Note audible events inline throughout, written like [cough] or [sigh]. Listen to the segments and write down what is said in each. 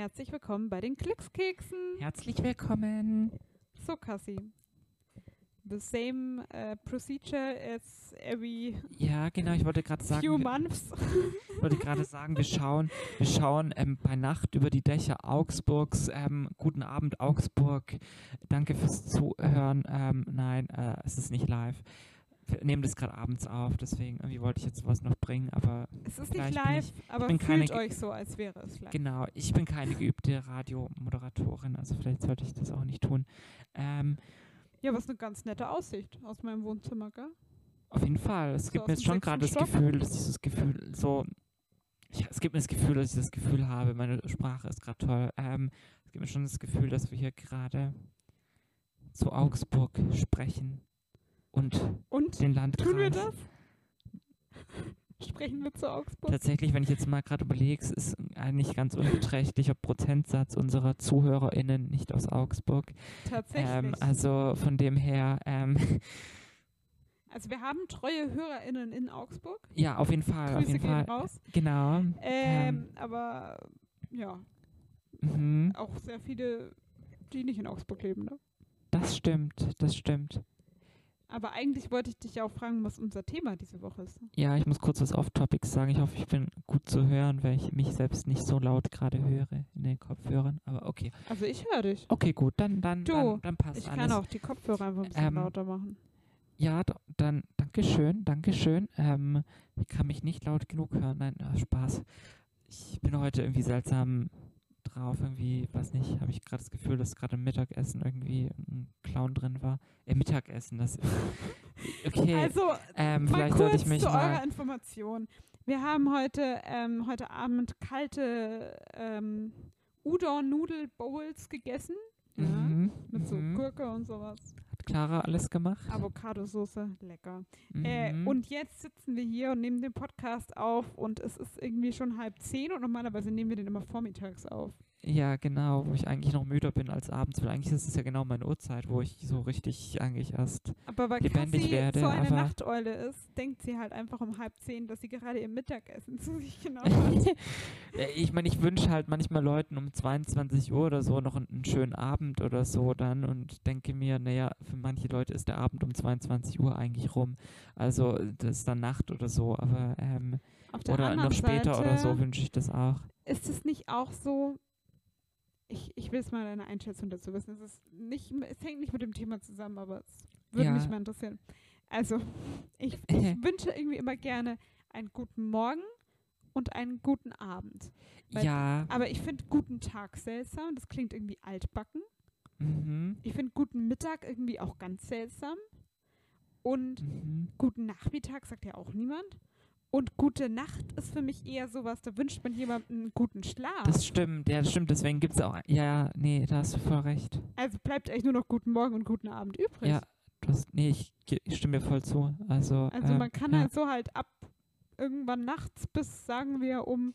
Herzlich willkommen bei den Klickskeksen. Herzlich willkommen. So, Cassie. The same uh, procedure as every Ja, genau, ich wollte gerade sagen, few wir- months. ich wollte gerade sagen, wir schauen, wir schauen ähm, bei Nacht über die Dächer Augsburgs. Ähm, guten Abend, Augsburg. Danke fürs Zuhören. Ähm, nein, äh, es ist nicht live. Wir nehmen das gerade abends auf, deswegen irgendwie wollte ich jetzt was noch bringen, aber Es ist nicht live, aber bin keine fühlt euch so, als wäre es live. genau, ich bin keine geübte Radiomoderatorin, also vielleicht sollte ich das auch nicht tun. Ähm, Ja, was eine ganz nette Aussicht aus meinem Wohnzimmer, gell? Auf jeden Fall. Es So gibt mir jetzt schon gerade das? Gefühl, dass dieses Gefühl so. Ich, es gibt mir das Gefühl, dass ich das Gefühl habe, meine Sprache ist gerade toll. Ähm, es gibt mir schon das Gefühl, dass wir hier gerade zu Augsburg sprechen und Und den Landkreis. tun wir das? [laughs] Sprechen wir zu Augsburg? Tatsächlich, wenn ich jetzt mal gerade überlege, es ist ein nicht ganz unbeträchtlicher Prozentsatz unserer ZuhörerInnen nicht aus Augsburg. Tatsächlich. Ähm, also von dem her, ähm, [laughs] also wir haben treue HörerInnen in Augsburg. ja, auf jeden Fall, auf Grüße jeden gehen Fall. raus. Genau. Ähm, aber ja, Mhm. auch sehr viele, die nicht in Augsburg leben, ne? Das stimmt, das stimmt. Aber eigentlich wollte ich dich ja auch fragen, was unser Thema diese Woche ist. Ja, ich muss kurz was Off-Topics sagen. Ich hoffe, ich bin gut zu hören, weil ich mich selbst nicht so laut gerade höre in den Kopfhörern. Aber okay. Also ich höre dich. Okay, gut, dann, dann, Du, dann, dann passt Ich alles. kann auch die Kopfhörer einfach ein bisschen Ähm, lauter machen. Ja, dann, Dankeschön, Dankeschön. Ähm, ich kann mich nicht laut genug hören. Nein, Spaß. Ich bin heute irgendwie seltsam drauf. Irgendwie, weiß nicht, habe ich gerade das Gefühl, dass gerade im Mittagessen irgendwie ein Clown drin war. Äh, Mittagessen, das. [laughs] Okay. Also, ähm, vielleicht sollte ich mich zu mal. eurer Information. Wir haben heute, ähm, heute Abend kalte ähm, Udon-Nudel-Bowls gegessen. Ja, Mhm, mit so mhm. Gurke und sowas. Clara alles gemacht? Avocado-Soße, lecker. Äh, Mhm. und jetzt sitzen wir hier und nehmen den Podcast auf und es ist irgendwie schon halb zehn und normalerweise nehmen wir den immer vormittags auf. Ja, genau, wo ich eigentlich noch müder bin als abends, weil eigentlich ist es ja genau meine Uhrzeit, wo ich so richtig eigentlich erst. Aber weil Lebendig Cassie werde, so eine aber- Nachteule ist, denkt sie halt einfach um halb zehn, dass sie gerade ihr Mittagessen [laughs] zu sich genommen hat. [laughs] Ich meine, ich wünsche halt manchmal Leuten um 22 Uhr oder so noch einen, schönen Abend oder so dann und denke mir, naja, für manche Leute ist der Abend um 22 Uhr eigentlich rum. Also das ist dann Nacht oder so, aber ähm, oder noch später Seite oder so wünsche ich das auch. ist es nicht auch so, ich, ich will jetzt mal deine Einschätzung dazu wissen. Es, ist nicht, es hängt nicht mit dem Thema zusammen, aber es würde Ja. mich mal interessieren. Also, [laughs] ich, ich [laughs] wünsche irgendwie immer gerne einen guten Morgen und einen guten Abend. Weil- Ja, Aber ich finde guten Tag seltsam, das klingt irgendwie altbacken. mhm, Ich finde guten Mittag irgendwie auch ganz seltsam. Und mhm. guten Nachmittag sagt ja auch niemand. Und gute Nacht ist für mich eher sowas, da wünscht man jemandem einen guten Schlaf. Das stimmt, ja, das stimmt, deswegen gibt es auch, ja, nee, da hast du voll recht. also bleibt eigentlich nur noch guten Morgen und guten Abend übrig. Ja, du hast, nee, ich, ich stimme dir voll zu. Also, Also ähm, man kann ja. halt so halt ab irgendwann nachts bis, sagen wir, um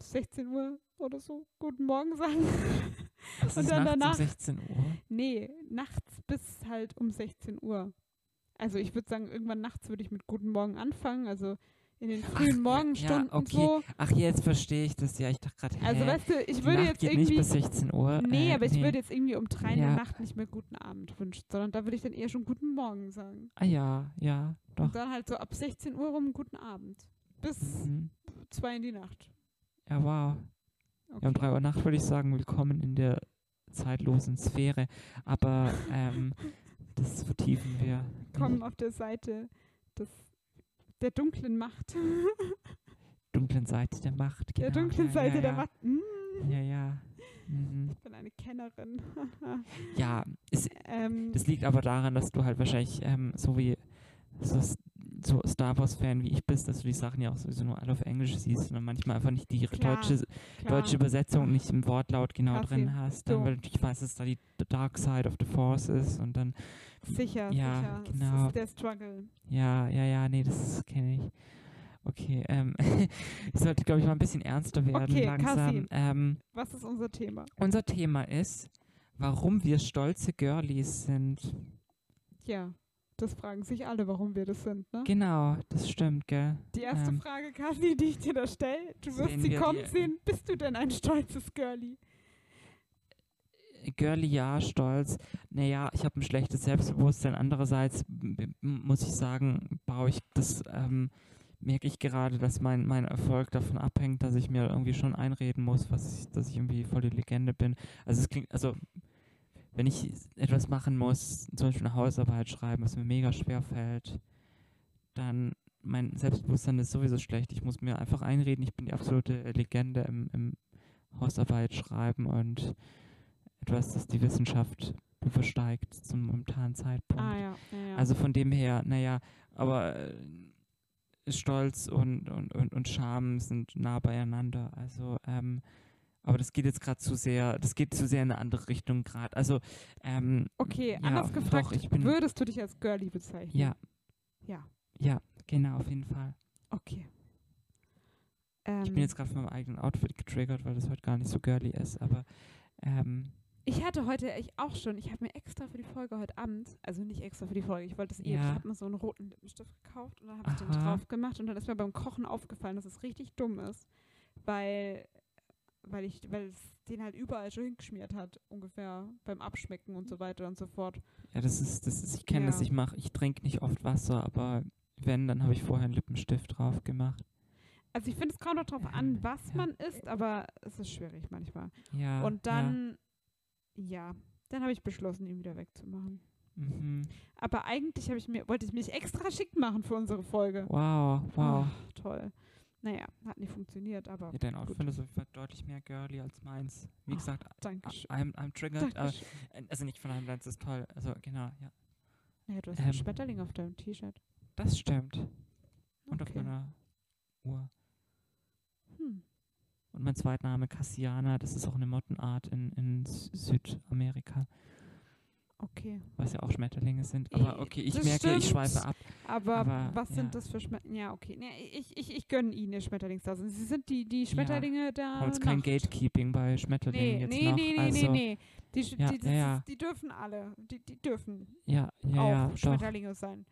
16 Uhr oder so guten Morgen sagen. Das und dann nachts danach- um 16 Uhr. nee, nachts bis halt um 16 Uhr. Also ich würde sagen, irgendwann nachts würde ich mit guten Morgen anfangen, also in den frühen ja, Morgenstunden ja, okay. so. Ach, jetzt verstehe ich das. Ja, ich dachte gerade, Also weißt du, ich würde Nacht jetzt geht irgendwie nicht bis 16 Uhr. Nee, äh, aber ich nee. würde jetzt irgendwie um drei in der Ja. Nacht nicht mehr guten Abend wünschen, sondern da würde ich dann eher schon guten Morgen sagen. Ah ja, ja, doch. Und dann halt so ab 16 Uhr rum guten Abend. Bis Mhm. zwei in die Nacht. Ja, wow. Ja, um 3 Uhr Nacht würde ich sagen, willkommen in der zeitlosen Sphäre. Aber ähm, [laughs] das vertiefen wir. Kommen auf der Seite des, der dunklen Macht. [laughs] Dunklen Seite der Macht. der Genau. dunklen ja, Seite ja, der ja. Macht. Mm, Ja, ja. Mhm. Ich bin eine Kennerin. [laughs] Ja, es, ähm, Das liegt aber daran, dass du halt wahrscheinlich ähm, so wie so, so Star Wars-Fan wie ich bist, dass du die Sachen ja auch sowieso nur alle auf Englisch siehst und dann manchmal einfach nicht die Klar, deutsche, klar. deutsche Übersetzung nicht im Wortlaut genau Kassi, drin hast. Dann, so. weil ich weiß, dass da die Dark Side of the Force ist und dann, Sicher, Ja, sicher. Das genau. ist der Struggle. ja, ja, ja, nee, das kenne ich. Okay, ähm, [laughs] ich sollte, glaube ich, mal ein bisschen ernster werden Okay, langsam. Ähm, Was ist unser Thema? unser Thema ist, warum wir stolze Girlies sind. Ja, Das fragen sich alle, warum wir das sind, ne? Genau, das stimmt, gell? Die erste Ähm, Frage, Kathi, die ich dir da stelle, du wirst sie kommen sehen. Bist du denn ein stolzes Girlie? Girly, ja, stolz. Naja, ich habe ein schlechtes Selbstbewusstsein. Andererseits muss ich sagen, baue ich das, ähm, merke ich gerade, dass mein, mein Erfolg davon abhängt, dass ich mir irgendwie schon einreden muss, was ich, dass ich irgendwie voll die Legende bin. Also es klingt, also wenn ich etwas machen muss, zum Beispiel eine Hausarbeit schreiben, was mir mega schwer fällt, dann mein Selbstbewusstsein ist sowieso schlecht. Ich muss mir einfach einreden, ich bin die absolute Legende im, im Hausarbeit schreiben und etwas, das die Wissenschaft übersteigt zum momentanen Zeitpunkt. Ah ja, ja, ja. Also von dem her, naja, aber äh, Stolz und, und, und, und Scham sind nah beieinander. Also, ähm, aber das geht jetzt gerade zu sehr, das geht zu sehr in eine andere Richtung gerade. Also, ähm, okay, anders doch, gefragt, ich bin- würdest du dich als Girlie bezeichnen? ja, Ja, ja, genau, auf jeden Fall. okay. Ähm, Ich bin jetzt gerade von meinem eigenen Outfit getriggert, weil das heute gar nicht so girly ist, aber ähm, Ich hatte heute ich auch schon, ich habe mir extra für die Folge heute Abend, also nicht extra für die Folge, ich wollte es eh, Ja. ich habe mir so einen roten Lippenstift gekauft und dann habe ich den drauf gemacht und dann ist mir beim Kochen aufgefallen, dass es richtig dumm ist, weil weil ich weil es den halt überall schon hingeschmiert hat, ungefähr beim Abschmecken und so weiter und so fort. ja, das ist, das ist, ich kenne das, Ja. ich mache, ich trinke nicht oft Wasser, aber wenn, dann habe ich vorher einen Lippenstift drauf gemacht. Also ich finde, es kommt auch darauf Ähm, an, was ja. man isst, aber es ist schwierig manchmal. Ja. und dann, ja, dann habe ich beschlossen, ihn wieder wegzumachen. Ja. Mhm. Aber eigentlich ich mir, wollte ich mich extra schick machen für unsere Folge. Wow, wow. Ach, toll. Naja, hat nicht funktioniert, aber Ja, dein. Outfit ist auf jeden Fall deutlich mehr girly als meins. Wie Oh, gesagt. I'm, I'm triggered. Aber, also nicht von einem, das ist toll. Also genau, ja. Ja, du hast einen ähm, Schmetterling auf deinem T-Shirt. Das stimmt. Und auf Okay. meiner Uhr. Hm. Und mein Zweitname Cassiana, das ist auch eine Mottenart in, in Südamerika, Okay. was ja auch Schmetterlinge sind. Aber okay, ich das merke, ich stimmt. schweife ab. Aber, Aber, was ja. sind das für Schmetterlinge? Ja, okay. Nee, ich, ich, ich gönne Ihnen eine Schmetterlingsdase. Sie sind die, die Schmetterlinge da. Aber jetzt kein. Gatekeeping bei Schmetterlingen Nee, jetzt nee, noch. nee, nee, also, nee, nee. Die, Ja, die, ja, ja. Ist, die dürfen alle. Die, die dürfen Ja, ja, auch ja, doch. Schmetterlinge sein.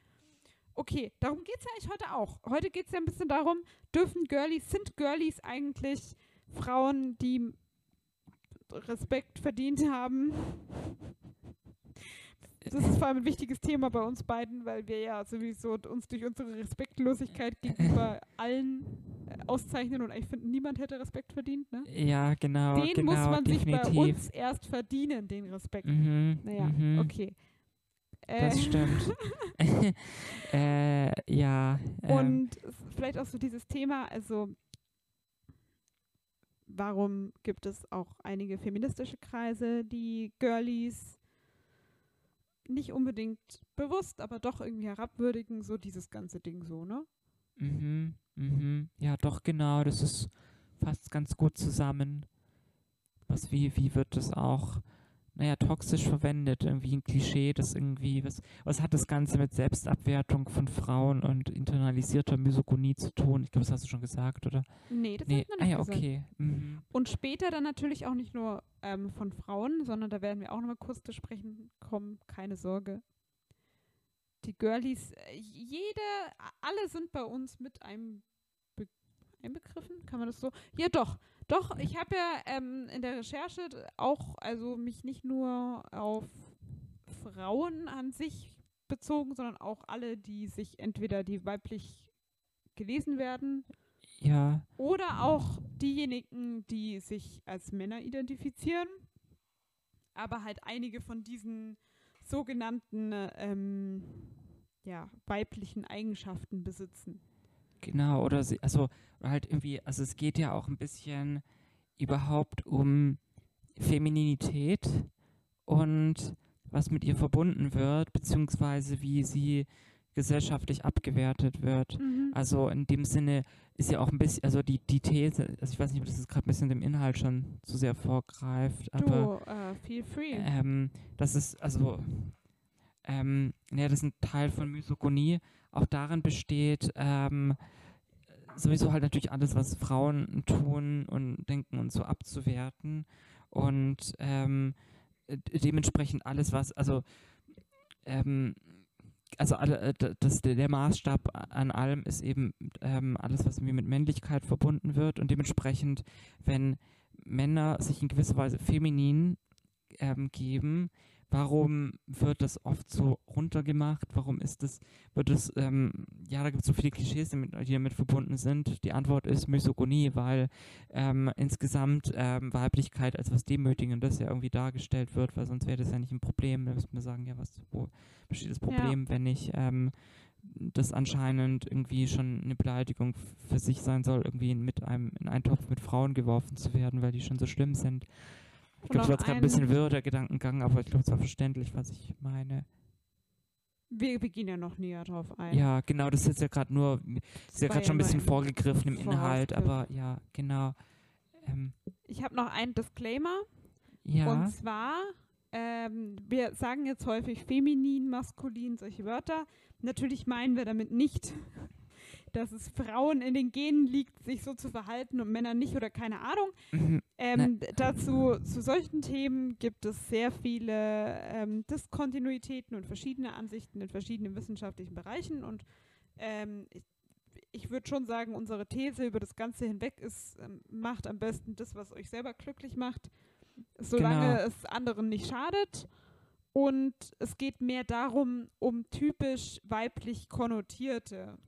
Okay, darum geht es ja eigentlich heute auch. Heute geht es ja ein bisschen darum, dürfen Girlies, sind Girlies eigentlich Frauen, die Respekt verdient haben? Das ist vor allem ein wichtiges Thema bei uns beiden, weil wir ja sowieso uns durch unsere Respektlosigkeit gegenüber allen äh, auszeichnen und eigentlich finden, niemand hätte Respekt verdient. Ne? Ja, genau, Den genau, muss man sich bei definitiv. uns erst verdienen, den Respekt. Mhm, Naja, mhm. okay. Das Äh, stimmt. [laughs] [laughs] äh, ja. Ähm, Und vielleicht auch so dieses Thema, also warum gibt es auch einige feministische Kreise, die Girlies nicht unbedingt bewusst, aber doch irgendwie herabwürdigen, so dieses ganze Ding so, ne? mhm, mhm. Ja, doch, genau. Das ist fasst ganz gut zusammen. Was, wie, wie wird das auch, naja, toxisch verwendet? Irgendwie ein Klischee, das irgendwie, was, was hat das Ganze mit Selbstabwertung von Frauen und internalisierter Misogonie zu tun? Ich glaube, das hast du schon gesagt, oder? Nee, das nee, hat man ah nicht ja, gesagt. okay. Mhm. Und später dann natürlich auch nicht nur ähm, von Frauen, sondern da werden wir auch nochmal kurz zu sprechen kommen, keine Sorge. Die Girlies, äh, jede, alle sind bei uns mit einem Be einbegriffen, kann man das so? Ja, doch, doch. Ich habe ja ähm, in der Recherche auch, also mich nicht nur auf Frauen an sich bezogen, sondern auch alle, die sich entweder die weiblich gelesen werden Ja, oder auch diejenigen, die sich als Männer identifizieren, aber halt einige von diesen sogenannten ähm, ja, weiblichen Eigenschaften besitzen. Genau, oder sie, also halt irgendwie, also es geht ja auch ein bisschen überhaupt um Femininität und was mit ihr verbunden wird, beziehungsweise wie sie gesellschaftlich abgewertet wird. Also in dem Sinne ist ja auch ein bisschen, also die, die These, also ich weiß nicht, ob das jetzt gerade ein bisschen dem Inhalt schon zu sehr vorgreift, aber du, äh, feel free. ähm, das ist, also, ähm, ja, das ist ein Teil von Misogonie, auch darin besteht, ähm, sowieso halt natürlich alles, was Frauen tun und denken und so abzuwerten. Und ähm, dementsprechend alles, was, also, ähm, also alle, äh, das, der der Maßstab an allem ist eben ähm, alles, was irgendwie mit Männlichkeit verbunden wird. Und dementsprechend, wenn Männer sich in gewisser Weise feminin ähm, geben, warum wird das oft so runtergemacht? Warum ist das, wird es, ähm, ja, da gibt es so viele Klischees, die damit, verbunden sind. Die Antwort ist Misogonie, weil ähm, insgesamt ähm, Weiblichkeit als was Demütigendes ja irgendwie dargestellt wird, weil sonst wäre das ja nicht ein Problem. Da müsste man sagen, ja, was, wo besteht das Problem, wenn ich ähm, das anscheinend irgendwie schon eine Beleidigung für sich sein soll, irgendwie mit einem in einen Topf mit Frauen geworfen zu werden, weil die schon so schlimm sind. Ich glaube, es war jetzt gerade ein bisschen wirr, der Gedankengang, aber ich glaube, es war verständlich, was ich meine. Wir, wir gehen ja noch näher drauf ein. Ja, genau, das ist jetzt ja gerade nur, ist ja gerade schon ein bisschen vorgegriffen im Inhalt, aber ja, genau. Ähm, Ich habe noch einen Disclaimer. ja, Und zwar, ähm, wir sagen jetzt häufig feminin, maskulin, solche Wörter. Natürlich meinen wir damit nicht, dass es Frauen in den Genen liegt, sich so zu verhalten und Männer nicht oder keine Ahnung. mhm, Ähm, dazu, zu solchen Themen gibt es sehr viele ähm, Diskontinuitäten und verschiedene Ansichten in verschiedenen wissenschaftlichen Bereichen. Und ähm, ich, ich würde schon sagen, unsere These über das Ganze hinweg ist, ähm, macht am besten das, was euch selber glücklich macht, solange Genau. es anderen nicht schadet. Und es geht mehr darum, um typisch weiblich konnotierte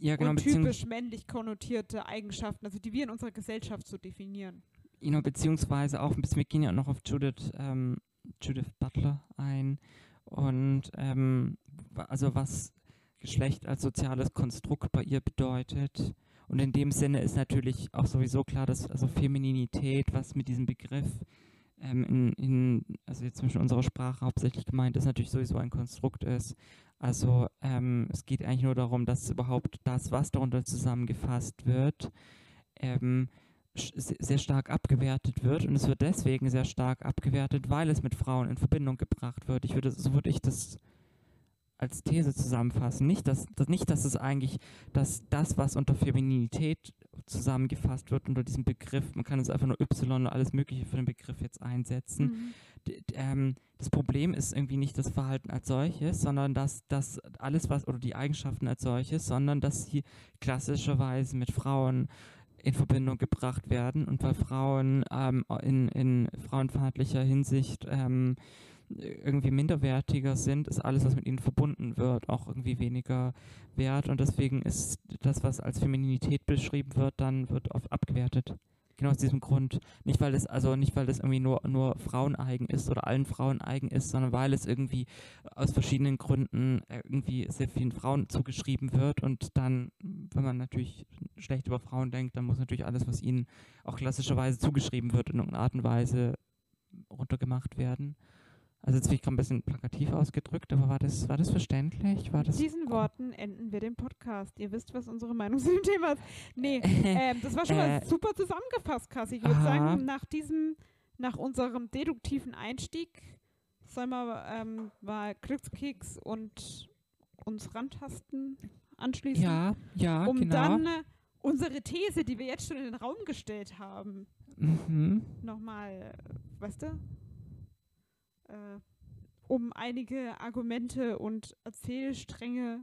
ja, genau, und typisch männlich konnotierte Eigenschaften, also die wir in unserer Gesellschaft so definieren. genau, beziehungsweise auch ein bisschen, wir gehen ja noch auf Judith, ähm, Judith Butler ein und ähm, also was Geschlecht als soziales Konstrukt bei ihr bedeutet. Und in dem Sinne ist natürlich auch sowieso klar, dass also Femininität, was mit diesem Begriff ähm, in, in, also jetzt zwischen unserer Sprache hauptsächlich gemeint ist, natürlich sowieso ein Konstrukt ist. Also ähm, es geht eigentlich nur darum, dass überhaupt das, was darunter zusammengefasst wird, ähm, sehr stark abgewertet wird und es wird deswegen sehr stark abgewertet, weil es mit Frauen in Verbindung gebracht wird. Ich würde, so würde ich das als These zusammenfassen. Nicht, dass, dass, nicht, dass es eigentlich, dass das, was unter Femininität zusammengefasst wird, unter diesem Begriff, man kann es einfach nur Y und alles Mögliche für den Begriff jetzt einsetzen. Mhm. D- ähm, das Problem ist irgendwie nicht das Verhalten als solches, sondern dass das alles was oder die Eigenschaften als solches, sondern dass sie klassischerweise mit Frauen in Verbindung gebracht werden und weil Frauen ähm, in, in frauenfeindlicher Hinsicht ähm, irgendwie minderwertiger sind, ist alles, was mit ihnen verbunden wird, auch irgendwie weniger wert und deswegen ist das, was als Femininität beschrieben wird, dann wird oft abgewertet. Genau aus diesem Grund. Nicht weil das, also nicht weil das irgendwie nur, nur Frauen eigen ist oder allen Frauen eigen ist, sondern weil es irgendwie aus verschiedenen Gründen irgendwie sehr vielen Frauen zugeschrieben wird und dann, wenn man natürlich schlecht über Frauen denkt, dann muss natürlich alles, was ihnen auch klassischerweise zugeschrieben wird, in irgendeiner Art und Weise runtergemacht werden. Also jetzt bin ich gerade ein bisschen plakativ ausgedrückt, aber war das, war das verständlich? War das Mit diesen Worten enden wir den Podcast. Ihr wisst, was unsere Meinung zu dem Thema ist. Nee, [laughs] ähm, das war schon mal Äh, super zusammengefasst, Kassi. Ich würde sagen, nach diesem, nach unserem deduktiven Einstieg sollen wir ähm, mal Glückskeks und uns rantasten anschließen, ja, ja, um genau. dann äh, unsere These, die wir jetzt schon in den Raum gestellt haben, mhm. nochmal, äh, weißt du, äh, um einige Argumente und Erzählstränge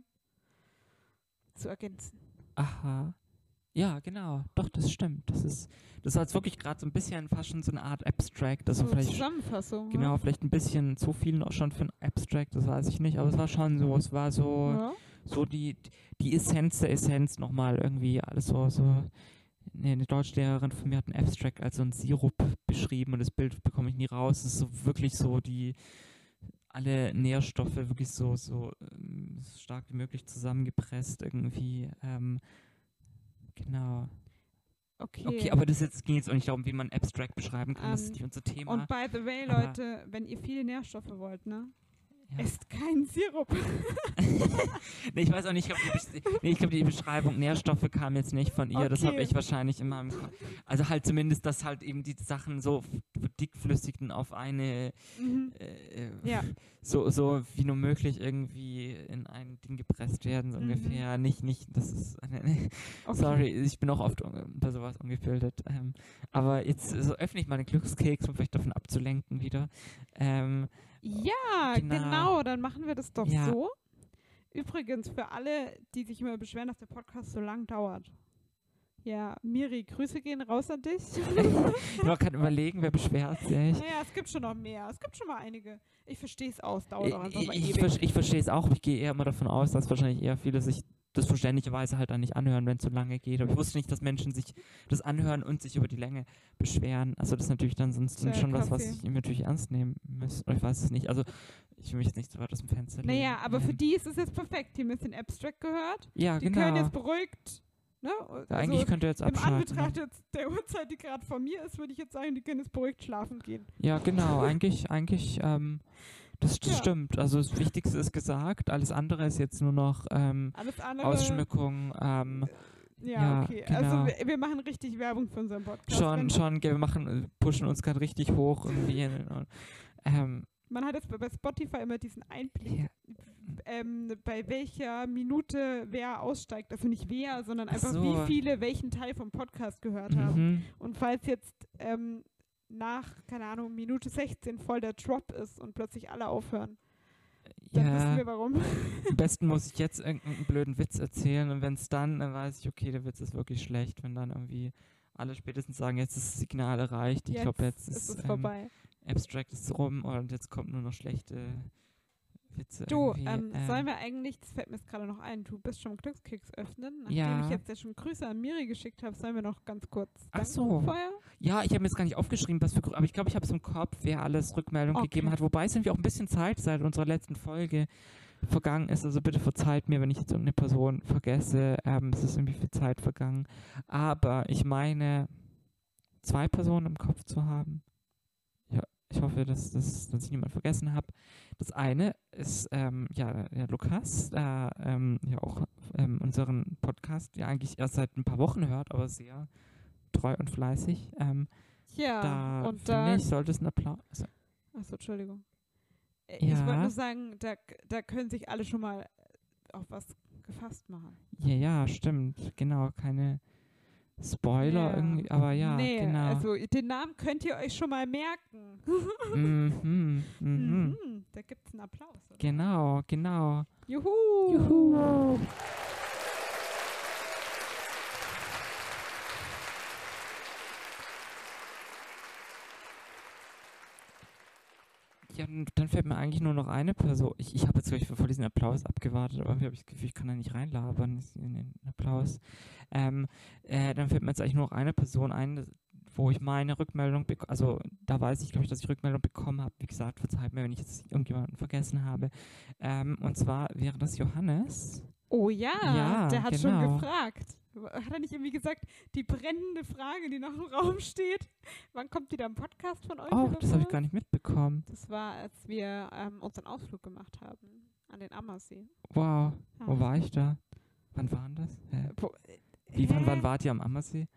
zu ergänzen. Aha. Ja, genau. Doch, das stimmt. Das ist, das war jetzt wirklich gerade so ein bisschen fast schon so eine Art Abstract. Also so vielleicht, Zusammenfassung. ne? genau, vielleicht ein bisschen zu viel noch schon für ein Abstract, das weiß ich nicht, aber es war schon so, es war so, Ja. so die, die Essenz der Essenz nochmal irgendwie alles so, so. Nee, eine Deutschlehrerin von mir hat einen Abstract als so ein Sirup beschrieben und das Bild bekomme ich nie raus. Es ist so wirklich so die alle Nährstoffe wirklich so, so ähm, so stark wie möglich zusammengepresst irgendwie. Ähm, genau. Okay. Okay, aber das jetzt ging jetzt auch nicht darum, wie man Abstract beschreiben kann. das ist Ähm, nicht unser Thema. Und by the way, Leute, wenn ihr viele Nährstoffe wollt, ne? Ja. Esst keinen Sirup. [laughs] nee, ich weiß auch nicht, ich glaube, die, nee, glaub, die Beschreibung Nährstoffe kam jetzt nicht von ihr. Das habe Okay. ich wahrscheinlich in meinem Kopf. Also halt zumindest, dass halt eben die Sachen so dickflüssigten auf eine mhm. äh, äh, Ja. so, so wie nur möglich irgendwie in ein Ding gepresst werden, so Mhm. ungefähr. Nicht, nicht, das ist, [laughs] Okay. sorry, ich bin auch oft un- bei sowas ungebildet. Ähm, aber jetzt so öffne ich mal den Glückskeks, um vielleicht davon abzulenken wieder. Ähm, Ja, Genau. genau. dann machen wir das doch Ja. so. Übrigens, für alle, die sich immer beschweren, dass der Podcast so lang dauert. Ja, Miri, Grüße gehen raus an dich. [laughs] [laughs] Ich noch gerade überlegen, wer beschwert sich. naja, es gibt schon noch mehr. Es gibt schon mal einige. Ich verstehe es aus, dauert auch einfach Ich, mal ich, ich verstehe es auch, ich gehe eher immer davon aus, dass wahrscheinlich eher viele sich das verständlicherweise halt dann nicht anhören, wenn es so lange geht. Aber ich wusste nicht, dass Menschen sich das anhören und sich über die Länge beschweren. Also das ist natürlich dann sonst Tja, schon was, was Kaffee. ich natürlich ernst nehmen muss. Oder ich weiß es nicht. Also ich will mich jetzt nicht so weit aus dem Fenster legen. naja, aber für Ähm, die ist es jetzt perfekt. Die haben jetzt den Abstract gehört. Ja, Die genau. können jetzt beruhigt. Ne? Ja, eigentlich also, könnt ihr jetzt Im abschalten. Anbetracht jetzt der Uhrzeit, die gerade vor mir ist, würde ich jetzt sagen, die können jetzt beruhigt schlafen gehen. Ja, genau. Eigentlich, eigentlich, ähm, das, das Ja. stimmt. Also das Wichtigste ist gesagt. Alles andere ist jetzt nur noch ähm. Ausschmückung. Ähm, Ja, Ja, okay. genau. Also wir, wir machen richtig Werbung für unseren Podcast. schon, schon, wir machen, äh, pushen uns gerade richtig hoch irgendwie. Und, ähm, Man hat jetzt bei Spotify immer diesen Einblick, ja, ähm, bei welcher Minute wer aussteigt. Also nicht wer, sondern Ach einfach so. wie viele welchen Teil vom Podcast gehört haben. mhm. Und falls jetzt ähm, nach, keine Ahnung, Minute 16 voll der Drop ist und plötzlich alle aufhören, dann wissen ja, wir warum. am besten muss ich jetzt irgendeinen blöden Witz erzählen und wenn es dann, dann weiß ich, okay, der Witz ist wirklich schlecht, wenn dann irgendwie alle spätestens sagen, jetzt ist das Signal erreicht. Ich glaube, jetzt ist ist, es ähm, vorbei. Abstract ist rum und jetzt kommt nur noch schlechte Witze. Du, ähm, ähm, sollen wir eigentlich, das fällt mir jetzt gerade noch ein, du bist schon Glückskeks öffnen. Nachdem Ja. ich jetzt ja schon Grüße an Miri geschickt habe, sollen wir noch ganz kurz Ach so. vorher? Ja, ich habe mir jetzt gar nicht aufgeschrieben, was für, Grü- aber ich glaube, ich habe es im Kopf, wer alles Rückmeldung Okay. gegeben hat. Wobei es irgendwie auch ein bisschen Zeit seit unserer letzten Folge vergangen ist. Also bitte verzeiht mir, wenn ich jetzt irgendeine Person vergesse. Ähm, es ist irgendwie viel Zeit vergangen. Aber ich meine, zwei Personen im Kopf zu haben. Ich hoffe, dass, dass, dass ich niemand vergessen habe. Das eine ist ähm, ja der Lukas, der ähm, ja auch ähm, unseren Podcast ja eigentlich erst seit ein paar Wochen hört, aber sehr treu und fleißig. Ähm, Ja, da und da, ich, sollte es ein Applaus. Also, achso, Entschuldigung. Äh, Ich wollte Ja. nur sagen, da, da können sich alle schon mal auf was gefasst machen. ja, ja, stimmt. Genau, keine Spoiler Ja. irgendwie, aber ja, nee, genau. also den Namen könnt ihr euch schon mal merken. mhm, mhm. Mhm, da gibt es einen Applaus. Oder? Genau, genau. Juhu! Juhu. Ja, dann fällt mir eigentlich nur noch eine Person. Ich, ich habe jetzt gleich vor diesem Applaus abgewartet, aber irgendwie habe ich das Gefühl, ich kann da nicht reinlabern in den Applaus. Ähm, äh, dann fällt mir jetzt eigentlich nur noch eine Person ein, wo ich meine Rückmeldung bekomme. Also da weiß ich, glaube ich, dass ich Rückmeldung bekommen habe. Wie gesagt, verzeiht mir, wenn ich jetzt irgendjemanden vergessen habe. Ähm, und zwar wäre das Johannes. Oh ja, Ja, der hat schon genau. gefragt. Hat er nicht irgendwie gesagt, die brennende Frage, die noch im Raum steht, wann kommt wieder ein Podcast von euch? Oh, das habe ich gar nicht mitbekommen. Das war, als wir ähm, unseren Ausflug gemacht haben an den Ammersee. Wow, Ja. wo war ich da? Wann waren das? Hä? Wie, wann, wann wart ihr am Ammersee?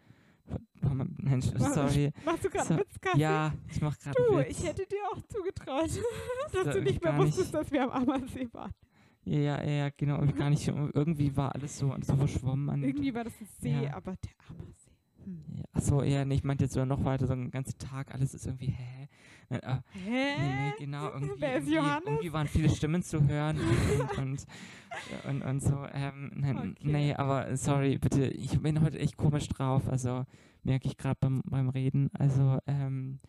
Mensch, sorry. Machst du gerade So? Ja, ich mach gerade Du, Witz. ich hätte dir auch zugetraut, [laughs] dass Da du nicht mehr gar nicht. wusstest, dass wir am Ammersee waren. Ja, ja, genau. Gar nicht, irgendwie war alles so, so verschwommen. An Irgendwie war das ein See, Ja. aber der Ammersee. Hm. ja, achso, ja, nee, ich meinte jetzt sogar noch weiter, so einen ganzen Tag, alles ist irgendwie, hä? Äh, Hä? nee, nee, genau, irgendwie, Wer ist irgendwie, Johannes? irgendwie waren viele Stimmen zu hören und, und, und, und so. Ähm, nein, Okay. Nee, aber sorry, bitte, ich bin heute echt komisch drauf, also merke ich gerade beim, beim Reden. Also, ähm,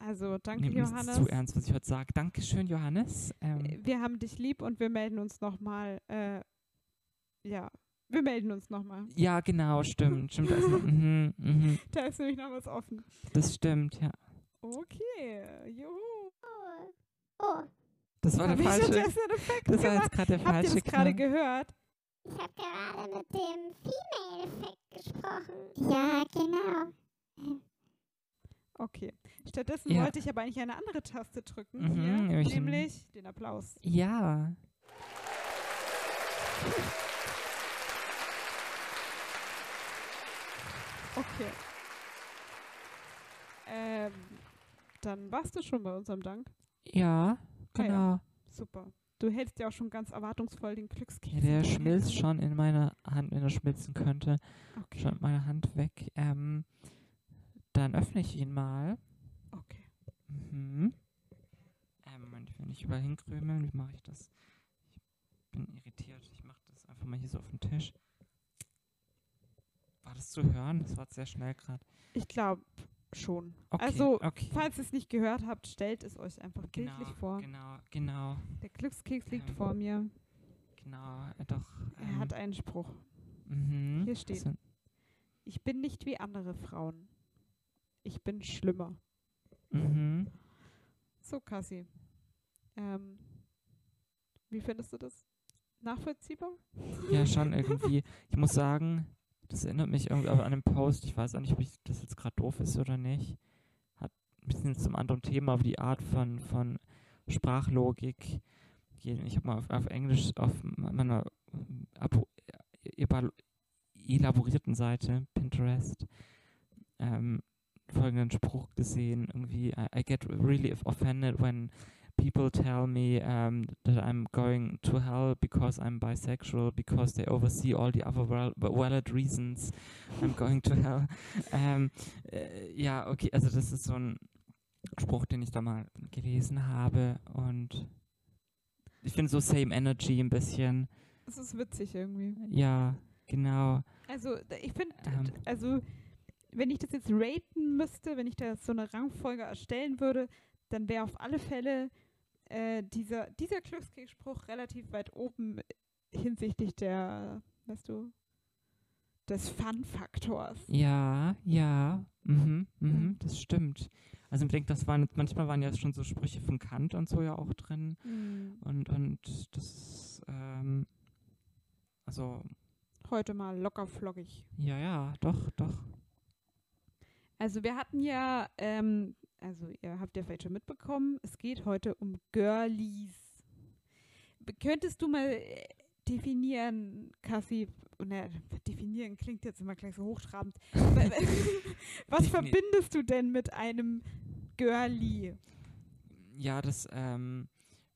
Also, danke, nehmt nicht Johannes. zu ernst, was ich heute sage. Dankeschön, Johannes. Ähm, Äh, Wir haben dich lieb und wir melden uns nochmal. Äh, ja, wir melden uns nochmal. ja, genau, stimmt. [laughs] Stimmt. Also, mhm, mhm, Da ist nämlich noch was offen. das stimmt, ja. Okay, juhu. Oh, Das war der Hab falsche. Effekt Das war jetzt gerade der Habt ihr falsche das gerade gehört? ich habe gerade mit dem Female-Effekt gesprochen. Ja, genau. Okay. Stattdessen Ja. wollte ich aber eigentlich eine andere Taste drücken. Mhm, hier, nämlich den- Applaus. Ja. Okay. Ähm, dann warst du schon bei unserem Dank. Ja, Ah ja. genau. Super. Du hältst ja auch schon ganz erwartungsvoll den Glückskeks. Ja, der schmilzt schon in meiner Hand, wenn er schmilzen könnte. Okay. Schon meine Hand weg. Ähm, dann öffne ich ihn mal. Mhm. Ähm, Moment, ich will nicht überall hinkrümeln. Wie mache ich das? Ich bin irritiert. mal hier so auf den Tisch. War das zu hören? Das war sehr schnell gerade. Ich glaube schon. Okay, Also, okay. Falls ihr es nicht gehört habt, stellt es euch einfach genau, bildlich vor. genau, genau, Der Glückskeks liegt Ähm, vor mir. genau. Äh, doch. Er ähm, hat einen Spruch. mhm, hier steht. so- Ich bin nicht wie andere Frauen. Ich bin schlimmer. Mhm. So, Cassie. Ähm, wie findest du das? Nachvollziehbar? Ja, schon [laughs] irgendwie. Ich muss sagen, das erinnert mich irgendwie an einen Post. Ich weiß auch nicht, ob ich das jetzt gerade doof ist oder nicht. Hat ein bisschen zum anderen Thema, aber die Art von, von Sprachlogik. Ich habe mal auf, auf Englisch auf meiner abo- evalu- elaborierten Seite, Pinterest, ähm, folgenden Spruch gesehen. Irgendwie, I, I get really offended when people tell me um, that I'm going to hell because I'm bisexual, because they oversee all the other val valid reasons I'm going to hell. [laughs] Ähm, äh, ja, okay, also das ist so ein Spruch, den ich da mal gelesen habe und ich finde so Same Energy ein bisschen. Es ist witzig irgendwie. Ja, genau. Also, ich finde, Ähm. also, wenn ich das jetzt raten müsste, wenn ich da so eine Rangfolge erstellen würde, dann wäre auf alle Fälle äh, dieser, dieser Glückskeksspruch relativ weit oben hinsichtlich der, weißt du, des Fun-Faktors. Ja, ja, mhm, mhm, das stimmt. Also ich denke, das waren manchmal waren ja schon so Sprüche von Kant und so ja auch drin. Und, und das, ähm, also, Heute mal locker flockig. ja, ja, doch, doch. Also wir hatten ja, ähm, also ihr habt ja vielleicht schon mitbekommen, es geht heute um Girlies. Könntest du mal äh, definieren, Cassie, ne, definieren klingt jetzt immer gleich so hochtrabend. Wa- [laughs] Was verbindest du denn mit einem Girlie? Ja, das ähm,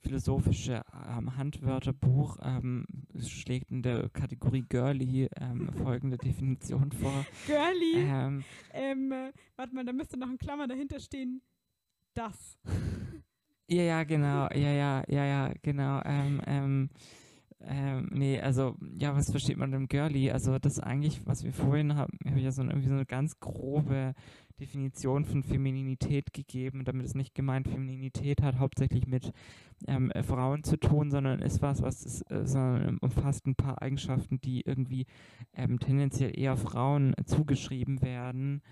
philosophische ähm, Handwörterbuch ähm, schlägt in der Kategorie Girly ähm, folgende Definition vor. Girlie, Ähm, ähm, äh, warte mal, da müsste noch ein Klammer dahinter stehen. Das. [laughs] Ja, ja, genau, ja, ja, ja, ja, genau. Ähm, nee, also, ja, was versteht man dem Girly? Also, das eigentlich, was wir vorhin haben, habe ich ja so, eine- irgendwie so eine ganz grobe Definition von Femininität gegeben. Damit ist nicht gemeint, Femininität hat hauptsächlich mit ähm, äh, Frauen zu tun, sondern ist was, was ist, äh, sondern umfasst ein paar Eigenschaften, die irgendwie ähm, tendenziell eher Frauen zugeschrieben werden.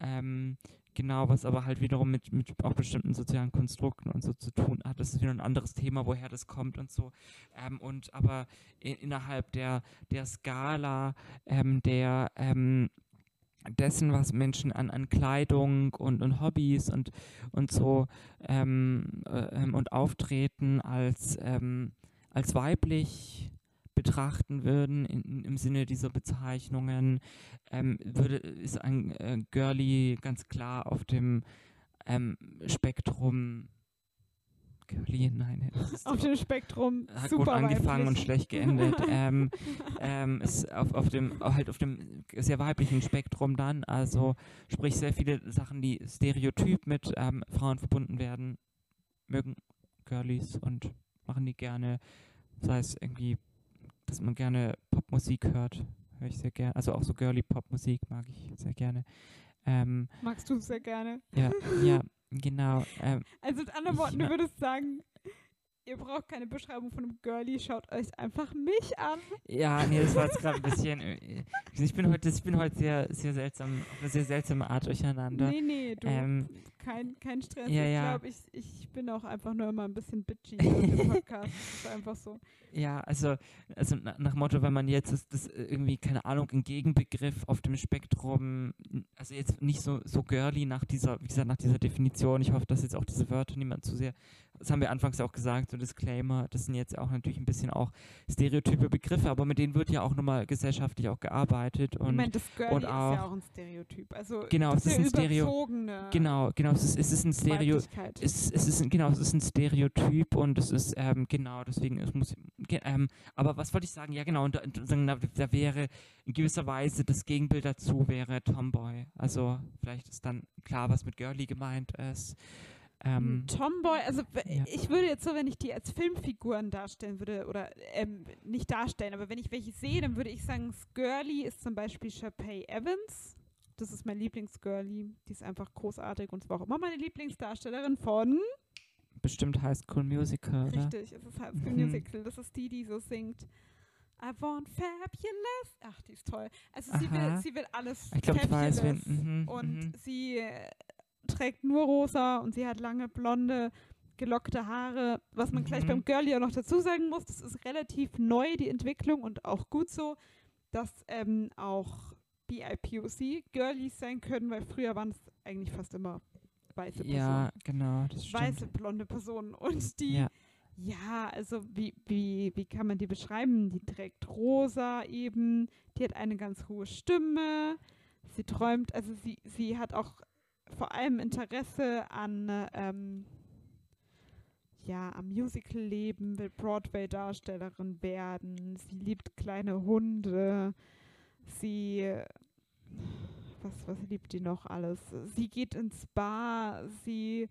Ähm, Genau, was aber halt wiederum mit, mit auch bestimmten sozialen Konstrukten und so zu tun hat. Das ist wieder ein anderes Thema, woher das kommt und so. Ähm, und aber in, innerhalb der, der Skala ähm, der ähm, dessen, was Menschen an, an Kleidung und, und Hobbys und, und so ähm, äh, ähm, und Auftreten als, ähm, als weiblich betrachten würden in, im Sinne dieser Bezeichnungen, ähm, würde, ist ein äh, Girly ganz klar auf dem ähm, Spektrum Girly, nein, Auf dem Spektrum hat super gut angefangen und weiblich. schlecht geendet. [laughs] ähm, ähm, ist auf, auf dem halt auf dem sehr weiblichen Spektrum dann, also sprich sehr viele Sachen, die stereotyp mit ähm, Frauen verbunden werden, mögen Girlies und machen die gerne, sei es irgendwie, dass man gerne Popmusik hört, höre ich sehr gerne, also auch so girly Popmusik mag ich sehr gerne. Ähm, Magst du sehr gerne. ja, ja, [laughs] genau. Ähm, Also mit anderen Worten, du würdest sagen, ihr braucht keine Beschreibung von einem Girlie, schaut euch einfach mich an. Ja, nee, das war jetzt gerade ein [laughs] bisschen. äh, Ich bin heute, ich bin heute sehr, sehr seltsam, auf eine sehr seltsame Art durcheinander. Nee, nee, du, Ähm, kein, kein Stress. ja, ich ja. glaube, ich, ich bin auch einfach nur immer ein bisschen bitchy im Podcast. Das ist einfach so. Ja, also, also na- nach Motto, wenn man jetzt ist, das irgendwie, keine Ahnung, ein Gegenbegriff auf dem Spektrum, also jetzt nicht so, so girly nach dieser, wie gesagt, nach dieser Definition. Ich hoffe, dass jetzt auch diese Wörter niemand zu sehr, das haben wir anfangs auch gesagt, so Disclaimer, das sind jetzt auch natürlich ein bisschen auch stereotype Begriffe, aber mit denen wird ja auch nochmal gesellschaftlich auch gearbeitet ich und meine, das Girlie und ist auch- ja auch ein Stereotyp. Also Genau, das es ist ein Stereo- genau, genau, es ist, es ist ein Stereo, es, es ist genau, es ist ein Stereotyp und es ist ähm, genau deswegen es muss ähm, aber was wollte ich sagen? Ja genau und da, da, da wäre in gewisser Weise das Gegenbild dazu wäre Tomboy. Also vielleicht ist dann klar, was mit Girly gemeint ist. Ähm, Tomboy, also ja. ich würde jetzt so, wenn ich die als Filmfiguren darstellen würde, oder ähm, nicht darstellen, aber wenn ich welche sehe, dann würde ich sagen, Skirly ist zum Beispiel Sharpay Evans. Das ist mein Lieblingsgirlie. Die ist einfach großartig und zwar auch immer meine Lieblingsdarstellerin von. bestimmt High School Musical, oder? Richtig, es ist High School Mhm. Musical. Das ist die, die so singt. I want fabulous. Ach, die ist toll. Also sie will, sie will alles Ich glaube, ich weiß, wen. fabulous. Mhm, und mhm. sie äh, trägt nur rosa und sie hat lange blonde gelockte Haare. Was man gleich Mhm. beim Girlie auch noch dazu sagen muss, das ist relativ neu, die Entwicklung und auch gut so, dass ähm, auch BIPOC Girlies sein können, weil früher waren es eigentlich fast immer weiße Personen. Ja, genau, das stimmt. weiße blonde Personen und die Ja. ja, also wie, wie, wie kann man die beschreiben? Die trägt rosa eben, die hat eine ganz hohe Stimme, sie träumt, also sie, sie hat auch vor allem Interesse an ähm, ja, am Musical-Leben, will Broadway-Darstellerin werden, sie liebt kleine Hunde, sie was, was liebt die noch alles? Sie geht ins Bar, sie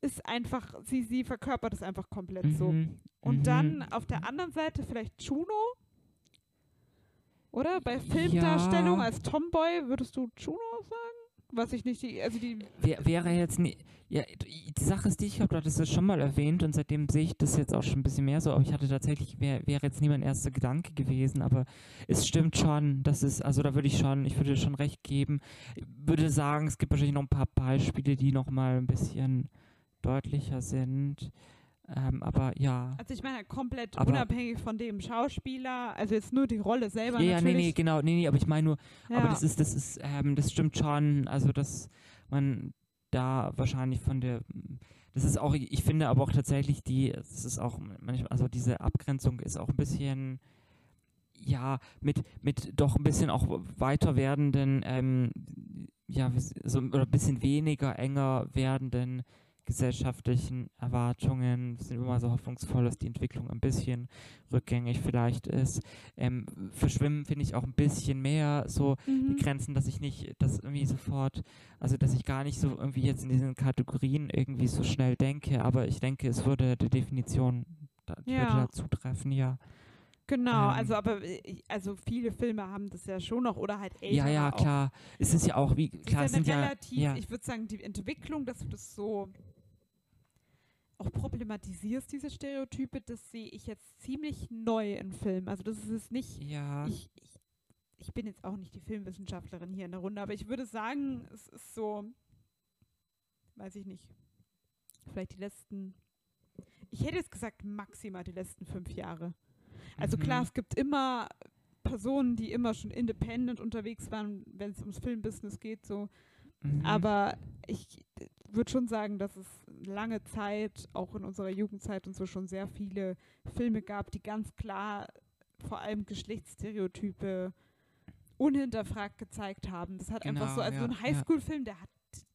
ist einfach, sie, sie verkörpert es einfach komplett so. Mhm, Und mhm. dann auf der anderen Seite vielleicht Juno. Oder? Bei Filmdarstellung Ja. als Tomboy würdest du Juno sagen? Was ich nicht, die, also die. Wär, wäre jetzt nie, ja, die Sache ist die, ich hattest das schon mal erwähnt und seitdem sehe ich das jetzt auch schon ein bisschen mehr so, aber ich hatte tatsächlich, wäre wär jetzt nie mein erster Gedanke gewesen, aber es stimmt schon, das ist, also da würde ich schon, ich würde schon recht geben, Ich würde sagen, es gibt wahrscheinlich noch ein paar Beispiele, die noch mal ein bisschen deutlicher sind, ähm, aber ja. Also ich meine komplett Aber- unabhängig von dem Schauspieler, also jetzt nur die Rolle selber Ja, ja, nee, natürlich. nee, genau, nee, nee, aber ich meine nur, ja. Aber das ist, das ist, ähm, das stimmt schon. Also dass man da wahrscheinlich von der, das ist auch, ich finde aber auch tatsächlich die, es ist auch manchmal, also diese Abgrenzung ist auch ein bisschen, ja, mit, mit doch ein bisschen auch weiter werdenden, ähm, ja, so, oder ein bisschen weniger enger werdenden gesellschaftlichen Erwartungen. Sind immer so hoffnungsvoll, dass die Entwicklung ein bisschen rückgängig vielleicht ist. Ähm, verschwimmen finde ich auch ein bisschen mehr so die mhm. Grenzen, dass ich nicht, das irgendwie sofort, also dass ich gar nicht so irgendwie jetzt in diesen Kategorien irgendwie so schnell denke, aber ich denke, es würde der Definition da, die Ja. würde dazu treffen, ja. Genau, ähm, also aber äh, also viele Filme haben das ja schon noch oder halt älter. Ja, ja, auch. klar. Es ist ja auch, wie, klar, es ist ja sind eine ja, relativ, ja, ich würde sagen, die Entwicklung, dass du das so auch problematisierst, diese Stereotype, das sehe ich jetzt ziemlich neu in Filmen. Also das ist es nicht, ja, ich, ich, ich bin jetzt auch nicht die Filmwissenschaftlerin hier in der Runde, aber ich würde sagen, es ist so, weiß ich nicht, vielleicht die letzten, ich hätte jetzt gesagt maximal die letzten fünf Jahre. Also klar, mhm. es gibt immer Personen, die immer schon independent unterwegs waren, wenn es ums Filmbusiness geht, so. Mhm. Aber ich würde schon sagen, dass es lange Zeit, auch in unserer Jugendzeit und so, schon sehr viele Filme gab, die ganz klar vor allem Geschlechtsstereotype unhinterfragt gezeigt haben. Das hat einfach so, Genau, also ja, ein ja. Highschool-Film, der hat,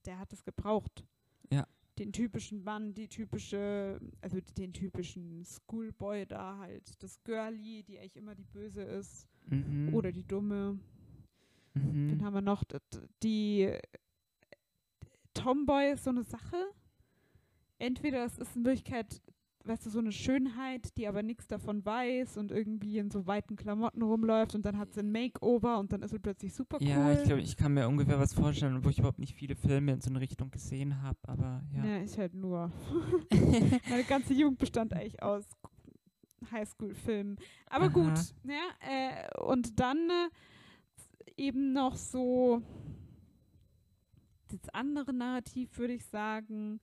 der hat es gebraucht. Ja. Den typischen Mann, die typische, also den typischen Schoolboy da halt, das Girlie, die eigentlich immer die Böse ist, mhm. oder die Dumme. mhm. Dann haben wir noch die Tomboy ist so eine Sache. Entweder es ist in Wirklichkeit, weißt du, so eine Schönheit, die aber nichts davon weiß und irgendwie in so weiten Klamotten rumläuft und dann hat sie ein Makeover und dann ist sie plötzlich super cool. Ja, ich glaube, ich kann mir ungefähr was vorstellen, wo ich überhaupt nicht viele Filme in so eine Richtung gesehen habe, aber ja. Ja, ich halt nur. [laughs] [laughs] Meine ganze Jugend bestand eigentlich aus Highschool-Filmen. Aber Aha. gut, ja, äh, und dann äh, eben noch so das andere Narrativ, würde ich sagen,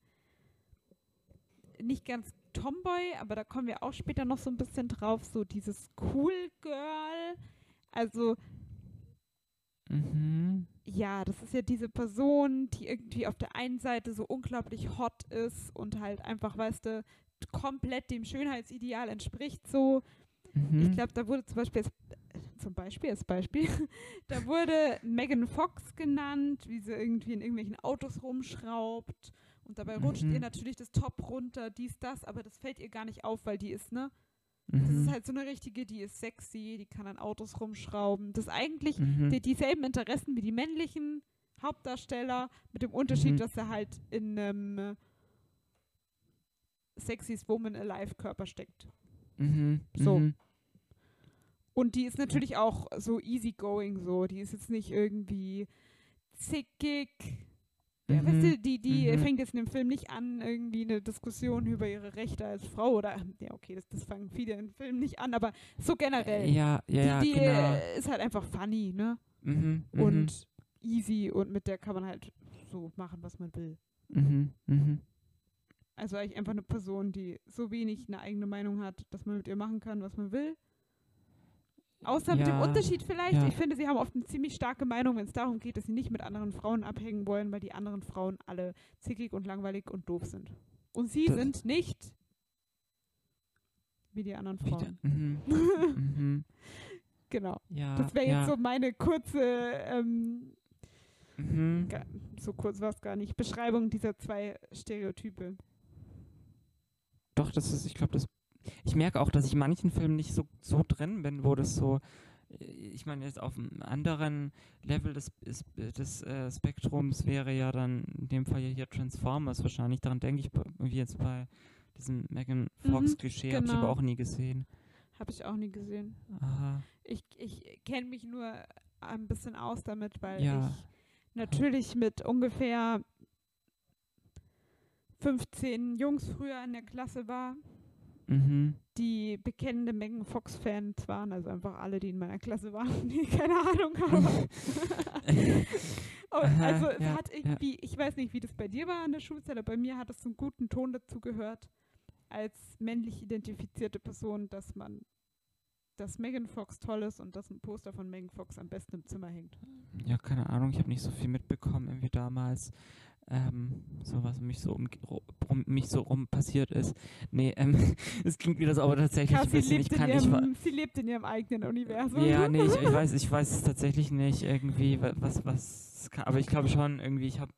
nicht ganz Tomboy, aber da kommen wir auch später noch so ein bisschen drauf, so dieses Cool Girl. Also Mhm. ja, das ist ja diese Person, die irgendwie auf der einen Seite so unglaublich hot ist und halt einfach, weißt du, komplett dem Schönheitsideal entspricht so. Mhm. Ich glaube, da wurde zum Beispiel, zum Beispiel als Beispiel, [laughs] da wurde Megan Fox genannt, wie sie irgendwie in irgendwelchen Autos rumschraubt und dabei rutscht Mhm. ihr natürlich das Top runter, dies, das, aber das fällt ihr gar nicht auf, weil die ist, ne? Das Mhm. ist halt so eine richtige, die ist sexy, die kann an Autos rumschrauben. Das ist eigentlich Mhm. die, dieselben Interessen wie die männlichen Hauptdarsteller, mit dem Unterschied, Mhm. dass er halt in einem Sexiest Woman Alive Körper steckt. Mhm. So. Mhm. Und die ist natürlich auch so easygoing, so. Die ist jetzt nicht irgendwie zickig. Ja, weißt Mhm. du, die, die Mhm. fängt jetzt in dem Film nicht an, irgendwie eine Diskussion über ihre Rechte als Frau oder, ja, okay, das, das fangen viele im Film nicht an, aber so generell. Ja, ja, ja, die die genau. ist halt einfach funny, ne? Mhm. Mhm. Und easy und mit der kann man halt so machen, was man will. Mhm. Mhm. Also eigentlich einfach eine Person, die so wenig eine eigene Meinung hat, dass man mit ihr machen kann, was man will. Außer mit dem Ja, Unterschied vielleicht, ja. ich finde, sie haben oft eine ziemlich starke Meinung, wenn es darum geht, dass sie nicht mit anderen Frauen abhängen wollen, weil die anderen Frauen alle zickig und langweilig und doof sind. Und sie Das- sind nicht wie die anderen. Frauen. Mhm. [laughs] mhm. Genau. Ja. Das wäre ja. jetzt so meine kurze, ähm, Mhm. so kurz war es gar nicht, Beschreibung dieser zwei Stereotype. Doch, das ist, ich glaube, das. Ich merke auch, dass ich in manchen Filmen nicht so, so drin bin, wo das so. äh, Ich meine, jetzt auf einem anderen Level des, des, des äh, Spektrums wäre ja dann in dem Fall ja hier Transformers wahrscheinlich. Daran denke ich wie jetzt bei diesem Megan Fox-Klischee, habe ich aber genau. auch nie gesehen. Habe ich auch nie gesehen. Aha. Ich, ich kenne mich nur ein bisschen aus damit, weil Ja. ich natürlich mit ungefähr 15 Jungs früher in der Klasse war, Mhm. die bekennende Megan Fox-Fans waren, also einfach alle, die in meiner Klasse waren, [laughs] die keine Ahnung haben. [laughs] Also es ja, hat irgendwie, ich weiß nicht, wie das bei dir war an der Schulzeit, aber bei mir hat es einen guten Ton dazu gehört, als männlich identifizierte Person, dass man, dass Megan Fox toll ist und dass ein Poster von Megan Fox am besten im Zimmer hängt. Ja, keine Ahnung, ich habe nicht so viel mitbekommen, irgendwie damals. Ähm, so was um mich so um, um mich so rum passiert ist. Nee, ähm, [laughs] es klingt wieder so, aber tatsächlich ein sie, bisschen, ich kann nicht. ihrem, sie lebt in ihrem eigenen Universum. Ja, nee, ich, ich [laughs] weiß, ich weiß es tatsächlich nicht irgendwie, wa- was, was, kann, aber ich glaube schon irgendwie, ich habe,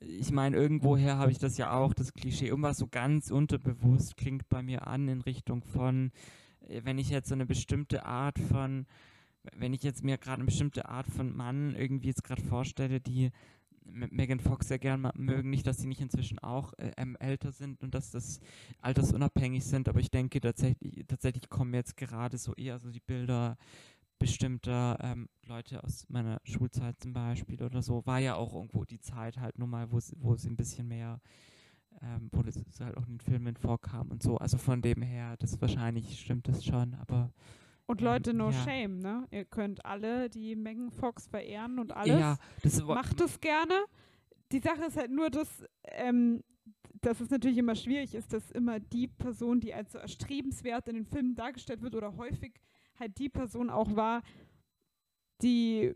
ich meine, irgendwoher habe ich das ja auch, das Klischee, irgendwas so ganz unterbewusst klingt bei mir an in Richtung von, äh, wenn ich jetzt so eine bestimmte Art von, wenn ich jetzt mir gerade eine bestimmte Art von Mann irgendwie jetzt gerade vorstelle, die Megan Fox sehr gern mögen, nicht, dass sie nicht inzwischen auch äh, ähm, älter sind und dass das altersunabhängig sind, aber ich denke tatsächlich, tatsächlich kommen jetzt gerade so eher so die Bilder bestimmter ähm, Leute aus meiner Schulzeit zum Beispiel oder so, war ja auch irgendwo die Zeit halt nun mal, wo sie, wo sie ein bisschen mehr, ähm, wo so halt auch in den Filmen vorkam und so. Also von dem her, das wahrscheinlich stimmt das schon, aber Und Leute, no ja. shame, ne? Ihr könnt alle die Megan Fox verehren und alles. ja, das Macht es gerne. Die Sache ist halt nur, dass, ähm, dass es natürlich immer schwierig ist, dass immer die Person, die als so erstrebenswert in den Filmen dargestellt wird oder häufig halt die Person auch war, die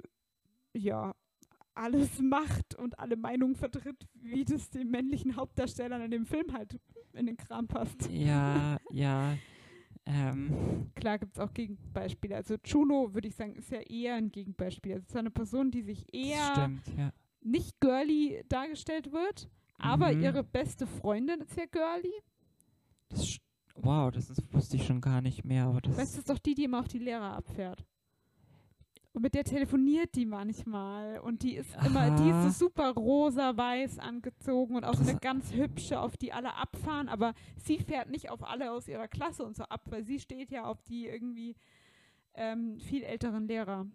ja alles [laughs] macht und alle Meinungen vertritt, wie das den männlichen Hauptdarstellern in dem Film halt in den Kram passt. ja, ja, [laughs] ähm, Klar gibt es auch Gegenbeispiele. Also Juno, würde ich sagen, ist ja eher ein Gegenbeispiel. Also es ist eine Person, die sich eher stimmt, ja. nicht girly dargestellt wird, aber Mhm. ihre beste Freundin ist ja girly. Das, wow, das ist, wusste ich schon gar nicht mehr, aber das Weißt du, das ist doch die, die immer auf die Lehrer abfährt. Und mit der telefoniert die manchmal. Und die ist immer, die ist Aha. so super rosa-weiß angezogen und auch so eine ganz hübsche, auf die alle abfahren. Aber sie fährt nicht auf alle aus ihrer Klasse und so ab, weil sie steht ja auf die irgendwie ähm, viel älteren Lehrer.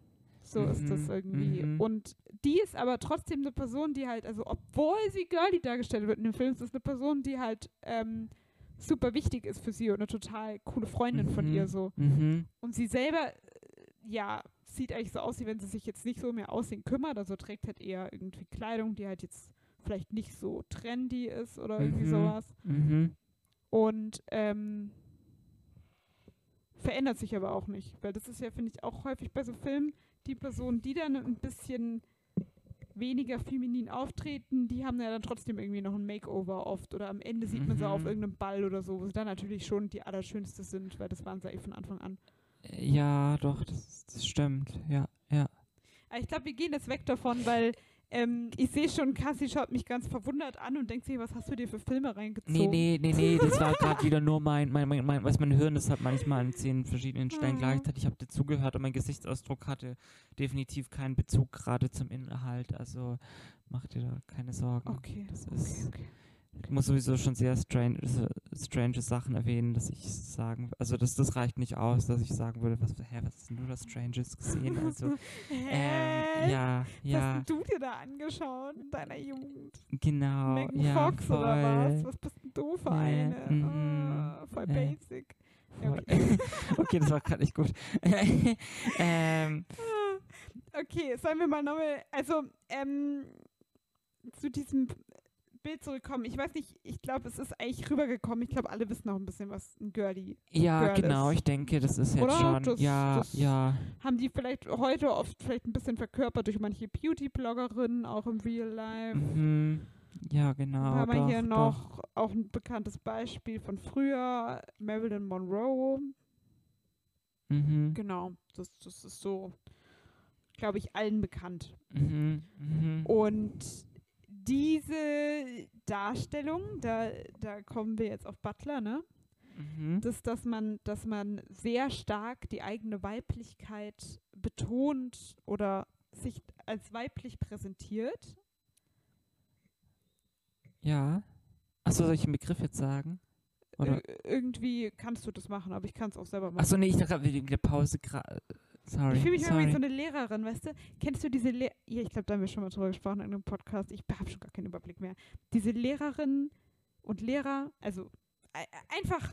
So ist das Mhm, irgendwie. mhm. Und die ist aber trotzdem eine Person, die halt, also obwohl sie girly dargestellt wird in dem Film, ist es eine Person, die halt ähm, super wichtig ist für sie und eine total coole Freundin von Mhm. ihr so. Mhm. Und sie selber, äh, ja, sieht eigentlich so aus, wie wenn sie sich jetzt nicht so mehr aussehen kümmert. Also trägt halt eher irgendwie Kleidung, die halt jetzt vielleicht nicht so trendy ist oder irgendwie Mhm. sowas. Mhm. Und ähm, verändert sich aber auch nicht. Weil das ist ja, finde ich, auch häufig bei so Filmen, die Personen, die dann ein bisschen weniger feminin auftreten, die haben ja dann trotzdem irgendwie noch ein Makeover oft. Oder am Ende sieht man sie auf Mhm. irgendeinem Ball oder so, wo sie dann natürlich schon die Allerschönste sind, weil das waren sie eigentlich von Anfang an. Ja, doch, das, das stimmt, ja, ja. Aber ich glaube, wir gehen jetzt weg davon, weil ähm, ich sehe schon, Cassie schaut mich ganz verwundert an und denkt sich, was hast du dir für Filme reingezogen? Nee, nee, nee, nee, das war [laughs] gerade wieder nur mein, mein, mein, mein, was mein Hirn, das hat manchmal an zehn verschiedenen Stellen Ah. gleichzeitig. Ich habe dir zugehört und mein Gesichtsausdruck hatte definitiv keinen Bezug gerade zum Inhalt. Also mach dir da keine Sorgen. Okay, Das okay, ist, okay. Ich muss sowieso schon sehr strange, strange Sachen erwähnen, dass ich sagen, also das, das reicht nicht aus, dass ich sagen würde, was, hä, was hast denn du da Stranges gesehen? Also, [laughs] ähm, ja, Was ja, hast denn du dir da angeschaut in deiner Jugend? genau, Megan ja, Fox voll. oder was? Was bist denn du für Ja, eine? mhm, Ah, voll ja. basic. Okay. [laughs] okay, das war gerade nicht gut. [laughs] ähm, Okay, sollen wir mal nochmal, also ähm, zu diesem Bild zurückkommen. Ich weiß nicht, ich glaube, es ist eigentlich rübergekommen. Ich glaube, alle wissen noch ein bisschen, was ein Girly. ja, Girl genau, ist. ich denke, das ist jetzt Oder? schon, Das- ja, das- ja, Haben die vielleicht heute oft vielleicht ein bisschen verkörpert durch manche Beauty-Bloggerinnen, auch im Real Life. mhm, ja, genau. Dann haben wir doch, hier doch. noch auch ein bekanntes Beispiel von früher, Marilyn Monroe. Mhm, Genau, das, das ist so, glaube ich, allen bekannt. mhm, mhm. Und diese Darstellung, da, da kommen wir jetzt auf Butler, ne? Mhm. Das, dass man, dass man sehr stark die eigene Weiblichkeit betont oder sich als weiblich präsentiert. Ja. Achso, soll ich den Begriff jetzt sagen? Oder? Ir- irgendwie kannst du das machen, aber ich kann es auch selber machen. Achso, nee, ich dachte gerade wegen der Pause gerade. Sorry. Ich fühle mich immer sorry. wie so eine Lehrerin, weißt du? Kennst du diese Le ja, ich glaube, da haben wir schon mal drüber gesprochen in einem Podcast. Ich habe schon gar keinen Überblick mehr. Diese Lehrerinnen und Lehrer, also ei- einfach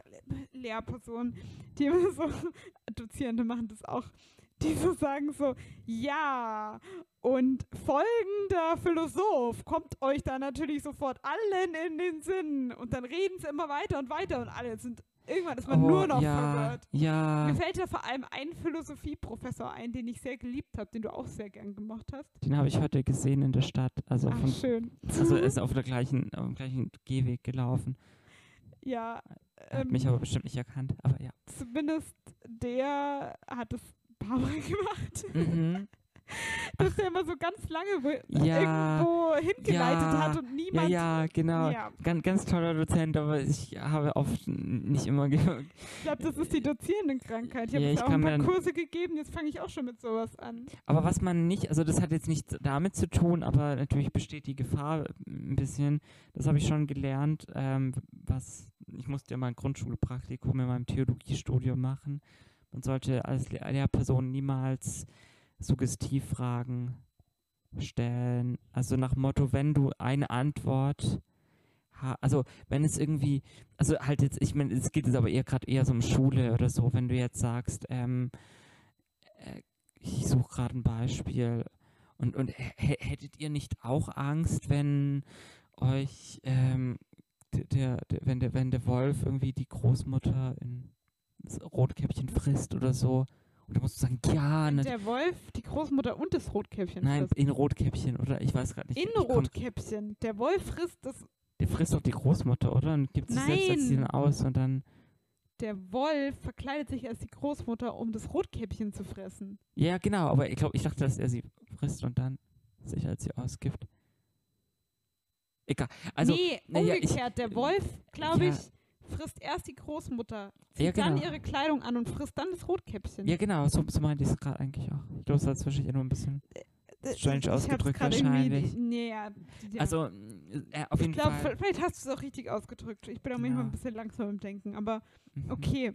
Lehrpersonen, die immer so, [laughs] Dozierende machen das auch, die so sagen so, ja, und folgender Philosoph kommt euch da natürlich sofort allen in den Sinn. Und dann reden sie immer weiter und weiter und alle sind, irgendwann ist man oh, nur noch ja, verwirrt. Ja, Mir fällt da vor allem ein Philosophieprofessor ein, den ich sehr geliebt habe, den du auch sehr gern gemacht hast. den habe ich heute gesehen in der Stadt. Also, Ach, von, schön. also [laughs] ist auf, der gleichen, auf dem gleichen Gehweg gelaufen. ja, Er hat ähm, mich aber bestimmt nicht erkannt. Aber ja. zumindest der hat es paar Mal [laughs] gemacht. Mhm. dass der immer so ganz lange Ja, irgendwo hingeleitet ja, hat und niemand. ja, genau. Ja, Ganz, ganz toller Dozent, aber ich habe oft nicht immer ge ich glaube, das ist die Dozierendenkrankheit. Ich habe jetzt auch ein paar Kurse gegeben, jetzt fange ich auch schon mit sowas an. Aber was man nicht, also das hat jetzt nichts damit zu tun, aber natürlich besteht die Gefahr ein bisschen. Das habe ich schon gelernt, ähm, was ich musste ja mal ein Grundschulpraktikum in meinem Theologiestudium machen. Man sollte als Le Lehrperson niemals Suggestivfragen stellen. Also nach Motto, wenn du eine Antwort also wenn es irgendwie, also halt jetzt, ich meine, es geht jetzt aber eher gerade eher so um Schule oder so, wenn du jetzt sagst, ähm, äh, ich suche gerade ein Beispiel. Und, und hä- hättet ihr nicht auch Angst, wenn euch ähm, der, der, wenn der, wenn der Wolf irgendwie die Großmutter in Rotkäppchen frisst oder so? Und dann musst du sagen, ja, ne, der Wolf, die Großmutter und das Rotkäppchen nein, frisst. in Rotkäppchen oder ich weiß gerade nicht. In Rotkäppchen. Der Wolf frisst das. Der frisst doch die Großmutter, oder? Und gibt sich selbst als dann aus und dann. Der Wolf verkleidet sich als die Großmutter, um das Rotkäppchen zu fressen. Ja, genau, aber ich glaube, ich dachte, dass er sie frisst und dann sich als sie ausgibt. Egal. Also, nee, na ja, ich- umgekehrt. der Wolf, glaube ja. ich, frisst erst die Großmutter, zieht Ja, dann genau. ihre Kleidung an und frisst dann das Rotkäppchen. ja, genau, so, so meinte ich es gerade eigentlich auch. Ich glaube, es wahrscheinlich nur ein bisschen. Äh, strange ich ausgedrückt wahrscheinlich. Nee, ja, ja. Also, äh, auf ich jeden glaube, Fall. vielleicht hast du es auch richtig ausgedrückt. Ich bin da manchmal ein Genau. bisschen langsam im Denken, aber Mhm. okay.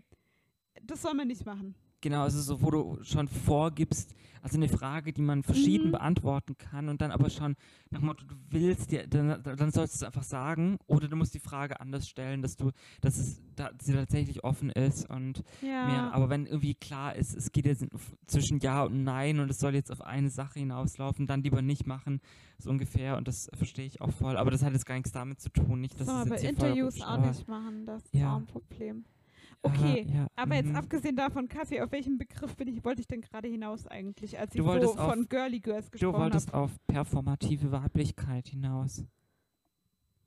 Das soll man nicht machen. Genau, also so, wo du schon vorgibst, also eine Frage, die man verschieden Mhm. beantworten kann und dann aber schon nach dem Motto, du willst, dir, dann, dann sollst du es einfach sagen oder du musst die Frage anders stellen, dass du, dass es da, sie tatsächlich offen ist und Ja. mehr. Aber wenn irgendwie klar ist, es geht jetzt zwischen Ja und Nein und es soll jetzt auf eine Sache hinauslaufen, dann lieber nicht machen, so ungefähr. Und das verstehe ich auch voll. Aber das hat jetzt gar nichts damit zu tun, nicht, dass das soll es man bei jetzt Interviews auch aber- nicht machen. Das ist Ja. auch ein Problem. Aha, Okay, ja, Aber jetzt mhm. abgesehen davon, Kaffee, auf welchen Begriff bin ich, wollte ich denn gerade hinaus eigentlich, als ich Du so auf- von Girly Girls Du gesprochen wolltest habe? auf performative Weiblichkeit hinaus.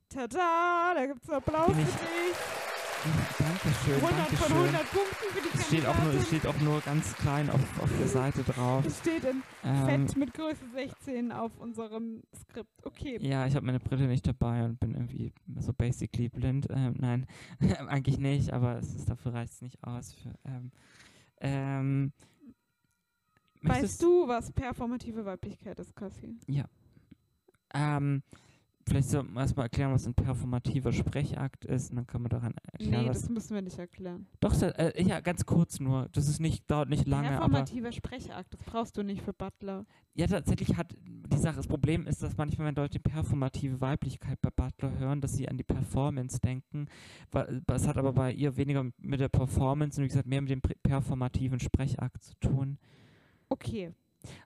Tada, da gibt's Applaus für dich. Dankeschön, 100 von Dankeschön. 100 Punkten für die Es steht, auch nur, es Kandidatin. steht auch nur ganz klein auf, auf der Seite drauf. Es steht in Ähm, Fett mit Größe 16 auf unserem Skript. Okay. ja, ich habe meine Brille nicht dabei und bin irgendwie so basically blind. Ähm, nein, [laughs] eigentlich nicht, aber es ist, dafür reicht es nicht aus. Für, ähm, ähm, Weißt du, was performative Weiblichkeit ist, Cassie? Ähm, vielleicht sollten wir erstmal erklären, was ein performativer Sprechakt ist und dann kann man daran erklären, Nee, das müssen wir nicht erklären. Doch, äh, ja, ganz kurz nur. Das ist nicht, dauert nicht lange. Performativer Sprechakt, das brauchst du nicht für Butler. Ja, tatsächlich hat die Sache, das Problem ist, dass manchmal, wenn Leute die performative Weiblichkeit bei Butler hören, dass sie an die Performance denken. Das hat aber bei ihr weniger mit der Performance und wie gesagt mehr mit dem performativen Sprechakt zu tun. Okay.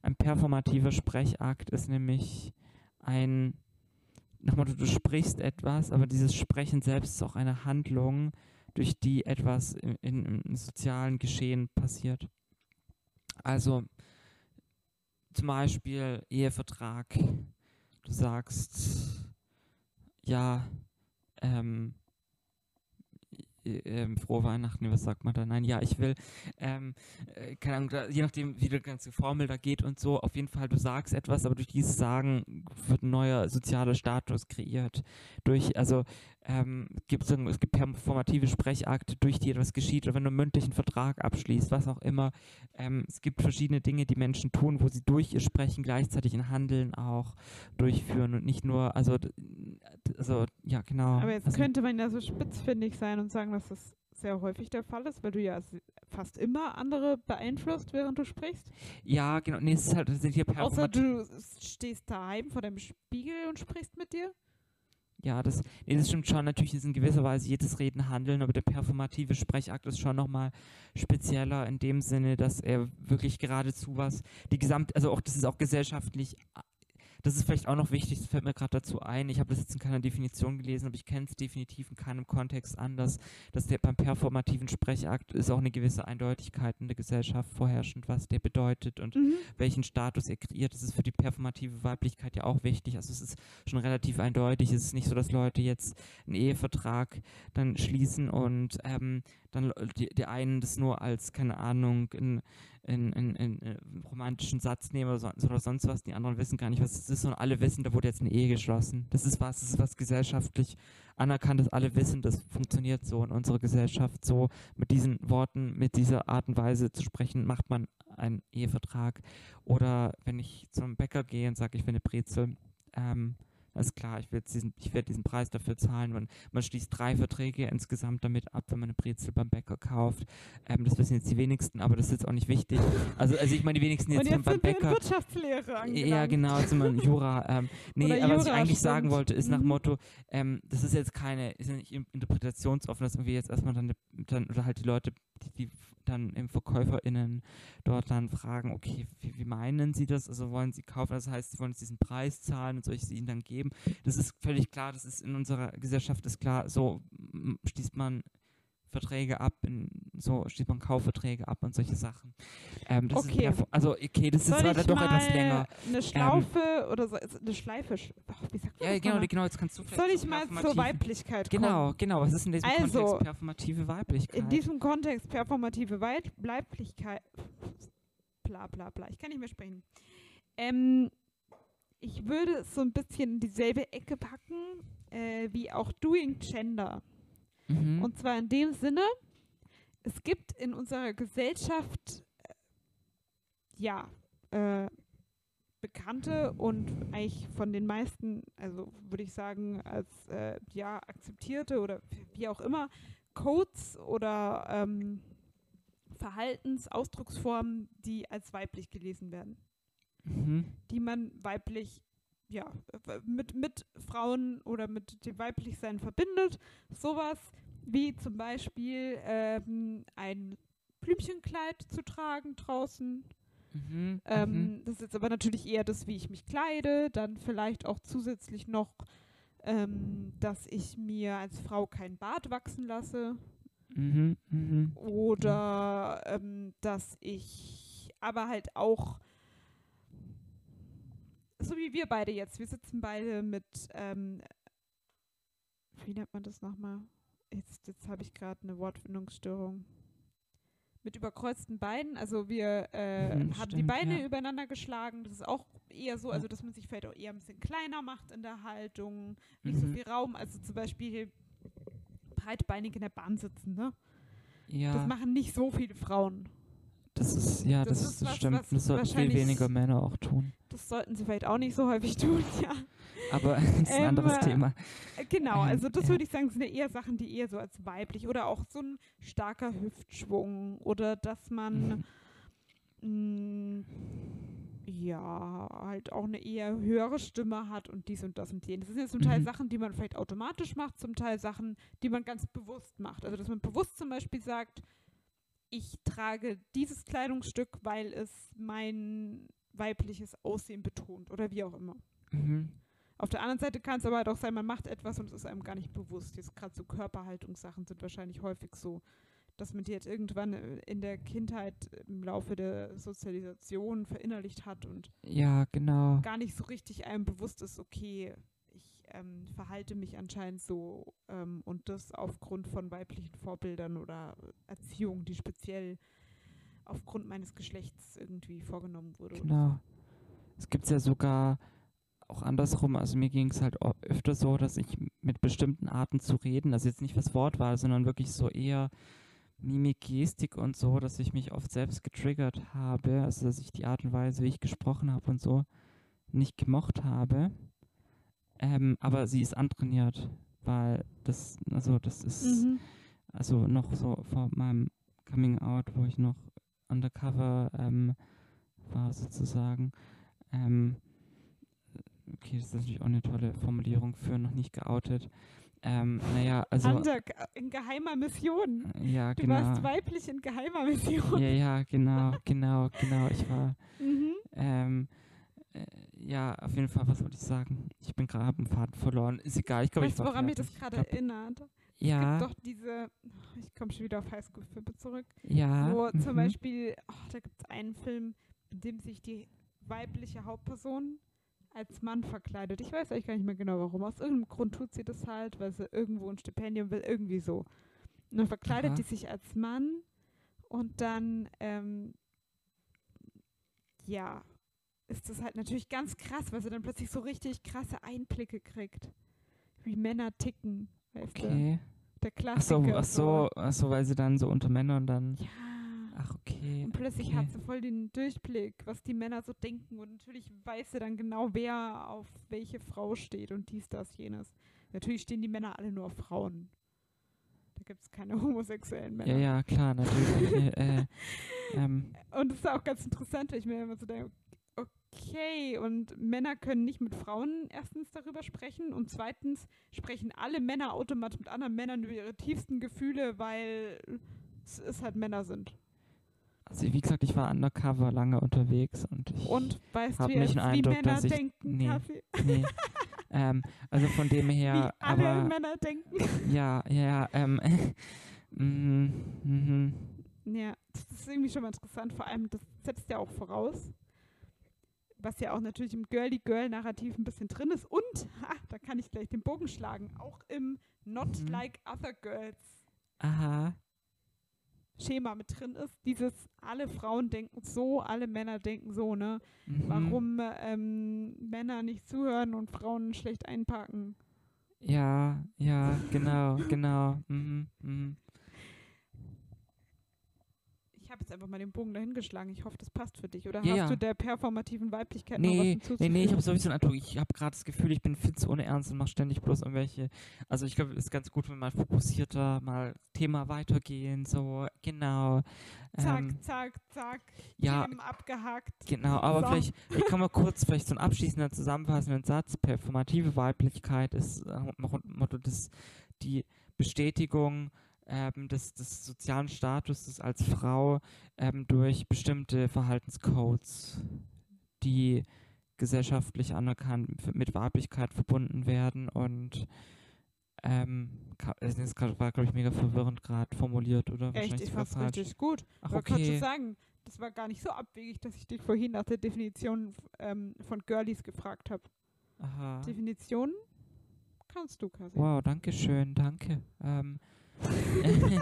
Ein performativer Sprechakt ist nämlich ein, dem Motto, du sprichst etwas, aber dieses Sprechen selbst ist auch eine Handlung, durch die etwas in, in, im sozialen Geschehen passiert. Also zum Beispiel Ehevertrag. Du sagst, ja, ähm, äh, ähm, frohe Weihnachten, was sagt man da? Nein, ja, ich will, ähm, äh, keine Ahnung, da, je nachdem, wie die ganze Formel da geht und so, auf jeden Fall, du sagst etwas, aber durch dieses Sagen wird ein neuer sozialer Status kreiert. Durch, also, ähm, gibt es es gibt performative Sprechakte, durch die etwas geschieht, oder wenn du einen mündlichen Vertrag abschließt, was auch immer. Ähm, es gibt verschiedene Dinge, die Menschen tun, wo sie durch ihr Sprechen gleichzeitig ein Handeln auch durchführen und nicht nur, also, also ja, genau. Aber jetzt also, könnte man ja so spitzfindig sein und sagen, dass das sehr häufig der Fall ist, weil du ja fast immer andere beeinflusst, während du sprichst. Ja, genau, nee, es ist halt tatsächlich ja Außer du stehst daheim vor deinem Spiegel und sprichst mit dir. Ja, das, nee, das stimmt schon. Natürlich ist in gewisser Weise jedes Reden Handeln, aber der performative Sprechakt ist schon nochmal spezieller in dem Sinne, dass er wirklich geradezu was, die gesamt, also auch, das ist auch gesellschaftlich, das ist vielleicht auch noch wichtig, das fällt mir gerade dazu ein. Ich habe das jetzt in keiner Definition gelesen, aber ich kenne es definitiv in keinem Kontext anders, dass der beim performativen Sprechakt ist auch eine gewisse Eindeutigkeit in der Gesellschaft vorherrschend, was der bedeutet und Mhm. welchen Status er kreiert. Das ist für die performative Weiblichkeit ja auch wichtig. Also es ist schon relativ eindeutig. Es ist nicht so, dass Leute jetzt einen Ehevertrag dann schließen und ähm, dann le- die, die einen das nur als, keine Ahnung, in, in, in romantischen Satz nehmen oder, so, oder sonst was. Die anderen wissen gar nicht, was es ist, sondern alle wissen, da wurde jetzt eine Ehe geschlossen. Das ist was, das ist was gesellschaftlich anerkannt ist. Alle wissen, das funktioniert so in unserer Gesellschaft. So mit diesen Worten, mit dieser Art und Weise zu sprechen, macht man einen Ehevertrag. Oder wenn ich zum Bäcker gehe und sage, ich will eine Brezel, ähm, das ist klar, ich werde diesen, ich werd diesen Preis dafür zahlen. Man, man schließt drei Verträge insgesamt damit ab, wenn man eine Brezel beim Bäcker kauft. Ähm, das wissen jetzt die wenigsten, aber das ist jetzt auch nicht wichtig. Also, also ich meine, die wenigsten Und jetzt, jetzt beim Bäcker. Wirtschaftslehre angelangt. Ja, genau, jetzt wir in Jura. Ähm, [laughs] nee, Oder aber was ich eigentlich sagen stimmt. wollte, ist nach Mhm. Motto, ähm, das ist jetzt keine, ist ja nicht interpretationsoffen, dass irgendwie jetzt erstmal dann, dann oder halt die Leute, die, die dann im VerkäuferInnen dort dann fragen, okay, wie, wie meinen sie das? Also wollen sie kaufen, das heißt, sie wollen jetzt diesen Preis zahlen und soll ich sie ihnen dann geben? Das ist völlig klar, das ist in unserer Gesellschaft ist klar, so schließt man Verträge ab, in, so schließt man Kaufverträge ab und solche Sachen. Ähm, Okay. Ist perfor- also okay, das ist Soll zwar ich doch etwas länger. eine Schlaufe oder so, eine Schleife, sch- ach, wie sagt man Ja, genau, genau, jetzt kannst du vielleicht Soll ich mal zur Weiblichkeit kommen? Genau, genau, was ist in diesem Also, Kontext performative Weiblichkeit? In diesem Kontext performative Weib Weiblichkeit. Bla bla bla. Ich kann nicht mehr sprechen. Ähm, ich würde es so ein bisschen in dieselbe Ecke packen äh, wie auch Doing Gender. mhm. Und zwar in dem Sinne, es gibt in unserer Gesellschaft äh, ja äh, bekannte und eigentlich von den meisten, also würde ich sagen, als äh, ja akzeptierte oder wie auch immer, Codes oder ähm, Verhaltensausdrucksformen, die als weiblich gelesen werden mhm. die man weiblich, ja, mit, mit Frauen oder mit dem Weiblichsein verbindet. Sowas wie zum Beispiel ähm, ein Blümchenkleid zu tragen draußen. Mhm. Ähm, mhm. Das ist jetzt aber natürlich eher das, wie ich mich kleide. Dann vielleicht auch zusätzlich noch, ähm, dass ich mir als Frau kein Bart wachsen lasse. Mhm. Mhm. Oder ähm, dass ich aber halt auch, so wie wir beide jetzt, wir sitzen beide mit, ähm, wie nennt man das nochmal? jetzt, jetzt habe ich gerade eine Wortfindungsstörung. Mit überkreuzten Beinen, also wir äh, Mhm, haben die stimmt, Beine ja. übereinander geschlagen. Das ist auch eher so, also dass man sich vielleicht auch eher ein bisschen kleiner macht in der Haltung, nicht so Mhm. viel Raum. Also zum Beispiel breitbeinig in der Bahn sitzen, ne? Ja, Das machen nicht so viele Frauen. Das ist, ja, das das, ist was, stimmt. Das sollten viel weniger Männer auch tun. Das sollten sie vielleicht auch nicht so häufig tun, [laughs] ja. Aber [laughs] das ist ein Ähm, anderes äh, Thema. Genau, also das würde ich sagen, sind ja eher Sachen, die eher so als weiblich oder auch so ein starker Hüftschwung oder dass man Mhm. mh, ja halt auch eine eher höhere Stimme hat und dies und das und jenes. Das sind ja zum Teil Mhm. Sachen, die man vielleicht automatisch macht, zum Teil Sachen, die man ganz bewusst macht. Also dass man bewusst zum Beispiel sagt, ich trage dieses Kleidungsstück, weil es mein weibliches Aussehen betont oder wie auch immer. Mhm. Auf der anderen Seite kann es aber halt auch sein, man macht etwas und es ist einem gar nicht bewusst. Jetzt gerade so Körperhaltungssachen sind wahrscheinlich häufig so, dass man die jetzt irgendwann äh, in der Kindheit im Laufe der Sozialisation verinnerlicht hat und Ja, genau. gar nicht so richtig einem bewusst ist, okay, ähm, verhalte mich anscheinend so ähm, und das aufgrund von weiblichen Vorbildern oder Erziehung, die speziell aufgrund meines Geschlechts irgendwie vorgenommen wurde. Genau. Es gibt ja sogar auch andersrum. Also mir ging es halt öfter so, dass ich mit bestimmten Arten zu reden, also jetzt nicht was Wortwahl, sondern wirklich so eher Mimik, Gestik und so, dass ich mich oft selbst getriggert habe. Also dass ich die Art und Weise, wie ich gesprochen habe und so, nicht gemocht habe. Ähm, aber sie ist antrainiert, weil das, also das ist. Mhm. also noch so vor meinem Coming Out, wo ich noch undercover ähm, war sozusagen. Ähm, okay, das ist natürlich auch eine tolle Formulierung für noch nicht geoutet. Ähm, naja, also Hunter, ge- in geheimer Mission. ja, Du genau. warst weiblich in geheimer Mission. Ja, ja, genau, genau, genau. Ich war [laughs] Mhm. ähm, äh, ja, auf jeden Fall, was wollte ich sagen? Ich bin gerade am Faden verloren. Ist egal, ich glaube, ich war woran mich das gerade erinnert? Ja, Es gibt doch diese, ich komme schon wieder auf Highschool-Filme zurück, ja. wo zum mhm. Beispiel, oh, da gibt es einen Film, in dem sich die weibliche Hauptperson als Mann verkleidet. Ich weiß eigentlich gar nicht mehr genau warum. Aus irgendeinem Grund tut sie das halt, weil sie irgendwo ein Stipendium will, irgendwie so. Und dann verkleidet Aha. die sich als Mann und dann, ähm, ja, ist das halt natürlich ganz krass, weil sie dann plötzlich so richtig krasse Einblicke kriegt. Wie Männer ticken, weißt du? Okay. Der Ach so, Klassiker. ach so, ach so, weil sie dann so unter Männern dann. Ja. Ach, okay. Und plötzlich okay. hat sie voll den Durchblick, was die Männer so denken. Und natürlich weiß sie dann genau, wer auf welche Frau steht und dies, das, jenes. Natürlich stehen die Männer alle nur auf Frauen. Da gibt es keine [laughs] homosexuellen Männer. Ja, ja, klar, natürlich. [laughs] äh, ähm, Und das ist auch ganz interessant, weil ich mir immer so denke, okay, und Männer können nicht mit Frauen erstens darüber sprechen und zweitens sprechen alle Männer automatisch mit anderen Männern über ihre tiefsten Gefühle, weil es, halt Männer sind. also, wie gesagt, ich war undercover lange unterwegs und ich. Und weißt du nicht jetzt, den wie Eindruck, Männer dass ich- denken, nee. Kaffee? Nee. ähm, also von dem her, wie alle aber. Männer denken. Ja, ja, ja, ähm. [laughs] mhm, mhm. Ja, das ist irgendwie schon mal interessant. Vor allem, das setzt ja auch voraus, was ja auch natürlich im Girly-Girl-Narrativ ein bisschen drin ist. Und, ha, da kann ich gleich den Bogen schlagen, auch im Not Mhm. Like Other Girls Aha. Schema mit drin ist. Dieses, alle Frauen denken so, alle Männer denken so, ne? Mhm. Warum ähm, Männer nicht zuhören und Frauen schlecht einparken. Ja, ja, genau, genau. Mhm, mhm. Ich habe jetzt einfach mal den Bogen dahin geschlagen. Ich hoffe, das passt für dich. Oder Ja, hast ja. du der performativen Weiblichkeit noch was Nee, nee, hinzuzufügen? nee, ich habe sowieso einen Eindruck, ich habe gerade das Gefühl, ich bin zu ohne Ernst und mache ständig bloß irgendwelche. Also ich glaube, es ist ganz gut, wenn man fokussierter mal Thema weitergehen, so, genau. Zack, Ähm, zack, zack. ja, Themen abgehakt. genau, aber So. vielleicht, ich kann mal kurz vielleicht so einen abschließenden, zusammenfassenden Satz. Performative Weiblichkeit ist äh, Motto, Motto des, die Bestätigung ähm, des, des sozialen Status als Frau ähm, durch bestimmte Verhaltenscodes, die gesellschaftlich anerkannt mit Weiblichkeit verbunden werden und ähm, äh, das grad- war, glaube ich, mega verwirrend gerade formuliert, oder? Echt, ich fand's falsch. richtig gut. Ach, Aber kannst du okay. sagen, das war gar nicht so abwegig, dass ich dich vorhin nach der Definition ähm, von Girlies gefragt habe. Aha. Definitionen kannst du, Kasi. Wow, danke schön, danke. Ähm, [laughs]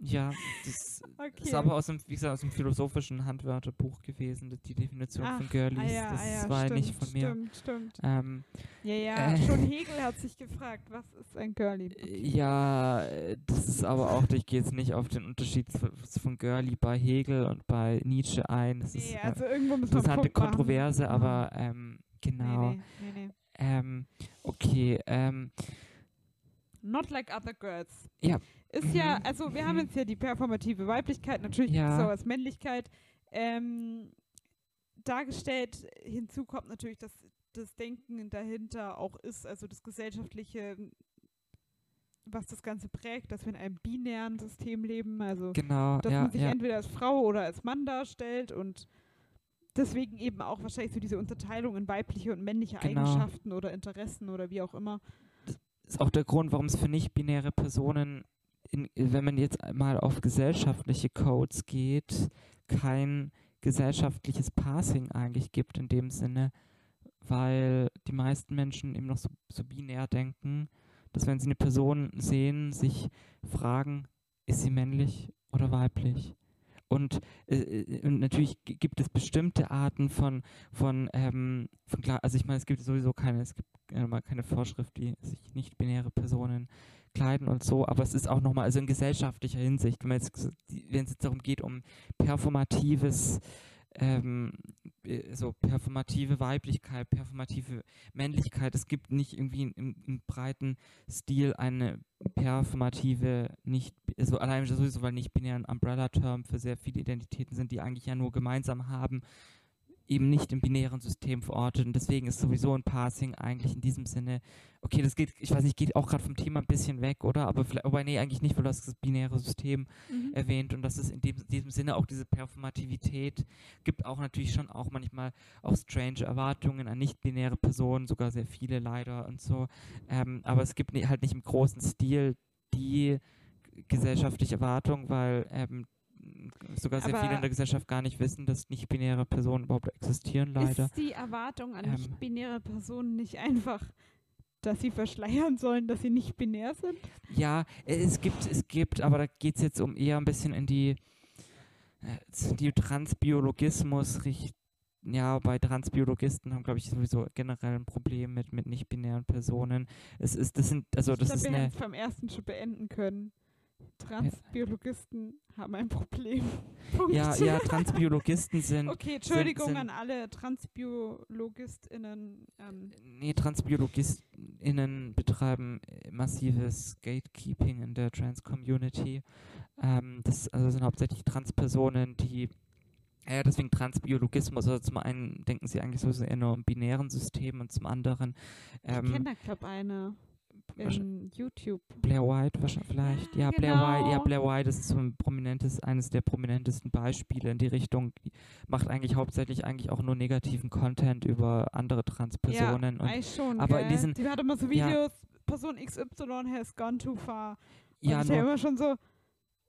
ja, das Okay. ist aber aus dem, wie gesagt, aus dem philosophischen Handwörterbuch gewesen, die Definition Ach, von Girlies. ah ja, das ah ja, war stimmt, nicht von mir. Stimmt, stimmt. Ähm, Ja, ja, Äh. schon Hegel hat sich gefragt, was ist ein Girlie? [laughs] ja, äh, das ist aber auch, ich gehe jetzt nicht auf den Unterschied von, Girlie bei Hegel und bei Nietzsche ein. Das ist Nee, äh, also irgendwo einen interessante machen. Kontroverse, Ja. aber ähm, genau. Nee, nee, nee, nee. Ähm, okay, ähm, Not like other girls. Ja. Ist ja, Mhm. also wir haben jetzt ja die performative Weiblichkeit, natürlich Ja. so als Männlichkeit ähm, dargestellt. Hinzu kommt natürlich, dass das Denken dahinter auch ist, also das gesellschaftliche, was das Ganze prägt, dass wir in einem binären System leben, also genau, dass ja, man sich ja. entweder als Frau oder als Mann darstellt und deswegen eben auch wahrscheinlich so diese Unterteilung in weibliche und männliche Genau. Eigenschaften oder Interessen oder wie auch immer. Ist auch der Grund, warum es für nicht-binäre Personen, in, wenn man jetzt mal auf gesellschaftliche Codes geht, kein gesellschaftliches Passing eigentlich gibt in dem Sinne, weil die meisten Menschen eben noch so, so binär denken, dass wenn sie eine Person sehen, sich fragen, ist sie männlich oder weiblich? Und, äh, äh, und natürlich gi- gibt es bestimmte Arten von, von, ähm, von also ich meine, es gibt sowieso keine, es gibt äh, mal keine Vorschrift, wie sich nicht-binäre Personen kleiden und so, aber es ist auch nochmal, also in gesellschaftlicher Hinsicht, wenn jetzt, es jetzt darum geht, um performatives, ähm, äh, so performative Weiblichkeit, performative Männlichkeit, es gibt nicht irgendwie im, im breiten Stil eine performative, nicht, also allein sowieso, weil nicht binären Umbrella-Term für sehr viele Identitäten sind, die eigentlich ja nur gemeinsam haben, eben nicht im binären System verortet und deswegen ist sowieso ein Passing eigentlich in diesem Sinne, okay, das geht, ich weiß nicht, geht auch gerade vom Thema ein bisschen weg, oder? Aber vielleicht, aber nee, eigentlich nicht, weil du hast das binäre System Mhm. erwähnt und dass es in dem, diesem Sinne auch diese Performativität gibt, auch natürlich schon auch manchmal auch strange Erwartungen an nicht-binäre Personen, sogar sehr viele leider und so. Ähm, aber es gibt halt nicht im großen Stil die gesellschaftliche Erwartung, weil ähm, sogar sehr viele Aber- in der Gesellschaft gar nicht wissen, dass nicht-binäre Personen überhaupt existieren, leider. Ist die Erwartung an Ähm. nicht-binäre Personen nicht einfach, dass sie verschleiern sollen, dass sie nicht binär sind? Ja, es gibt, es gibt, aber da geht es jetzt um eher ein bisschen in die, äh, die Transbiologismus richt ja, bei Transbiologisten haben, glaube ich, sowieso generell ein Problem mit, mit nicht-binären Personen. Es ist, das sind, also ich das glaube, ist wir hätten eine, es beim ersten schon beenden können. Transbiologisten haben ein Problem. [laughs] Punkt. ja, ja, [laughs] Transbiologisten sind, Okay, Entschuldigung sind- an alle TransbiologistInnen. Ähm, nee, TransbiologistInnen betreiben massives Gatekeeping in der Trans-Community. Ähm, das also sind hauptsächlich Transpersonen, die ja, deswegen Transbiologismus, also zum einen denken sie eigentlich sowieso eher nur im binären System und zum anderen ich ähm, kenne da, glaube eine in YouTube. Blair White wahrscheinlich vielleicht. Ja, Ja, Blair White, ja, genau. Blair White, ist so ein prominentes, eines der prominentesten Beispiele in die Richtung, die macht eigentlich hauptsächlich eigentlich auch nur negativen Content über andere Transpersonen und Eigentlich schon, aber in gell? diesen- Die hat immer so ja. Videos, Person XY has gone too far. Und ja, ich nur, immer schon so,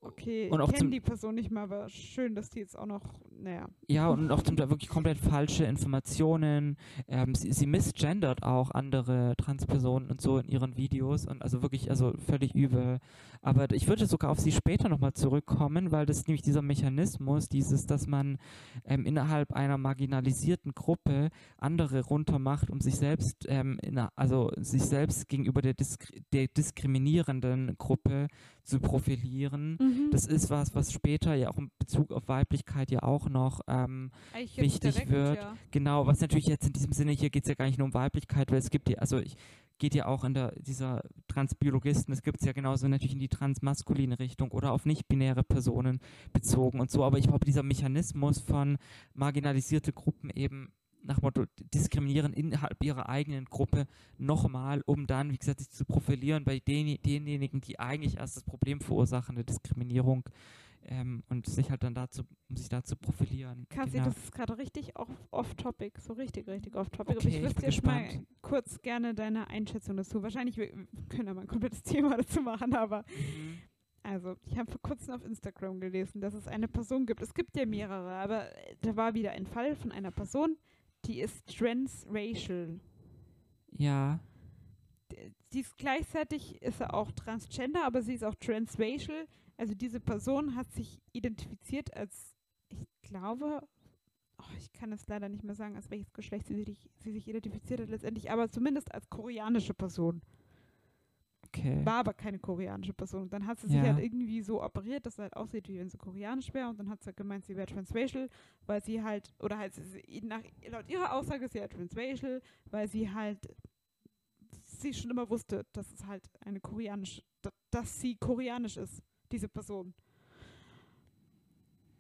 okay, Und auch ich kenne die Person nicht mal, aber schön, dass die jetzt auch noch, naja. Ja, und auch zum Teil wirklich komplett falsche Informationen. Ähm, sie, sie misgendert auch andere Transpersonen und so in ihren Videos und also wirklich, also völlig übel. Aber ich würde sogar auf sie später nochmal zurückkommen, weil das ist nämlich dieser Mechanismus, dieses, dass man ähm, innerhalb einer marginalisierten Gruppe andere runtermacht, um sich selbst, ähm, in, also sich selbst gegenüber der, diskri der diskriminierenden Gruppe zu profilieren. Mhm. Das ist was, was später ja auch in Bezug auf Weiblichkeit ja auch noch ähm, wichtig direkt, wird. Ja. genau, was natürlich jetzt in diesem Sinne hier geht es ja gar nicht nur um Weiblichkeit, weil es gibt ja, also ich geht ja auch in der dieser Transbiologisten, es gibt es ja genauso natürlich in die transmaskuline Richtung oder auf nicht-binäre Personen bezogen und so, aber ich glaube, dieser Mechanismus von marginalisierte Gruppen eben nach Motto diskriminieren innerhalb ihrer eigenen Gruppe nochmal, um dann, wie gesagt, sich zu profilieren bei den, denjenigen, die eigentlich erst das Problem verursachen, der Diskriminierung ähm, und sich halt dann dazu, um sich da zu profilieren. Kassi, genau. das ist gerade richtig off- off-topic, so richtig, richtig off-topic. Okay, Aber ich wüsste jetzt mal gespannt. kurz gerne deine Einschätzung dazu. Wahrscheinlich wir wir können ja mal ein komplettes [laughs] Thema dazu machen, aber Mhm. also ich habe vor kurzem auf Instagram gelesen, dass es eine Person gibt. Es gibt ja mehrere, aber da war wieder ein Fall von einer Person, die ist transracial. Ja, die ist gleichzeitig ist er auch transgender, aber sie ist auch transracial. Also diese Person hat sich identifiziert als, ich glaube, oh, ich kann es leider nicht mehr sagen, als welches Geschlecht sie sich, sie sich identifiziert hat letztendlich, aber zumindest als koreanische Person. Okay. War aber keine koreanische Person. Dann hat sie sich Ja. halt irgendwie so operiert, dass sie halt aussieht, wie wenn sie koreanisch wäre. Und dann hat sie halt gemeint, sie wäre transracial, weil sie halt, oder halt, sie, nach, laut ihrer Aussage ist sie halt transracial, weil sie halt, sie schon immer wusste, dass es halt eine koreanische, da- dass sie koreanisch ist, diese Person.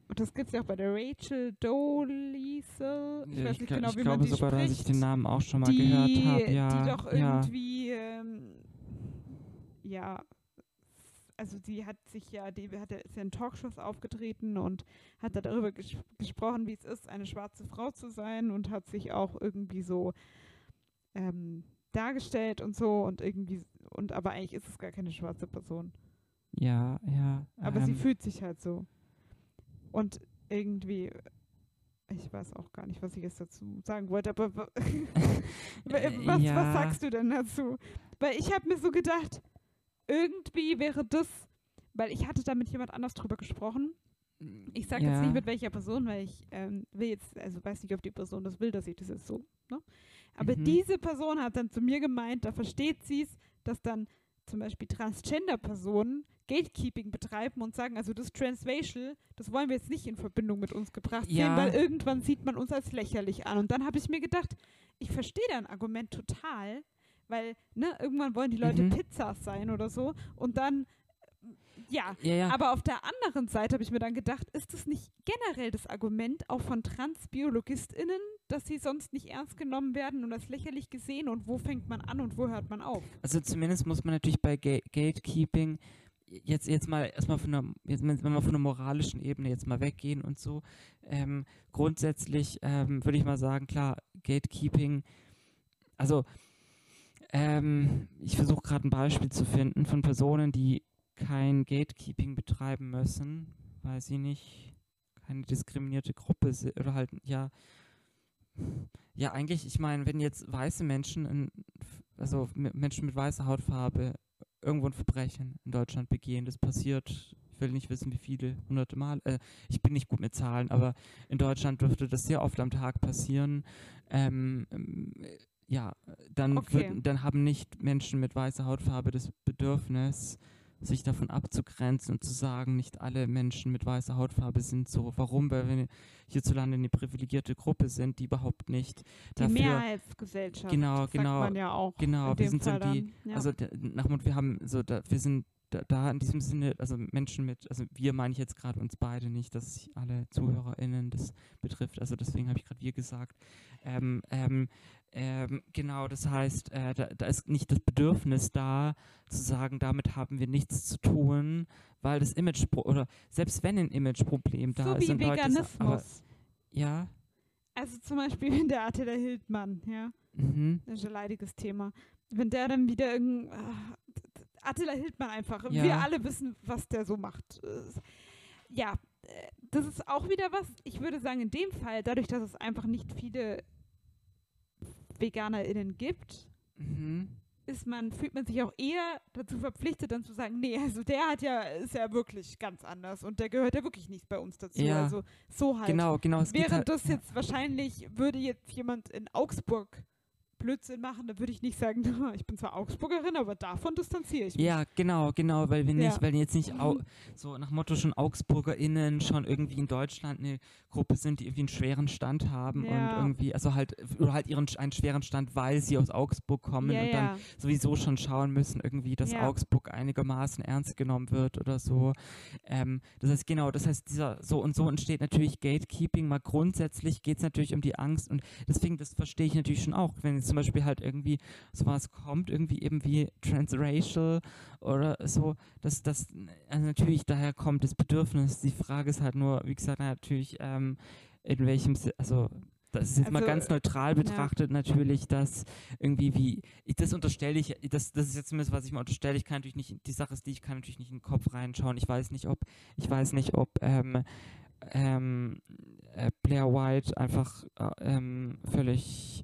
Und das gibt es ja auch bei der Rachel Dolezal. Ich Ja, weiß nicht gl- genau, ich wie glaube man die sogar, spricht dass ich den Namen auch schon mal die, gehört habe. Ja, die doch ja. irgendwie, ähm, ja, also die hat sich ja, die hat ja, ist ja in Talkshows aufgetreten und hat da darüber ges gesprochen, wie es ist, eine schwarze Frau zu sein und hat sich auch irgendwie so ähm, dargestellt und so und irgendwie, und aber eigentlich ist es gar keine schwarze Person. Ja, ja. Aber sie ähm, fühlt sich halt so. Und irgendwie, ich weiß auch gar nicht, was ich jetzt dazu sagen wollte, aber wa- [laughs] [laughs] wa- was, ja, was sagst du denn dazu? Weil ich habe mir so gedacht, irgendwie wäre das, weil ich hatte da mit jemand anders drüber gesprochen. Ich sage ja, jetzt nicht mit welcher Person, weil ich ähm, will jetzt, also weiß nicht, ob die Person das will, dass ich das jetzt so, ne? Aber Mhm. diese Person hat dann zu mir gemeint, da versteht sie es, dass dann zum Beispiel Transgender-Personen Gatekeeping betreiben und sagen, also das Transracial, das wollen wir jetzt nicht in Verbindung mit uns gebracht sehen, Ja. weil irgendwann sieht man uns als lächerlich an. Und dann habe ich mir gedacht, ich verstehe dein Argument total, weil ne, irgendwann wollen die Leute Mhm. Pizzas sein oder so und dann, äh, ja, ja, ja. aber auf der anderen Seite habe ich mir dann gedacht, ist das nicht generell das Argument auch von TransbiologistInnen, dass sie sonst nicht ernst genommen werden und als lächerlich gesehen und wo fängt man an und wo hört man auf? Also zumindest muss man natürlich bei Ga Gatekeeping jetzt jetzt mal erstmal von jetzt wir von der moralischen Ebene jetzt mal weggehen und so ähm, grundsätzlich ähm, würde ich mal sagen klar Gatekeeping also ähm, ich versuche gerade ein Beispiel zu finden von Personen die kein Gatekeeping betreiben müssen weil sie nicht keine diskriminierte Gruppe sind oder halt ja ja eigentlich ich meine wenn jetzt weiße Menschen in, also Menschen mit weißer Hautfarbe irgendwo ein Verbrechen in Deutschland begehen. Das passiert, ich will nicht wissen, wie viele, hunderte Mal. Äh, ich bin nicht gut mit Zahlen, aber in Deutschland dürfte das sehr oft am Tag passieren. Ähm, ja, dann, Okay. wird, dann haben nicht Menschen mit weißer Hautfarbe das Bedürfnis, sich davon abzugrenzen und zu sagen, nicht alle Menschen mit weißer Hautfarbe sind so. Warum? Weil wir hierzulande eine privilegierte Gruppe sind, die überhaupt nicht Die dafür Mehrheitsgesellschaft. Genau, sagt genau, man ja auch. genau, wir sind so Fall die- dann, ja. also nach wir haben so, da, wir sind da, da in diesem Sinne, also Menschen mit, also wir meine ich jetzt gerade uns beide nicht, dass sich alle ZuhörerInnen das betrifft, also deswegen habe ich gerade wir gesagt. Ähm, ähm, ähm, genau, das heißt, äh, da, da ist nicht das Bedürfnis da, zu sagen, damit haben wir nichts zu tun, weil das Image, oder selbst wenn ein Imageproblem da so ist wie Leute, sa- Veganismus. aber ja, also zum Beispiel wenn der Attila Hildmann, ja, mhm, das ist ein leidiges Thema. Wenn der dann wieder irgend ah, Attila Hildmann einfach, Ja. wir alle wissen, was der so macht. Ja, äh, das ist auch wieder was, ich würde sagen, in dem Fall, dadurch, dass es einfach nicht viele VeganerInnen gibt, mhm. ist man, fühlt man sich auch eher dazu verpflichtet, dann zu sagen, nee, also der hat ja, ist ja wirklich ganz anders und der gehört ja wirklich nicht bei uns dazu. Ja. Also so halt. genau, genau. Während halt, das ja. jetzt wahrscheinlich, würde jetzt jemand in Augsburg Blödsinn machen, da würde ich nicht sagen, [laughs] ich bin zwar Augsburgerin, aber davon distanziere ich mich. Ja, genau, genau, weil wir nicht, Ja. weil jetzt nicht [laughs] au so nach Motto schon AugsburgerInnen schon irgendwie in Deutschland eine Gruppe sind, die irgendwie einen schweren Stand haben Ja. und irgendwie, also halt, oder halt ihren einen schweren Stand, weil sie aus Augsburg kommen ja, und dann sowieso schon schauen müssen, irgendwie, dass. Augsburg einigermaßen ernst genommen wird oder so. Ähm, das heißt, genau, das heißt, dieser, so und so entsteht natürlich Gatekeeping. Mal grundsätzlich geht es natürlich um die Angst und deswegen, das verstehe ich natürlich schon auch, wenn jetzt zum Beispiel halt irgendwie sowas kommt, irgendwie eben wie transracial oder so, dass das also natürlich daher kommt das Bedürfnis. Die Frage ist halt nur, wie gesagt, natürlich, ähm, in welchem, also das ist jetzt mal Also, ganz neutral betrachtet natürlich, dass irgendwie wie, ich, das unterstelle ich, das, das ist jetzt zumindest, was ich mal unterstelle, ich kann natürlich nicht, die Sache ist die, ich kann natürlich nicht in den Kopf reinschauen, ich weiß nicht, ob, ich weiß nicht, ob ähm, ähm, äh, Blair White einfach äh, ähm, völlig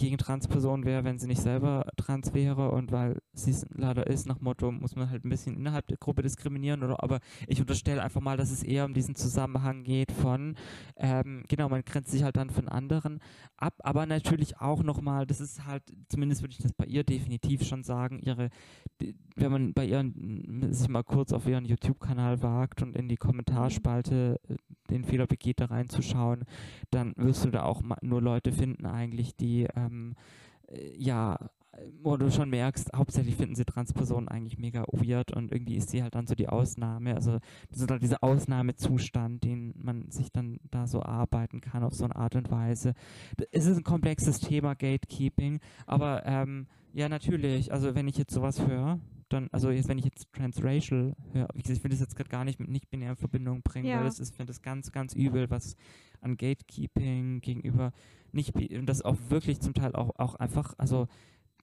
gegen Transpersonen wäre, wenn sie nicht selber trans wäre. Und weil sie es leider ist, nach Motto, muss man halt ein bisschen innerhalb der Gruppe diskriminieren oder aber ich unterstelle einfach mal, dass es eher um diesen Zusammenhang geht von, ähm, genau, man grenzt sich halt dann von anderen ab, aber natürlich auch nochmal, das ist halt, zumindest würde ich das bei ihr definitiv schon sagen, ihre, wenn man bei ihr sich mal kurz auf ihren YouTube-Kanal wagt und in die Kommentarspalte äh, den Fehler begeht, da reinzuschauen, dann wirst du da auch nur Leute finden eigentlich, die ähm, äh, ja, wo du schon merkst, hauptsächlich finden sie Transpersonen eigentlich mega weird und irgendwie ist sie halt dann so die Ausnahme, also so halt dieser Ausnahmezustand, den man sich dann da so arbeiten kann auf so eine Art und Weise. Es ist ein komplexes Thema, Gatekeeping, aber ähm, ja, natürlich, also wenn ich jetzt sowas höre, dann, also jetzt, wenn ich jetzt transracial höre, ich will das jetzt gerade gar nicht mit nicht-binär in Verbindung bringen, ja. weil das ist, finde das ganz, ganz übel, was an Gatekeeping gegenüber nicht, und das auch wirklich zum Teil auch, auch einfach, also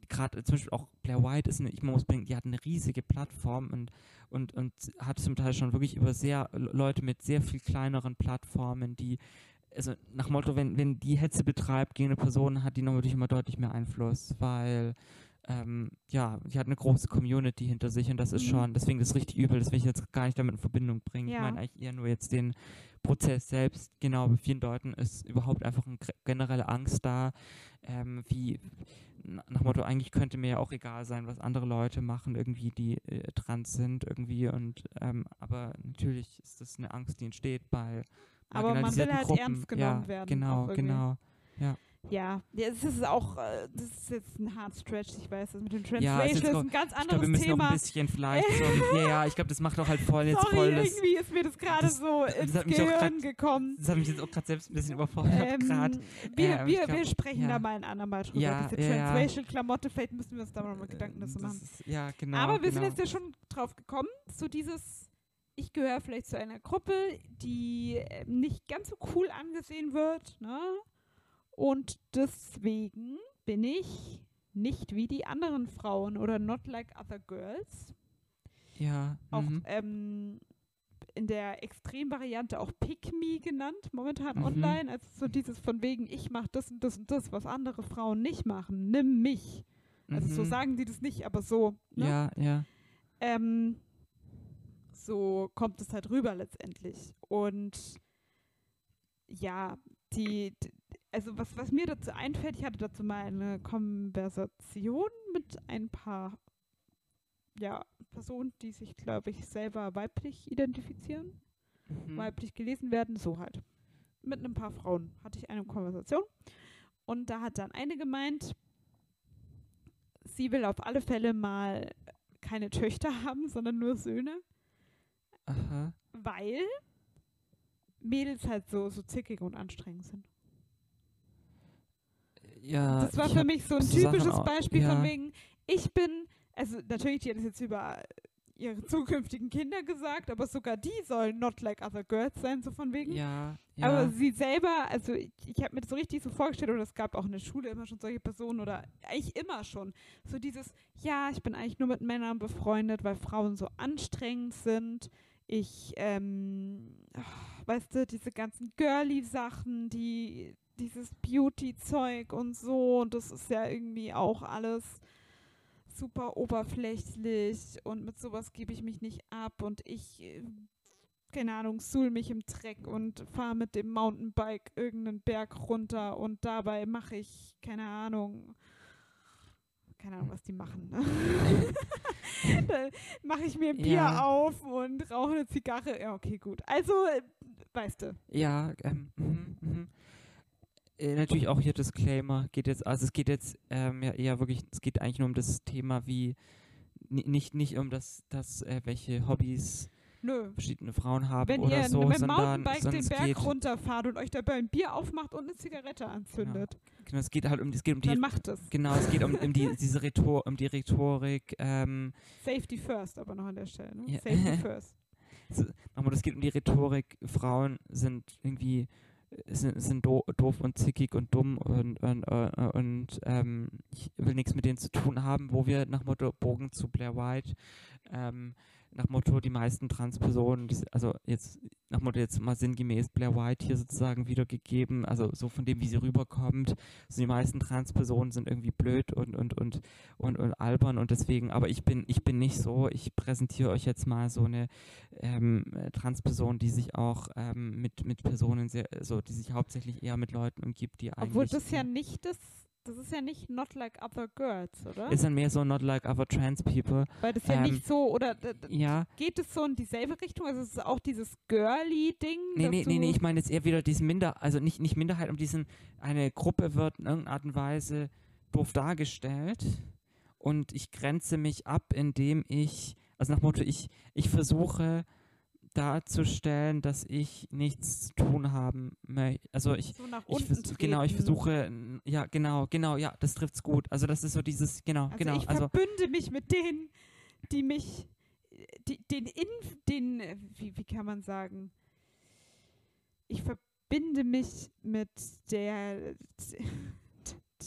gerade zum Beispiel auch Blair White ist eine, ich muss bringen, die hat eine riesige Plattform und, und, und hat zum Teil schon wirklich über sehr Leute mit sehr viel kleineren Plattformen, die also nach Motto, wenn, wenn die Hetze betreibt gegen eine Person, hat die natürlich immer deutlich mehr Einfluss, weil ähm, ja, die hat eine große Community hinter sich und das ist mhm. schon, deswegen ist es richtig übel, das will ich jetzt gar nicht damit in Verbindung bringen. Ja. Ich meine eigentlich eher nur jetzt den Prozess selbst, genau, bei vielen Leuten ist überhaupt einfach eine generelle Angst da, ähm, wie nach Motto, eigentlich könnte mir ja auch egal sein, was andere Leute machen, irgendwie, die äh, trans sind, irgendwie und ähm, aber natürlich ist das eine Angst, die entsteht bei aber man will halt Gruppen. ernst genommen ja, werden. Genau, genau. Ja. Ja, es ist auch, äh, das ist jetzt ein hard stretch, ich weiß, das mit dem Translation ja, ist, ein ganz anderes ich glaub, wir müssen Thema. Noch ein bisschen vielleicht [laughs] so, ja, ja, ich glaube, das macht doch halt voll jetzt Sorry, voll das, irgendwie ist mir das gerade so ins Gehirn grad, gekommen. Das hat mich jetzt auch gerade selbst ein bisschen überfordert ähm, gerade. Wir, ähm, wir, glaub, wir sprechen ja. da mal ein andermal drüber, ja, diese ja, Transracial-Klamotte, vielleicht müssen wir uns da mal Gedanken dazu machen. Ist, ja, genau. Aber wir genau. sind jetzt ja schon drauf gekommen, so dieses ich gehöre vielleicht zu einer Gruppe, die ähm, nicht ganz so cool angesehen wird, ne? Und deswegen bin ich nicht wie die anderen Frauen oder not like other girls. Ja. Auch mhm. ähm, in der Extremvariante auch Pick Me genannt, momentan mhm. online. Also so dieses von wegen, ich mache das und das und das, was andere Frauen nicht machen. Nimm mich. Also mhm. so sagen die das nicht, aber so. Ne? Ja, ja. Ähm, so kommt es halt rüber letztendlich. Und ja, die, also was, was mir dazu einfällt, ich hatte dazu mal eine Konversation mit ein paar ja, Personen, die sich, glaube ich, selber weiblich identifizieren, mhm. weiblich gelesen werden, so halt. Mit ein paar Frauen hatte ich eine Konversation und da hat dann eine gemeint, sie will auf alle Fälle mal keine Töchter [laughs] haben, sondern nur Söhne. Aha. Weil Mädels halt so, so zickig und anstrengend sind. Ja. Das war für mich so ein typisches auch, Beispiel ja. von wegen, ich bin, also natürlich, die hat es jetzt über ihre zukünftigen Kinder gesagt, aber sogar die sollen not like other girls sein, so von wegen. Ja, ja. Aber sie selber, also ich, ich habe mir das so richtig so vorgestellt, oder es gab auch in der Schule immer schon solche Personen oder eigentlich immer schon, so dieses, ja, ich bin eigentlich nur mit Männern befreundet, weil Frauen so anstrengend sind ich, ähm, weißt du, diese ganzen Girly-Sachen, die, dieses Beauty-Zeug und so, und das ist ja irgendwie auch alles super oberflächlich und mit sowas gebe ich mich nicht ab und ich, äh, keine Ahnung, suhl mich im Dreck und fahre mit dem Mountainbike irgendeinen Berg runter und dabei mache ich, keine Ahnung, keine Ahnung, was die machen. Ne? [laughs] da mache ich mir ein Bier ja. auf und rauche eine Zigarre. Ja, okay, gut. Also, äh, weißt du. Ja, ähm, mh, mh. Äh, natürlich auch hier Disclaimer. Geht jetzt, also es geht jetzt ähm, ja eher wirklich, es geht eigentlich nur um das Thema, wie nicht, nicht um das, das äh, welche Hobbys Nö. verschiedene Frauen haben Wenn oder ihr so, mit dem Mountainbike den Berg runterfahrt und euch dabei ein Bier aufmacht und eine Zigarette anzündet. Genau, genau es geht halt um, es geht um die. Dann macht es. Genau, es geht um, um die, diese Rhetor, um die Rhetorik. Ähm, Safety first, aber noch an der Stelle. Ne? Ja. Safety first. [laughs] nochmal, es geht um die Rhetorik. Frauen sind irgendwie sind, sind do, doof und zickig und dumm und, und, und, und ähm, ich will nichts mit denen zu tun haben, wo wir nach Motto Bogen zu Blair White ähm, nach Motto, die meisten Transpersonen, also jetzt nach Motto jetzt mal sinngemäß Blair White hier sozusagen wiedergegeben, also so von dem, wie sie rüberkommt. Also die meisten Transpersonen sind irgendwie blöd und, und, und, und, und albern und deswegen, aber ich bin, ich bin nicht so, ich präsentiere euch jetzt mal so eine ähm, Transperson, die sich auch ähm, mit, mit Personen sehr, so, die sich hauptsächlich eher mit Leuten umgibt, die eigentlich. Obwohl das ja nicht das das ist ja nicht Not Like Other Girls, oder? Ist dann mehr so Not Like Other Trans People. Weil das ja Ähm, nicht so, oder Ja, geht es so in dieselbe Richtung? Also es ist auch dieses Girly-Ding? nee, nee, nee, nee, ich meine jetzt eher wieder diesen Minder, also nicht, nicht Minderheit, um diesen, eine Gruppe wird in irgendeiner Art und Weise doof dargestellt und ich grenze mich ab, indem ich, also nach Motto, ich, ich versuche darzustellen, dass ich nichts zu tun haben möchte. Also ich, so ich vers genau, ich versuche, ja, genau, genau, ja, das trifft's gut. Also das ist so dieses, genau, Also genau, ich also verbünde mich mit denen, die mich, die, den Inf, den, wie, wie kann man sagen? Ich verbinde mich mit der,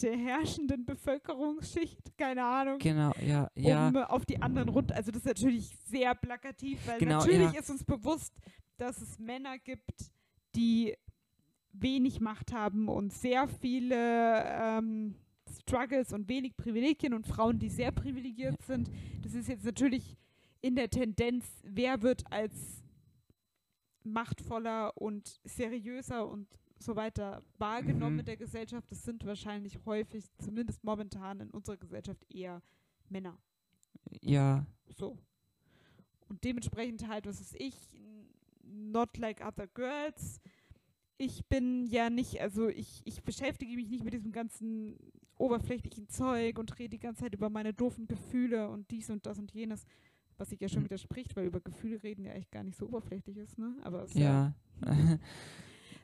der herrschenden Bevölkerungsschicht, keine Ahnung. genau, ja, ja, um auf die anderen runter. Also das ist natürlich sehr plakativ, weil Genau, natürlich ja. ist uns bewusst, dass es Männer gibt, die wenig Macht haben und sehr viele ähm, Struggles und wenig Privilegien und Frauen, die sehr privilegiert sind. Das ist jetzt natürlich in der Tendenz, wer wird als machtvoller und seriöser und so weiter wahrgenommen Mhm. in der Gesellschaft. Das sind wahrscheinlich häufig, zumindest momentan in unserer Gesellschaft, eher Männer. ja, So. Und dementsprechend halt, was ist ich, not like other girls. Ich bin ja nicht, also ich, ich beschäftige mich nicht mit diesem ganzen oberflächlichen Zeug und rede die ganze Zeit über meine doofen Gefühle und dies und das und jenes, was sich ja schon Mhm. widerspricht, weil über Gefühle reden ja eigentlich gar nicht so oberflächlich ist, ne? Aber es ist ja ja. [laughs]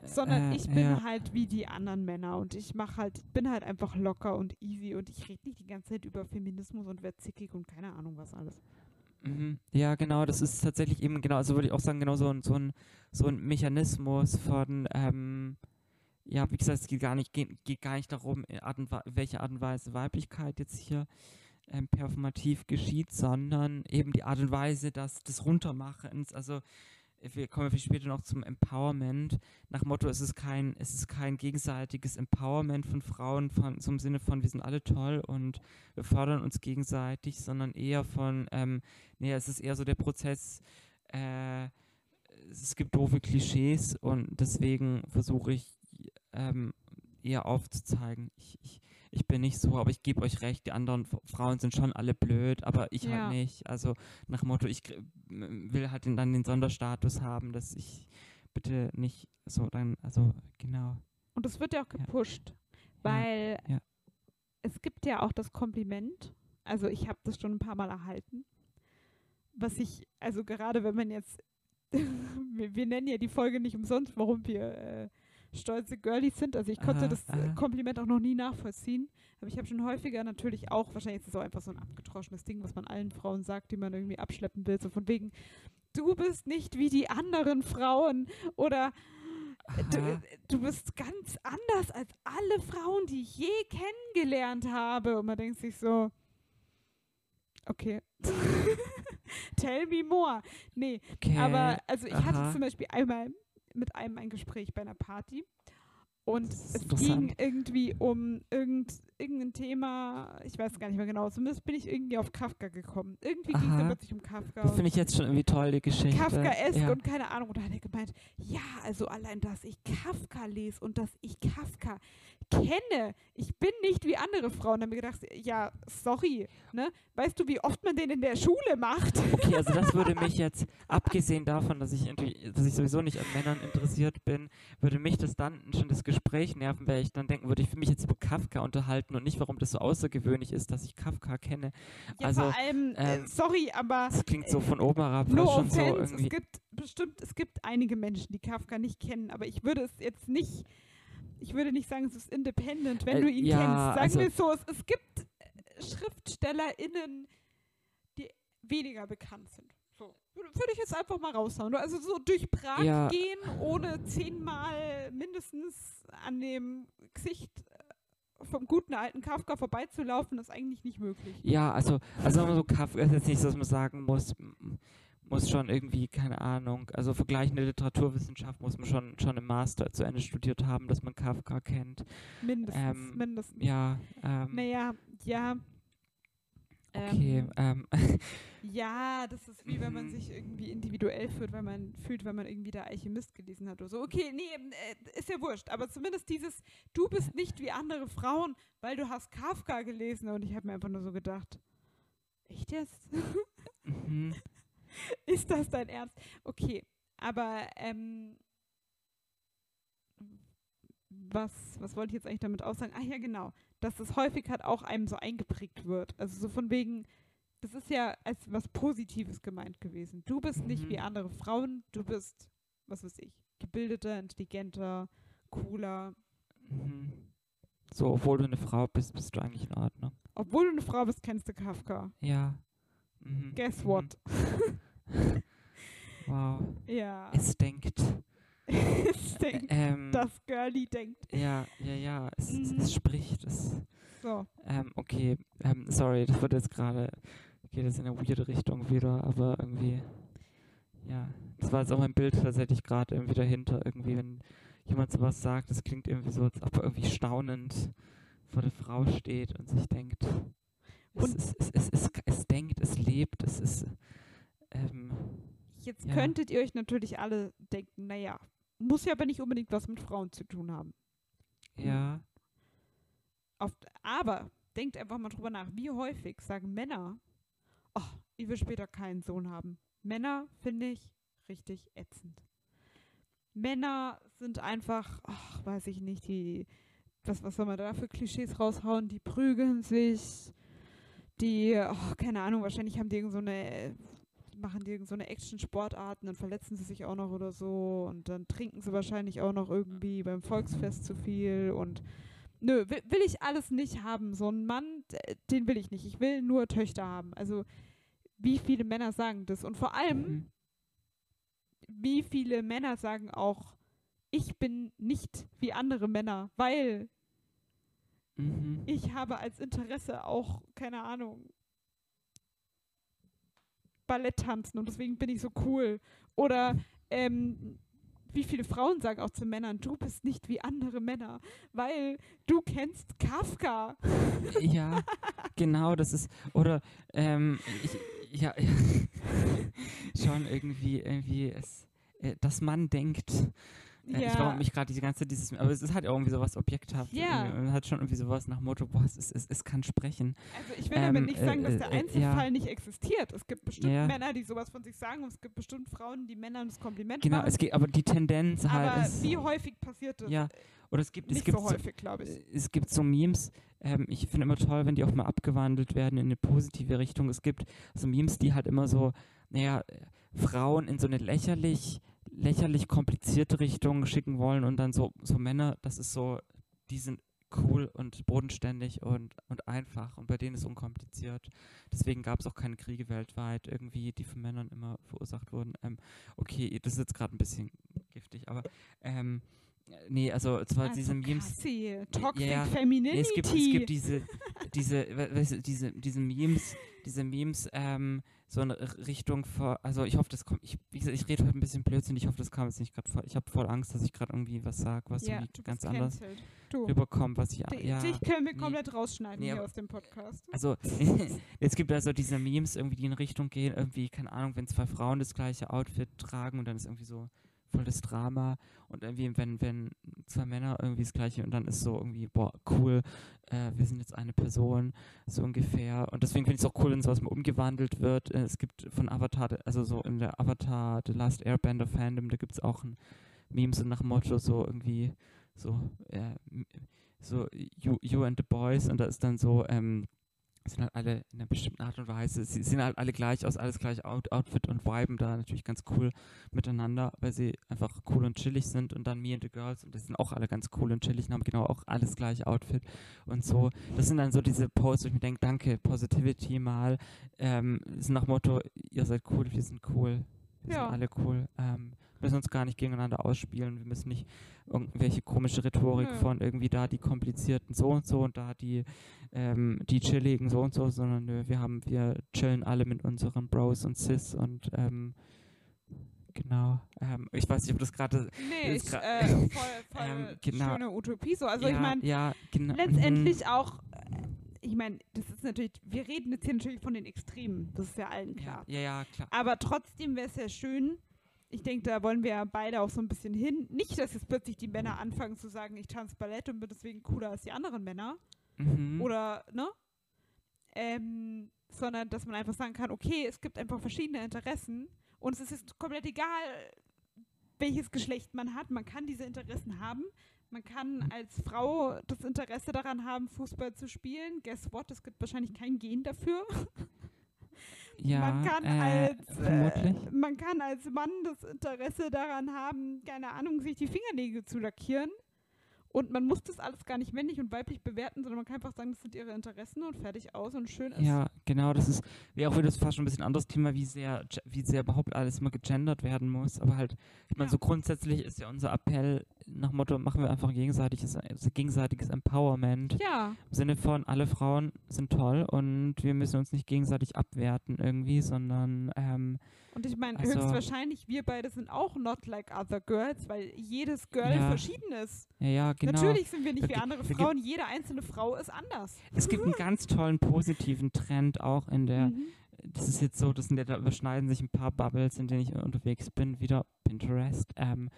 sondern Äh, ich bin ja. halt wie die anderen Männer und ich mache halt, bin halt einfach locker und easy und ich rede nicht die ganze Zeit über Feminismus und werde zickig und keine Ahnung was alles. Mhm. Ja, genau, das ist tatsächlich eben, genau, also würde ich auch sagen, genau so ein, so ein, so ein Mechanismus von, ähm, ja, wie gesagt, es geht gar nicht, geht, geht gar nicht darum, in Art und welche Art und Weise Weiblichkeit jetzt hier ähm, performativ geschieht, sondern eben die Art und Weise, dass des Runtermachens, also äh, wir kommen viel später noch zum Empowerment, nach Motto, es ist kein, es ist kein gegenseitiges Empowerment von Frauen von, zum Sinne von, wir sind alle toll und wir fördern uns gegenseitig, sondern eher von, ähm, nee, es ist eher so der Prozess, äh, es gibt doofe Klischees und deswegen versuche ich ähm, eher aufzuzeigen, ich, ich, ich bin nicht so, aber ich gebe euch recht, die anderen Frauen sind schon alle blöd, aber ich Ja. halt nicht. Also nach dem Motto, ich will halt dann den Sonderstatus haben, dass ich bitte nicht so dann, also genau. Und es wird ja auch Ja. gepusht, weil ja. es gibt ja auch das Kompliment, also ich habe das schon ein paar Mal erhalten, was ich, also gerade wenn man jetzt, [laughs] wir, wir nennen ja die Folge nicht umsonst, warum wir äh, stolze Girlies sind, also ich konnte Aha, das äh, aha. Kompliment auch noch nie nachvollziehen, aber ich habe schon häufiger natürlich auch, wahrscheinlich ist es auch einfach so ein abgetroschenes Ding, was man allen Frauen sagt, die man irgendwie abschleppen will, so von wegen, du bist nicht wie die anderen Frauen oder du, Aha. du bist ganz anders als alle Frauen, die ich je kennengelernt habe. Und man denkt sich so, okay. [laughs] Tell me more. Nee, Okay. aber also ich hatte aha. zum Beispiel einmal mit einem ein Gespräch bei einer Party. Und es ging irgendwie um irgend, irgendein Thema, ich weiß gar nicht mehr genau, zumindest bin ich irgendwie auf Kafka gekommen. Irgendwie ging es plötzlich um Kafka. das finde ich jetzt schon irgendwie toll, die Geschichte. Kafkaesk ja. und keine Ahnung. Und da hat er gemeint, ja, also allein, dass ich Kafka lese und dass ich Kafka kenne. Ich bin nicht wie andere Frauen. Da habe ich gedacht, ja, sorry, ne? Weißt du, wie oft man den in der Schule macht? Okay, also das würde [laughs] mich jetzt, abgesehen davon, dass ich, dass ich sowieso nicht an Männern interessiert bin, würde mich das dann schon das Gespräch nerven, weil ich dann denken würde, ich will mich jetzt über Kafka unterhalten und nicht, warum das so außergewöhnlich ist, dass ich Kafka kenne. Ja, Also, vor allem, äh, ähm, sorry, aber Das klingt so von oben herab no schon so offense, es irgendwie. gibt bestimmt, es gibt einige Menschen, die Kafka nicht kennen, aber ich würde es jetzt nicht, ich würde nicht sagen, es ist independent, wenn Äh, du ihn ja, kennst. Sagen also- wir es so, es, es gibt äh, SchriftstellerInnen, die weniger bekannt sind. So. Würde ich jetzt einfach mal raushauen. Also so durch Prag Ja. gehen, ohne zehnmal mindestens an dem Gesicht äh, vom guten alten Kafka vorbeizulaufen, ist eigentlich nicht möglich. Ja, also, also so, Kafka ist jetzt nicht so, dass man sagen muss, muss schon irgendwie, keine Ahnung, also vergleichende Literaturwissenschaft muss man schon, schon im Master zu Ende studiert haben, dass man Kafka kennt. Mindestens, Ähm, mindestens. Ja, ähm, Naja, ja. okay, Ähm, ähm, [laughs] ja, das ist wie wenn man sich irgendwie individuell fühlt, weil man fühlt, wenn man irgendwie der Alchemist gelesen hat oder so. Okay, nee, ähm, äh, ist ja wurscht. Aber zumindest dieses, du bist nicht wie andere Frauen, weil du hast Kafka gelesen. Und ich habe mir einfach nur so gedacht, echt jetzt? [laughs] mhm, [laughs] Ist das dein Ernst? Okay, aber ähm, was, was wollte ich jetzt eigentlich damit aussagen? Ah ja, genau, dass das häufig halt auch einem so eingeprägt wird. Also so von wegen, das ist ja als was Positives gemeint gewesen. Du bist nicht wie Mhm. andere Frauen, du bist, was weiß ich, gebildeter, intelligenter, cooler. mhm. So, obwohl du eine Frau bist, bist du eigentlich in Ordnung. Obwohl du eine Frau bist, kennst du Kafka. Ja. Mhm. Guess mhm. what? [laughs] [laughs] Wow. Ja. Es denkt. [laughs] es denkt, ähm, das Girlie denkt. Ja, ja, ja. Es, Mhm. es spricht. Es, So. ähm, okay, ähm, sorry, das wird jetzt gerade, geht jetzt in eine weirde Richtung wieder, aber irgendwie, ja. Das war jetzt auch mein Bild tatsächlich gerade irgendwie dahinter. Irgendwie, wenn jemand sowas sagt, das klingt irgendwie so, als ob er irgendwie staunend vor der Frau steht und sich denkt, es, Und- es, es, es, es, es denkt, es lebt, es ist, ähm, Jetzt Ja. könntet ihr euch natürlich alle denken, naja, muss ja aber nicht unbedingt was mit Frauen zu tun haben. ja, Auf, aber denkt einfach mal drüber nach, wie häufig sagen Männer, oh, ich will später keinen Sohn haben. Männer finde ich richtig ätzend. Männer sind einfach, ach, weiß ich nicht, die, was, was soll man da für Klischees raushauen? Die prügeln sich, die, oh, keine Ahnung, wahrscheinlich haben die irgend so eine, machen die irgend so eine Action-Sportarten, dann verletzen sie sich auch noch oder so und dann trinken sie wahrscheinlich auch noch irgendwie beim Volksfest zu viel und nö, will, will ich alles nicht haben. So einen Mann, den will ich nicht. Ich will nur Töchter haben. Also wie viele Männer sagen das? Und vor allem, mhm. wie viele Männer sagen auch, ich bin nicht wie andere Männer, weil Mhm. ich habe als Interesse auch, keine Ahnung, Ballett tanzen und deswegen bin ich so cool. Oder ähm, wie viele Frauen sagen auch zu Männern, du bist nicht wie andere Männer, weil du kennst Kafka. [laughs] Ja, genau, das ist, oder, ähm, ich, ja, ja [laughs] schon irgendwie, irgendwie, es, äh, dass man denkt, äh, ich warum mich gerade die ganze dieses, aber es ist halt irgendwie sowas objekthaft. Ja. Man hat schon irgendwie sowas nach Motto, boah, es, es, es kann sprechen. Also ich will damit Ähm, nicht sagen, dass äh, der äh, Einzelfall ja. nicht existiert. Es gibt bestimmt Ja. Männer, die sowas von sich sagen und es gibt bestimmt Frauen, die Männern das Kompliment Genau, machen. es geht, aber die Tendenz halt aber wie häufig passiert das? ja, oder es gibt, es Nicht gibt so häufig, glaube ich. Äh, es gibt so Memes, ähm, ich finde immer toll, wenn die auch mal abgewandelt werden in eine positive Richtung. Es gibt so Memes, die halt immer so, naja, äh, Frauen in so eine lächerlich, lächerlich komplizierte Richtung schicken wollen und dann so, so Männer, das ist so, die sind cool und bodenständig und, und einfach und bei denen ist unkompliziert. Deswegen gab es auch keine Kriege weltweit irgendwie, die von Männern immer verursacht wurden. Ähm, okay, das ist jetzt gerade ein bisschen giftig, aber ähm, nee, also zwar diese Memes. Cassie, Toxic ja, Femininity. Nee, es gibt, es gibt diese, diese, we- weißt du, diese, diese Memes, diese Memes, ähm, so in R- Richtung vor, also ich hoffe, das kommt, ich, wie gesagt, ich rede heute ein bisschen Blödsinn, ich hoffe, das kam jetzt nicht gerade vor, ich habe voll Angst, dass ich gerade irgendwie was sage, was ja, irgendwie ganz anders rüberkommt, was ich, ja, dich können wir nee. komplett rausschneiden Nee, hier aber- aus dem Podcast. also [laughs] es gibt also diese Memes irgendwie, die in Richtung gehen, irgendwie, keine Ahnung, wenn zwei Frauen das gleiche Outfit tragen und dann ist irgendwie so voll das Drama und irgendwie, wenn, wenn zwei Männer irgendwie das gleiche und dann ist so irgendwie, boah, cool, äh, wir sind jetzt eine Person, so ungefähr. Und deswegen finde ich es auch cool, wenn sowas mal umgewandelt wird. Äh, es gibt von Avatar, also so in der Avatar The Last Airbender Fandom, da gibt es auch ein Meme so nach Motto, so irgendwie, so, äh, so you, you and the Boys und da ist dann so, ähm, sind halt alle in einer bestimmten Art und Weise, sie sehen halt alle gleich aus, alles gleich Out Outfit und viben da natürlich ganz cool miteinander, weil sie einfach cool und chillig sind und dann Me and the Girls und das sind auch alle ganz cool und chillig und haben genau auch alles gleiche Outfit und so. Das sind dann so diese Posts, wo ich mir denke, danke, Positivity mal, ähm, sind nach Motto, ihr seid cool, wir sind cool, wir Ja. sind alle cool, ähm, müssen uns gar nicht gegeneinander ausspielen. Wir müssen nicht irgendwelche komische Rhetorik Nö. von irgendwie da die komplizierten so und so und da die, ähm, die chilligen so und so, sondern nö, wir haben, wir chillen alle mit unseren Bros und Sis und ähm, genau. Ähm, ich weiß nicht, ob das gerade Nee, Ist ich, äh, voll, [laughs] voll Ähm, genau. schöne Utopie so. Also ja, ich meine, ja, genau. mhm. letztendlich auch, äh, ich meine, das ist natürlich, wir reden jetzt hier natürlich von den Extremen, das ist ja allen ja, klar. ja, ja, klar. Aber trotzdem wäre es ja schön, ich denke, da wollen wir ja beide auch so ein bisschen hin. Nicht, dass jetzt plötzlich die Männer anfangen zu sagen, ich tanze Ballett und bin deswegen cooler als die anderen Männer. Mhm. Oder, ne? Ähm, sondern dass man einfach sagen kann, okay, es gibt einfach verschiedene Interessen und es ist jetzt komplett egal, welches Geschlecht man hat. Man kann diese Interessen haben. Man kann als Frau das Interesse daran haben, Fußball zu spielen. Guess what? Es gibt wahrscheinlich kein Gen dafür. [laughs] ja, man kann äh, als äh, man kann als Mann das Interesse daran haben, keine Ahnung, sich die Fingernägel zu lackieren. Und man muss das alles gar nicht männlich und weiblich bewerten, sondern man kann einfach sagen, das sind ihre Interessen und fertig aus und schön ist. Ja, genau, das ist, wäre auch wieder fast schon ein bisschen anderes Thema, wie sehr, wie sehr überhaupt alles immer gegendert werden muss. Aber halt, ich meine, Ja. so grundsätzlich ist ja unser Appell nach Motto, machen wir einfach gegenseitiges, also gegenseitiges Empowerment. Ja, Im Sinne von, alle Frauen sind toll und wir müssen uns nicht gegenseitig abwerten irgendwie, sondern ähm, und ich meine, Also- höchstwahrscheinlich, wir beide sind auch not like other girls, weil jedes Girl Ja. verschieden ist. ja, ja, genau. Natürlich sind wir nicht wie andere Frauen, jede einzelne Frau ist anders. Es gibt einen ganz tollen positiven Trend auch in der, Mhm. das ist jetzt so, das sind da überschneiden sich ein paar Bubbles, in denen ich unterwegs bin, wieder Pinterest. Ähm,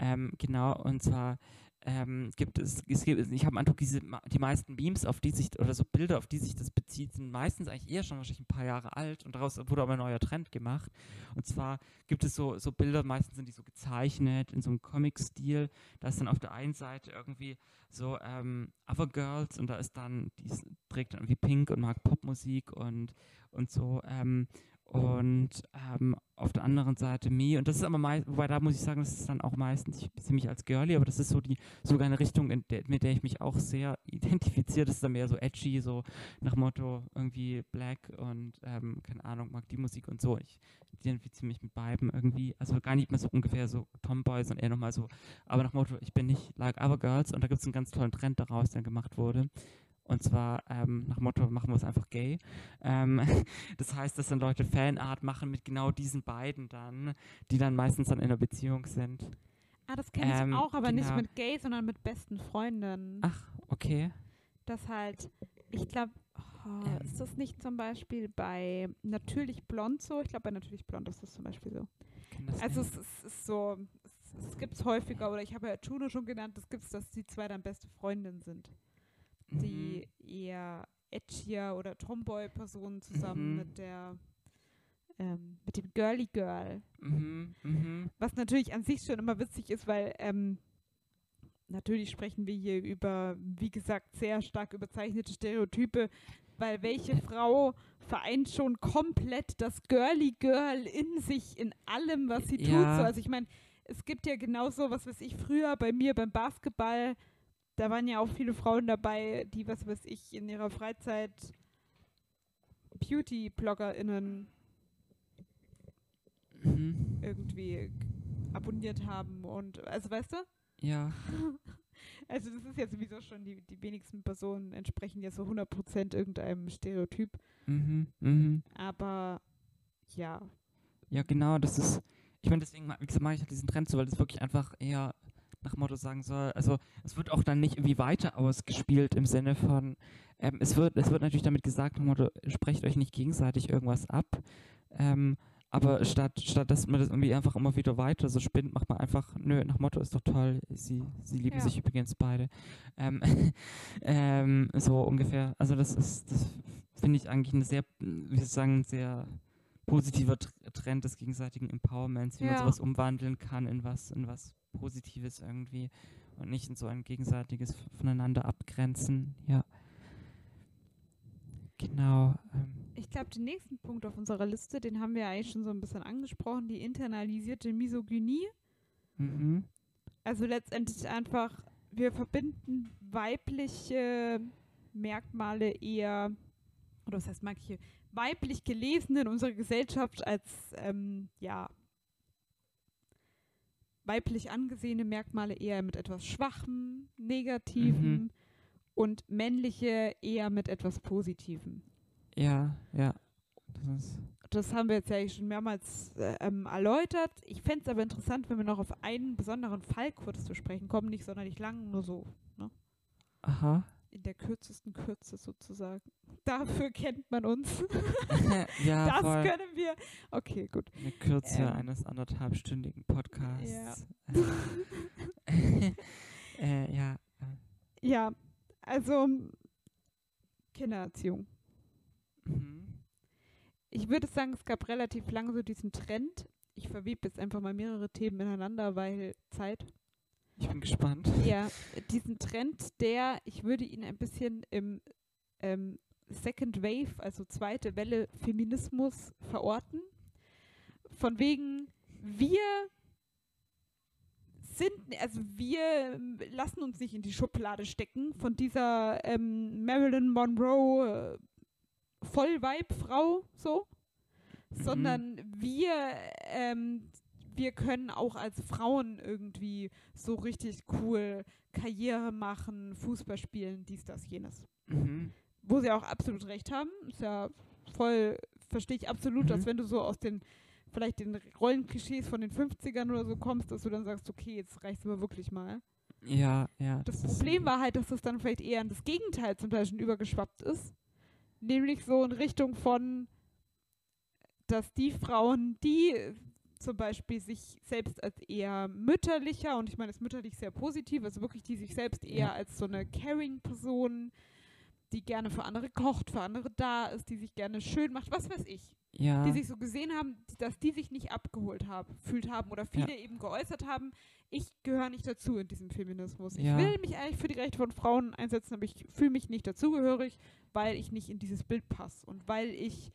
ähm, genau, und zwar ähm, gibt es, es gibt, ich habe Eindruck, diese, die meisten Memes, auf die sich, oder so Bilder, auf die sich das bezieht, sind meistens eigentlich eher schon wahrscheinlich ein paar Jahre alt und daraus wurde aber ein neuer Trend gemacht. Und zwar gibt es so, so Bilder, meistens sind die so gezeichnet in so einem Comic-Stil. Da ist dann auf der einen Seite irgendwie so ähm, Other Girls und da ist dann, die trägt dann irgendwie Pink und mag Popmusik und, und so. Ähm, und ähm, auf der anderen Seite Me. Und das ist aber meist, wobei da muss ich sagen, das ist dann auch meistens, ich sehe mich als Girly, aber das ist so die, sogar eine Richtung, der, mit der ich mich auch sehr [laughs] identifiziere. Das ist dann mehr so edgy, so nach Motto irgendwie Black und ähm, keine Ahnung, mag die Musik und so. Ich identifiziere mich mit beiden irgendwie, also gar nicht mehr so ungefähr so Tomboy, sondern eher nochmal so, aber nach Motto, ich bin nicht like other girls und da gibt es einen ganz tollen Trend daraus, der gemacht wurde. Und zwar ähm, nach Motto, machen wir es einfach gay. Ähm, [laughs] das heißt, dass dann Leute Fanart machen mit genau diesen beiden dann, die dann meistens dann in einer Beziehung sind. Ah, das kenne ich Ähm, auch, aber nicht genau. mit Gay, sondern mit besten Freundinnen. Ach, okay. Das halt, ich glaube, oh, Ähm. ist das nicht zum Beispiel bei Natürlich Blond so? Ich glaube, bei Natürlich Blond ist das zum Beispiel so. Also nicht. es, ist- es ist so, es, es gibt es häufiger, oder ich habe ja Juno schon genannt, das gibt es, dass die zwei dann beste Freundinnen sind. Die eher edgier oder Tomboy-Personen zusammen Mhm. mit der, ähm, mit dem Girly Girl. Mhm, mhm. Was natürlich an sich schon immer witzig ist, weil ähm, natürlich sprechen wir hier über, wie gesagt, sehr stark überzeichnete Stereotype, weil welche Frau vereint schon komplett das Girly Girl in sich, in allem, was sie tut. Ja. So, also ich meine, es gibt ja genauso, was weiß ich, früher bei mir beim Basketball, da waren ja auch viele Frauen dabei, die, was weiß ich, in ihrer Freizeit Beauty-BloggerInnen Mhm. irgendwie abonniert haben und also weißt du? Ja. [laughs] Also das ist ja sowieso schon, die, die wenigsten Personen entsprechen ja so 100% irgendeinem Stereotyp, Mhm, mhm. aber ja, Ja, genau, das ist, ich meine, deswegen ma- wie gesagt, mache ich halt diesen Trend so, weil das wirklich einfach eher nach Motto sagen soll, also es wird auch dann nicht irgendwie weiter ausgespielt im Sinne von, ähm, es wird, es wird natürlich damit gesagt, nach Motto, sprecht euch nicht gegenseitig irgendwas ab, ähm, aber statt, statt dass man das irgendwie einfach immer wieder weiter so spinnt, macht man einfach, nö, nach Motto ist doch toll, sie, sie lieben Ja. sich übrigens beide. Ähm, [laughs] ähm, so ungefähr. Also das ist, das finde ich eigentlich eine sehr, wie soll ich sagen, sehr positiver Tr- Trend des gegenseitigen Empowerments, wie man Ja. sowas umwandeln kann in was, in was Positives irgendwie und nicht in so ein gegenseitiges voneinander abgrenzen. Ja. Genau. Ähm, ich glaube, den nächsten Punkt auf unserer Liste, den haben wir eigentlich schon so ein bisschen angesprochen, die internalisierte Misogynie. mhm. Also letztendlich einfach, wir verbinden weibliche Merkmale eher, oder was heißt weibliche, weiblich gelesen in unserer Gesellschaft als, ähm, ja, weiblich angesehene Merkmale eher mit etwas Schwachem, Negativem Mhm. und männliche eher mit etwas Positivem. Ja, ja. Das Das haben wir jetzt ja schon mehrmals äh, ähm, erläutert. Ich fände es aber interessant, wenn wir noch auf einen besonderen Fall kurz zu sprechen kommen. Nicht sonderlich lang, nur so aha. In der kürzesten Kürze sozusagen. [laughs] Dafür kennt man uns. [laughs] ja, das voll. können wir. Okay, gut. Eine Kürze Ähm, eines anderthalbstündigen Podcasts. [laughs] Äh, äh, ja. äh, Ja, also Kindererziehung. Mhm. Ich würde sagen, es gab relativ lange so diesen Trend. Ich verwebe jetzt einfach mal mehrere Themen ineinander, weil Zeit. Ich bin gespannt. Ja, diesen Trend, der, ich würde ihn ein bisschen im ähm, Second Wave, also zweite Welle Feminismus verorten. Von wegen, wir sind, also wir lassen uns nicht in die Schublade stecken von dieser ähm, Marilyn Monroe äh, Vollweib-Frau, so, Mhm. sondern wir, ähm, wir können auch als Frauen irgendwie so richtig cool Karriere machen, Fußball spielen, dies, das, jenes. Mhm. Wo sie auch absolut recht haben. Ist ja voll, verstehe ich absolut, dass Mhm. wenn du so aus den, vielleicht den Rollenklischees von den 50ern oder so kommst, dass du dann sagst, okay, jetzt reicht's aber wirklich mal. Ja, ja. Das ist- Problem war halt, dass das dann vielleicht eher in das Gegenteil zum Teil schon übergeschwappt ist. Nämlich so in Richtung von, dass die Frauen, die zum Beispiel sich selbst als eher mütterlicher, und ich meine das mütterlich sehr positiv, also wirklich die sich selbst eher Ja. als so eine Caring-Person, die gerne für andere kocht, für andere da ist, die sich gerne schön macht, was weiß ich ja. die sich so gesehen haben, dass die sich nicht abgeholt haben, fühlt haben oder viele eben geäußert haben, ich gehöre nicht dazu in diesem Feminismus. Ja. Ich will mich eigentlich für die Rechte von Frauen einsetzen, aber ich fühle mich nicht dazugehörig, weil ich nicht in dieses Bild passe und weil ich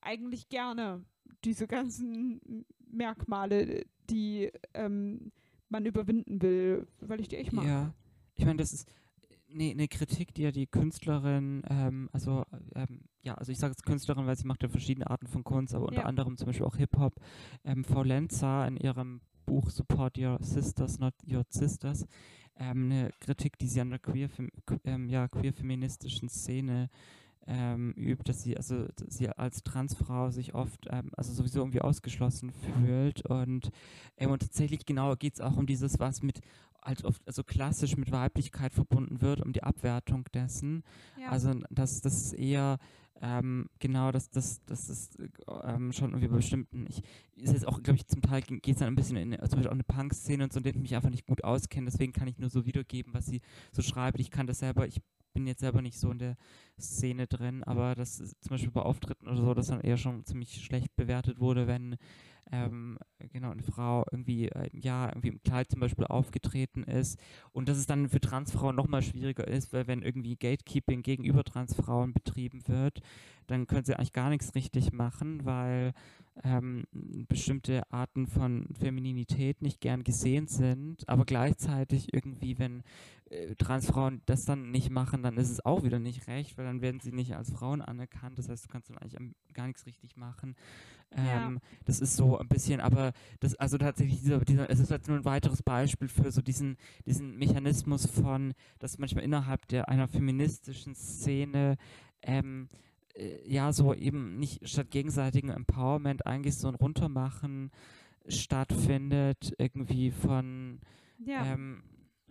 eigentlich gerne diese ganzen Merkmale, die ähm, man überwinden will, weil ich die echt mag. Ja, ich meine, das ist eine ne Kritik, die ja die Künstlerin, ähm, also ähm, ja, also ich sage jetzt Künstlerin, weil sie macht ja verschiedene Arten von Kunst, aber unter Ja. anderem zum Beispiel auch Hip-Hop. Ähm, Frau Lenzer in ihrem Buch Support Your Sisters, Not Your Sisters, ähm, eine Kritik, die sie an der queer, ähm, ja, queer-feministischen Szene ähm, übt, dass sie, also dass sie als Transfrau sich oft, ähm, also sowieso irgendwie ausgeschlossen fühlt und, ähm, und tatsächlich genau geht es auch um dieses, was mit halt oft also klassisch mit Weiblichkeit verbunden wird, um die Abwertung dessen. Ja. Also das, das ist eher ähm, genau, das, das, das ist äh, ähm, schon irgendwie bei bestimmten, ich ist jetzt auch, glaube ich, zum Teil geht es dann ein bisschen in zum Beispiel auch eine Punk-Szene und so, in der ich mich einfach nicht gut auskenne, deswegen kann ich nur so wiedergeben, was sie so schreibt. Ich kann das selber, ich bin jetzt selber nicht so in der Szene drin, aber das ist zum Beispiel bei Auftritten oder so, das dann eher schon ziemlich schlecht bewertet wurde, wenn ähm, genau eine Frau irgendwie äh, ja irgendwie im Kleid zum Beispiel aufgetreten ist und dass es dann für Transfrauen noch mal schwieriger ist, weil wenn irgendwie Gatekeeping gegenüber Transfrauen betrieben wird, dann können sie eigentlich gar nichts richtig machen, weil ähm, bestimmte Arten von Femininität nicht gern gesehen sind, aber gleichzeitig irgendwie, wenn äh, Transfrauen das dann nicht machen, dann ist es auch wieder nicht recht, weil dann werden sie nicht als Frauen anerkannt. Das heißt, du kannst dann eigentlich gar nichts richtig machen. Ja. Ähm, Das ist so ein bisschen, aber das, also tatsächlich, dieser, dieser, es ist jetzt nur ein weiteres Beispiel für so diesen, diesen Mechanismus von, dass manchmal innerhalb der einer feministischen Szene ähm, äh, ja so eben nicht statt gegenseitigem Empowerment eigentlich so ein Runtermachen stattfindet, irgendwie von ja. ähm,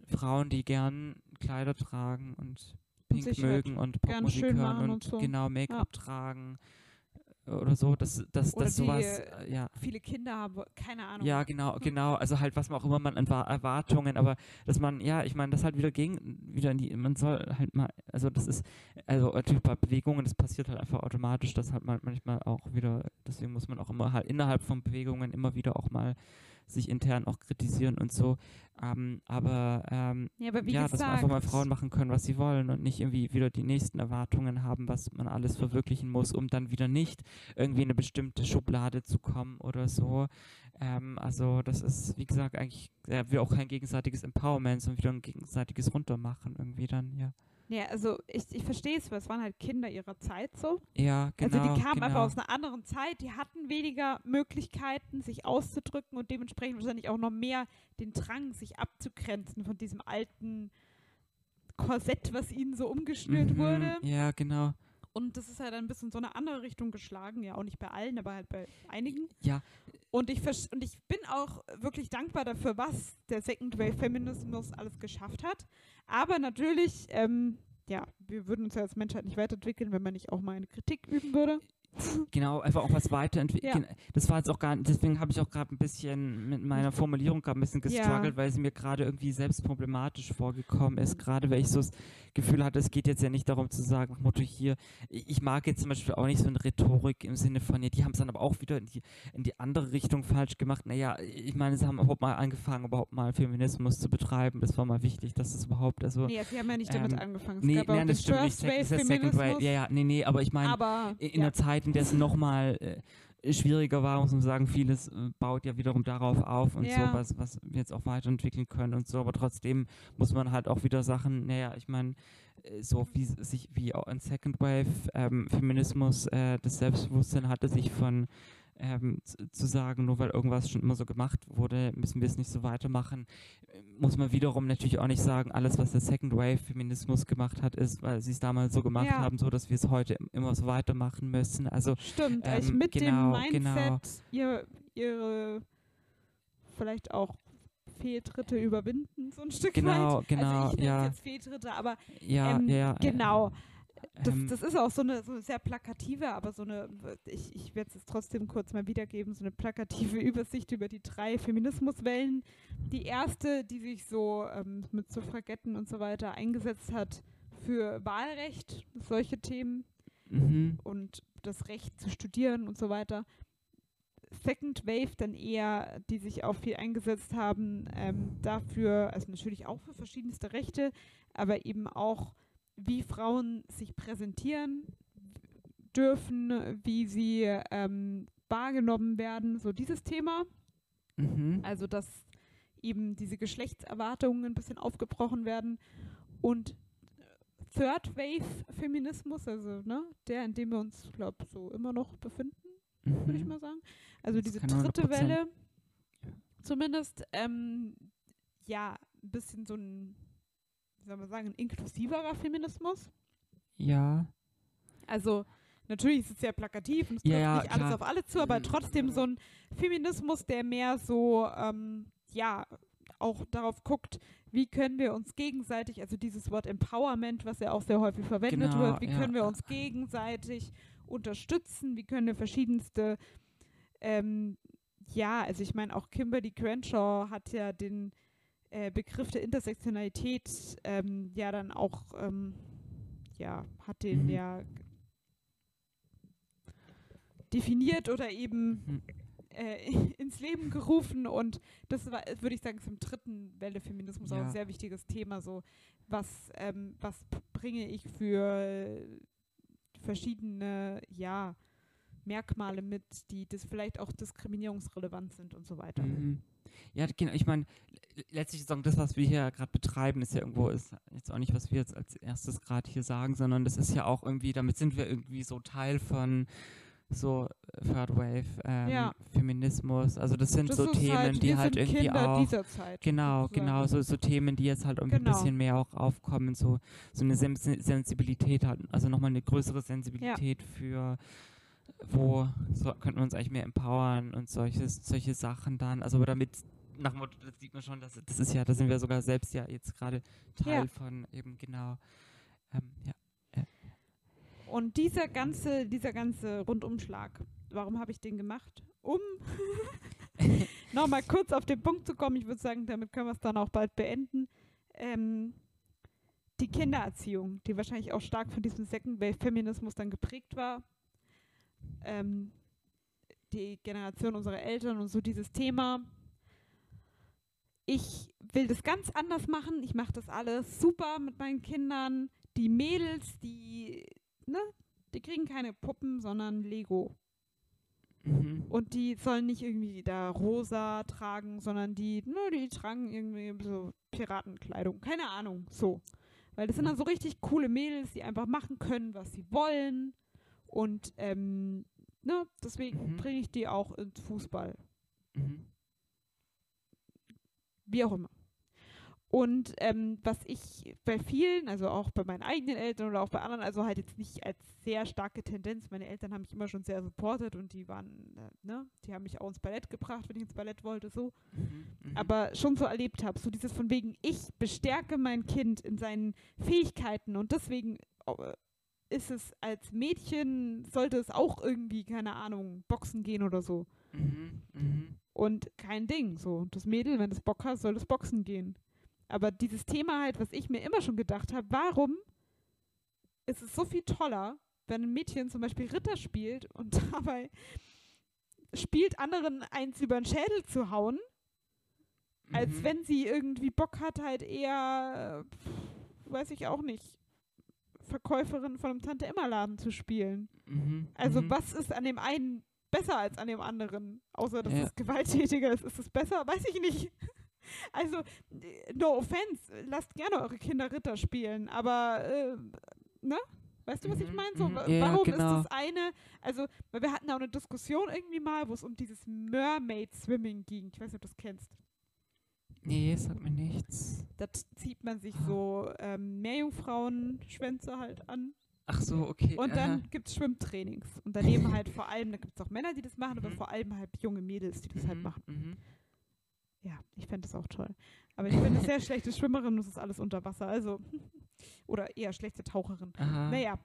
Frauen, die gern Kleider tragen und Pink sich halt mögen und Popmusik hören und, und so. genau Make-up tragen äh, oder so, dass das, Oder das die, sowas, äh, ja. viele Kinder haben, keine Ahnung. Ja, genau, genau. Also halt, was man auch immer man an Wa- Erwartungen, aber dass man, ja, ich meine, das halt wieder gegen, wieder in die, man soll halt mal, also das ist, also natürlich bei Bewegungen, das passiert halt einfach automatisch, dass halt man manchmal auch wieder, deswegen muss man auch immer halt innerhalb von Bewegungen immer wieder auch mal sich intern auch kritisieren und so. Ähm, aber ähm, Ja, aber wie ja, gesagt, dass man einfach mal Frauen machen können, was sie wollen und nicht irgendwie wieder die nächsten Erwartungen haben, was man alles verwirklichen muss, um dann wieder nicht irgendwie in eine bestimmte Schublade zu kommen oder so. Ähm, also das ist, wie gesagt, eigentlich wieder auch kein gegenseitiges Empowerment, sondern wieder ein gegenseitiges Runtermachen irgendwie dann, ja. Ja, also ich, ich verstehe es, weil es waren halt Kinder ihrer Zeit so. Ja, genau. also die kamen genau. einfach aus einer anderen Zeit, die hatten weniger Möglichkeiten, sich auszudrücken und dementsprechend wahrscheinlich auch noch mehr den Drang, sich abzugrenzen von diesem alten Korsett, was ihnen so umgeschnürt Mhm, wurde. Ja, genau. Und das ist halt ein bisschen so eine andere Richtung geschlagen, ja auch nicht bei allen, aber halt bei einigen. Ja. Und ich, und ich bin auch wirklich dankbar dafür, was der Second Wave Feminismus alles geschafft hat. Aber natürlich, ähm, ja, wir würden uns ja als Menschheit nicht weiterentwickeln, wenn man nicht auch mal eine Kritik üben würde. Genau, einfach auch was weiterentwickeln. Das war jetzt auch gar nicht, deswegen habe ich auch gerade ein bisschen mit meiner Formulierung gerade ein bisschen Ja. gestruggelt, weil sie mir gerade irgendwie selbst problematisch vorgekommen ist. Gerade weil ich so das Gefühl hatte, es geht jetzt ja nicht darum zu sagen, Motto hier, ich mag jetzt zum Beispiel auch nicht so eine Rhetorik im Sinne von, ja, die haben es dann aber auch wieder in die, in die andere Richtung falsch gemacht. Naja, ich meine, sie haben überhaupt mal angefangen, überhaupt mal Feminismus zu betreiben. Das war mal wichtig, dass es überhaupt, also. Nee, sie haben ja nicht damit Ähm, angefangen. Es Nee, nein, das stimmt nicht. Das der Second Wave. Ja, ja, nee, nee, aber ich meine, aber in ja. einer Zeit, der es nochmal äh, schwieriger war, muss man sagen, vieles äh, baut ja wiederum darauf auf und Ja. so, was, was wir jetzt auch weiterentwickeln können und so, aber trotzdem muss man halt auch wieder Sachen, naja, ich meine, äh, so wie sich, wie auch ein Second Wave ähm, Feminismus äh, das Selbstbewusstsein hatte, sich von ähm, zu, zu sagen, nur weil irgendwas schon immer so gemacht wurde, müssen wir es nicht so weitermachen, muss man wiederum natürlich auch nicht sagen, alles, was der Second Wave Feminismus gemacht hat, ist, weil sie es damals so gemacht Ja. haben, so dass wir es heute im- immer so weitermachen müssen. Also Stimmt, ähm, mit genau, dem genau. Mindset ihr, ihre vielleicht auch Fehltritte überwinden, so ein Stück Genau, weit. genau, also ich ja. jetzt Fehltritte, aber ja, ähm, ja, ja, genau. Das, ähm, das ist auch so eine, so eine sehr plakative, aber so eine, ich, ich werde es trotzdem kurz mal wiedergeben, so eine plakative [laughs] Übersicht über die drei Feminismuswellen. Die erste, die sich so ähm, mit Suffragetten und so weiter eingesetzt hat für Wahlrecht, solche Themen mhm, und das Recht zu studieren und so weiter. Second Wave dann eher, die sich auch viel eingesetzt haben ähm, dafür, also natürlich auch für verschiedenste Rechte, aber eben auch, wie Frauen sich präsentieren dürfen, wie sie ähm, wahrgenommen werden, so dieses Thema. mhm, Also, dass eben diese Geschlechtserwartungen ein bisschen aufgebrochen werden. Und Third Wave Feminismus, also ne, der, in dem wir uns, glaube so immer noch befinden, würde ich mhm. mal sagen. Also Das diese dritte 100%. Welle, zumindest, ähm, ja, ein bisschen so ein, wie soll man sagen, ein inklusiverer Feminismus. Ja, Also natürlich ist es sehr plakativ und es trifft ja, nicht alles klar. auf alle zu, aber Mm. trotzdem so ein Feminismus, der mehr so, ähm, ja, auch darauf guckt, wie können wir uns gegenseitig, also dieses Wort Empowerment, was ja auch sehr häufig verwendet Genau, wird, wie ja. können wir uns gegenseitig unterstützen, wie können wir verschiedenste, ähm, ja, also ich meine auch Kimberly Crenshaw hat ja den äh, Begriff der Intersektionalität ähm, ja dann auch, ähm, ja, hat den Mhm. ja definiert oder eben mhm, äh, [laughs] ins Leben gerufen und das war, würde ich sagen, im dritten Welle Feminismus auch Ja. ein sehr wichtiges Thema. So, was, ähm, was bringe ich für verschiedene, ja, Merkmale mit, die das vielleicht auch diskriminierungsrelevant sind und so weiter. mhm. Ja, genau, ich meine, letztlich sagen, das, was wir hier gerade betreiben, ist ja irgendwo, ist jetzt auch nicht, was wir jetzt als erstes gerade hier sagen, sondern das ist ja auch irgendwie, damit sind wir irgendwie so Teil von so Third Wave ähm, Ja. Feminismus. Also das sind Das so Themen, halt, die halt irgendwie Kinder auch dieser Zeit. Genau, sozusagen. genau, so, so Themen, die jetzt halt irgendwie Genau. ein bisschen mehr auch aufkommen, so, so eine Sen Sensibilität hat, also nochmal eine größere Sensibilität für, wo so, könnten wir uns eigentlich mehr empowern und solches, solche Sachen dann, also aber damit, nach dem Motto, das sieht man schon, dass, das ist ja, da sind wir sogar selbst ja jetzt gerade Teil Ja. von eben genau, ähm, ja. Und dieser ganze, dieser ganze Rundumschlag, warum habe ich den gemacht? Um [laughs] nochmal kurz auf den Punkt zu kommen, ich würde sagen, damit können wir es dann auch bald beenden. Ähm, die Kindererziehung, die wahrscheinlich auch stark von diesem Second Wave Feminismus dann geprägt war. Ähm, die Generation unserer Eltern und so dieses Thema. Ich will das ganz anders machen. Ich mache das alles super mit meinen Kindern. Die Mädels, die ne, die kriegen keine Puppen, sondern Lego. Mhm. Und die sollen nicht irgendwie da rosa tragen, sondern die, ne, die tragen irgendwie so Piratenkleidung. Keine Ahnung, so. Weil das sind dann so richtig coole Mädels, die einfach machen können, was sie wollen. Und ähm, ne, deswegen Mhm. bringe ich die auch ins Fußball. Mhm. Wie auch immer. Und ähm, was ich bei vielen, also auch bei meinen eigenen Eltern oder auch bei anderen, also halt jetzt nicht als sehr starke Tendenz, meine Eltern haben mich immer schon sehr supportet und die waren, äh, ne, die haben mich auch ins Ballett gebracht, wenn ich ins Ballett wollte, so. Mhm. Mhm. aber schon so erlebt habe. So dieses von wegen, ich bestärke mein Kind in seinen Fähigkeiten und deswegen äh, ist es als Mädchen, sollte es auch irgendwie, keine Ahnung, boxen gehen oder so. Mhm. Mhm. Und kein Ding. So, das Mädel, wenn es Bock hat, soll es boxen gehen. Aber dieses Thema halt, was ich mir immer schon gedacht habe, warum ist es so viel toller, wenn ein Mädchen zum Beispiel Ritter spielt und [laughs] dabei spielt, anderen eins über den Schädel zu hauen, als Mhm. wenn sie irgendwie Bock hat, halt eher, äh, pf, weiß ich auch nicht, Verkäuferin von einem Tante-Emma-Laden zu spielen. Mhm. Also mhm. was ist an dem einen besser als an dem anderen? Außer, dass Ja. es gewalttätiger ist. Ist es besser? Weiß ich nicht. [laughs] Also, no offense, lasst gerne eure Kinder Ritter spielen, aber, äh, ne? Weißt du, was ich Mhm, meine? So, mhm. Ja, warum genau. ist das eine, also, weil wir hatten auch eine Diskussion irgendwie mal, wo es um dieses Mermaid Swimming ging. Ich weiß nicht, ob du das kennst. Nee, sagt mir nichts. Da zieht man sich so ähm, Meerjungfrauen-Schwänze halt an. Ach so, okay. Und dann gibt es Schwimmtrainings. Und daneben halt vor allem, da gibt es auch Männer, die das machen, aber Mhm. vor allem halt junge Mädels, die das halt Mhm, machen. mhm. Ja, ich fände das auch toll. Aber ich bin eine sehr [laughs] schlechte Schwimmerin es ist alles unter Wasser. Also, [laughs] oder eher schlechte Taucherin. Aha. Naja.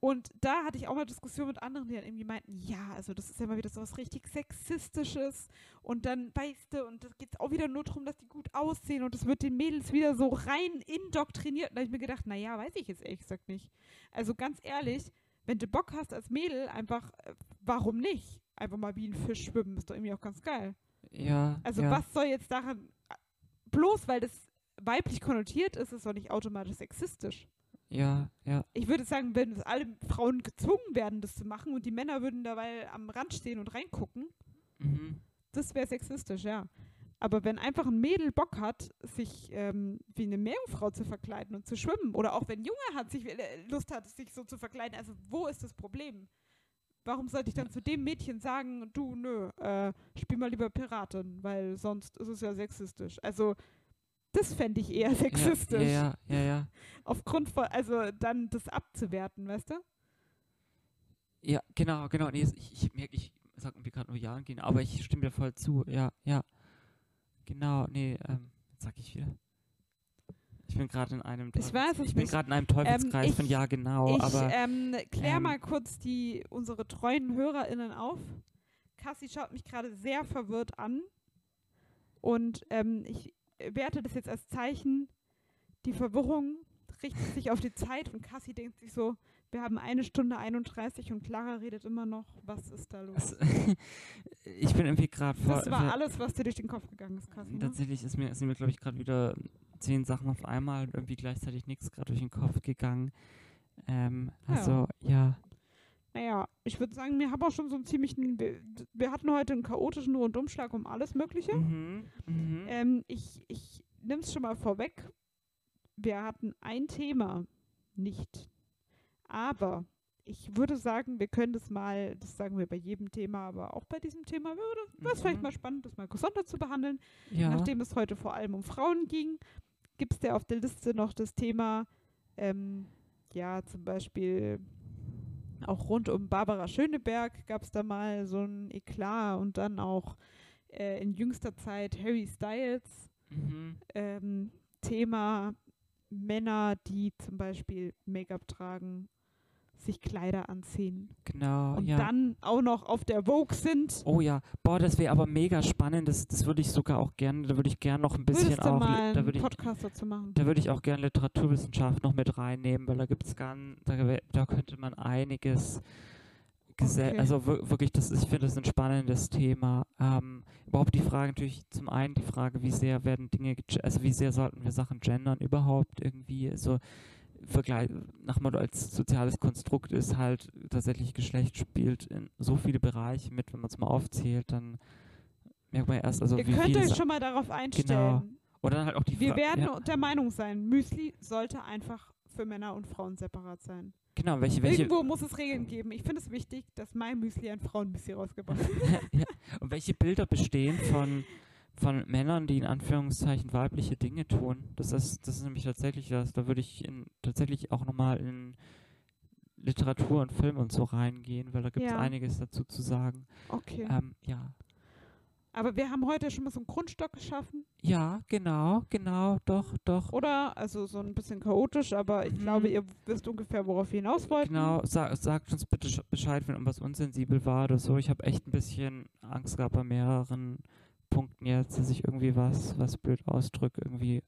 Und da hatte ich auch mal Diskussion mit anderen, die dann irgendwie meinten, ja, also das ist ja mal wieder so was richtig Sexistisches. Und dann, weißt du, und das geht auch wieder nur darum, dass die gut aussehen und das wird den Mädels wieder so rein indoktriniert. Und da habe ich mir gedacht, naja, weiß ich jetzt ehrlich gesagt nicht. Also ganz ehrlich, wenn du Bock hast als Mädel, einfach, äh, warum nicht? Einfach mal wie ein Fisch schwimmen, ist doch irgendwie auch ganz geil. Ja. Also ja. was soll jetzt daran, bloß weil das weiblich konnotiert ist, ist doch nicht automatisch sexistisch. Ja, ja. Ich würde sagen, wenn alle Frauen gezwungen werden, das zu machen und die Männer würden dabei am Rand stehen und reingucken, Mhm. das wäre sexistisch, ja. Aber wenn einfach ein Mädel Bock hat, sich ähm, wie eine Meerjungfrau zu verkleiden und zu schwimmen, oder auch wenn ein Junge hat, sich äh, Lust hat, sich so zu verkleiden, also wo ist das Problem? Warum sollte ich dann zu dem Mädchen sagen, du, nö, äh, spiel mal lieber Piratin, weil sonst ist es ja sexistisch. Also das fände ich eher sexistisch. Ja, ja, ja, ja. Aufgrund von, also dann das abzuwerten, weißt du? Ja, genau, genau. Nee, ich, ich merke, ich sag irgendwie gerade nur Ja gehen, aber ich stimme dir voll zu. Ja, ja. Genau, nee, ähm, sag ich wieder. Ich bin gerade in einem Ich weiß ich bin gerade in einem Teufelskreis ich- von Ja, genau, ich aber ähm, klär ähm, mal kurz die, unsere treuen HörerInnen auf. Cassie schaut mich gerade sehr verwirrt an. Und ähm, ich werte das jetzt als Zeichen. Die Verwirrung richtet sich auf die Zeit und Cassie denkt sich so, wir haben eine Stunde 31 und Clara redet immer noch. Was ist da los? es, [laughs] ich bin irgendwie gerade voll. Das war alles, was dir durch den Kopf gegangen ist, Cassie. Ne? Tatsächlich ist mir, sind mir, glaube ich, gerade wieder zehn Sachen auf einmal und irgendwie gleichzeitig nichts gerade durch den Kopf gegangen. Ähm, Ja. also, ja. Naja, ich würde sagen, wir haben auch schon so einen ziemlichen. Wir, hatten heute einen chaotischen Rundumschlag um alles Mögliche. Mhm. Mhm. Ähm, ich ich nehme es schon mal vorweg. Wir hatten ein Thema nicht. Aber ich würde sagen, wir können das mal, das sagen wir bei jedem Thema, aber auch bei diesem Thema wäre es vielleicht Mhm. mal spannend, das mal gesondert zu behandeln. ja. Nachdem es heute vor allem um Frauen ging, gibt es ja auf der Liste noch das Thema, ähm, ja, zum Beispiel auch rund um Barbara Schöneberg gab es da mal so ein Eklat und dann auch äh, in jüngster Zeit Harry Styles. mhm. Ähm, Thema Männer, die zum Beispiel Make-up tragen, sich Kleider anziehen Genau, und ja. dann auch noch auf der Vogue sind. Oh ja, boah, das wäre aber mega spannend. Das, das würde ich sogar auch gerne, da würde ich gerne noch ein bisschen Würdest auch, mal da würde ich, Podcast dazu machen? da würde ich auch gerne Literaturwissenschaft noch mit reinnehmen, weil da gibt es ganz, da, da könnte man einiges, Okay. also wir- wirklich, das ist, ich finde das ein spannendes Thema. Ähm, überhaupt die Frage natürlich, zum einen die Frage, wie sehr werden Dinge, also wie sehr sollten wir Sachen gendern überhaupt irgendwie, also Vergleich, nach Motto als soziales Konstrukt ist halt tatsächlich Geschlecht spielt in so viele Bereiche mit, wenn man es mal aufzählt, dann merkt man erst, also Ihr wie könnt euch schon mal darauf einstellen. Oder dann halt auch die Wir Fra- werden ja, der Meinung sein, Müsli sollte einfach für Männer und Frauen separat sein. Genau, welche, welche, Irgendwo muss es Regeln geben. Ich finde es wichtig, dass mein Müsli ein Frauenmüsli rausgebracht [laughs] hat. ja. Und welche Bilder bestehen von, [laughs] von Männern, die in Anführungszeichen weibliche Dinge tun? Das ist, das ist nämlich tatsächlich das. Da würde ich in, tatsächlich auch nochmal in Literatur und Film und so reingehen, weil da gibt es Ja. einiges dazu zu sagen. Okay. Ähm, ja. Aber wir haben heute schon mal so einen Grundstock geschaffen, Ja, genau, genau, doch, doch. oder? Also so ein bisschen chaotisch, aber ich Mhm. glaube, ihr wisst ungefähr, worauf wir hinaus wollten. Genau, sa sagt uns bitte sch- Bescheid, wenn irgendwas unsensibel war oder so. Ich habe echt ein bisschen Angst gehabt bei mehreren Punkten jetzt, dass ich irgendwie was, was blöd ausdrücke, irgendwie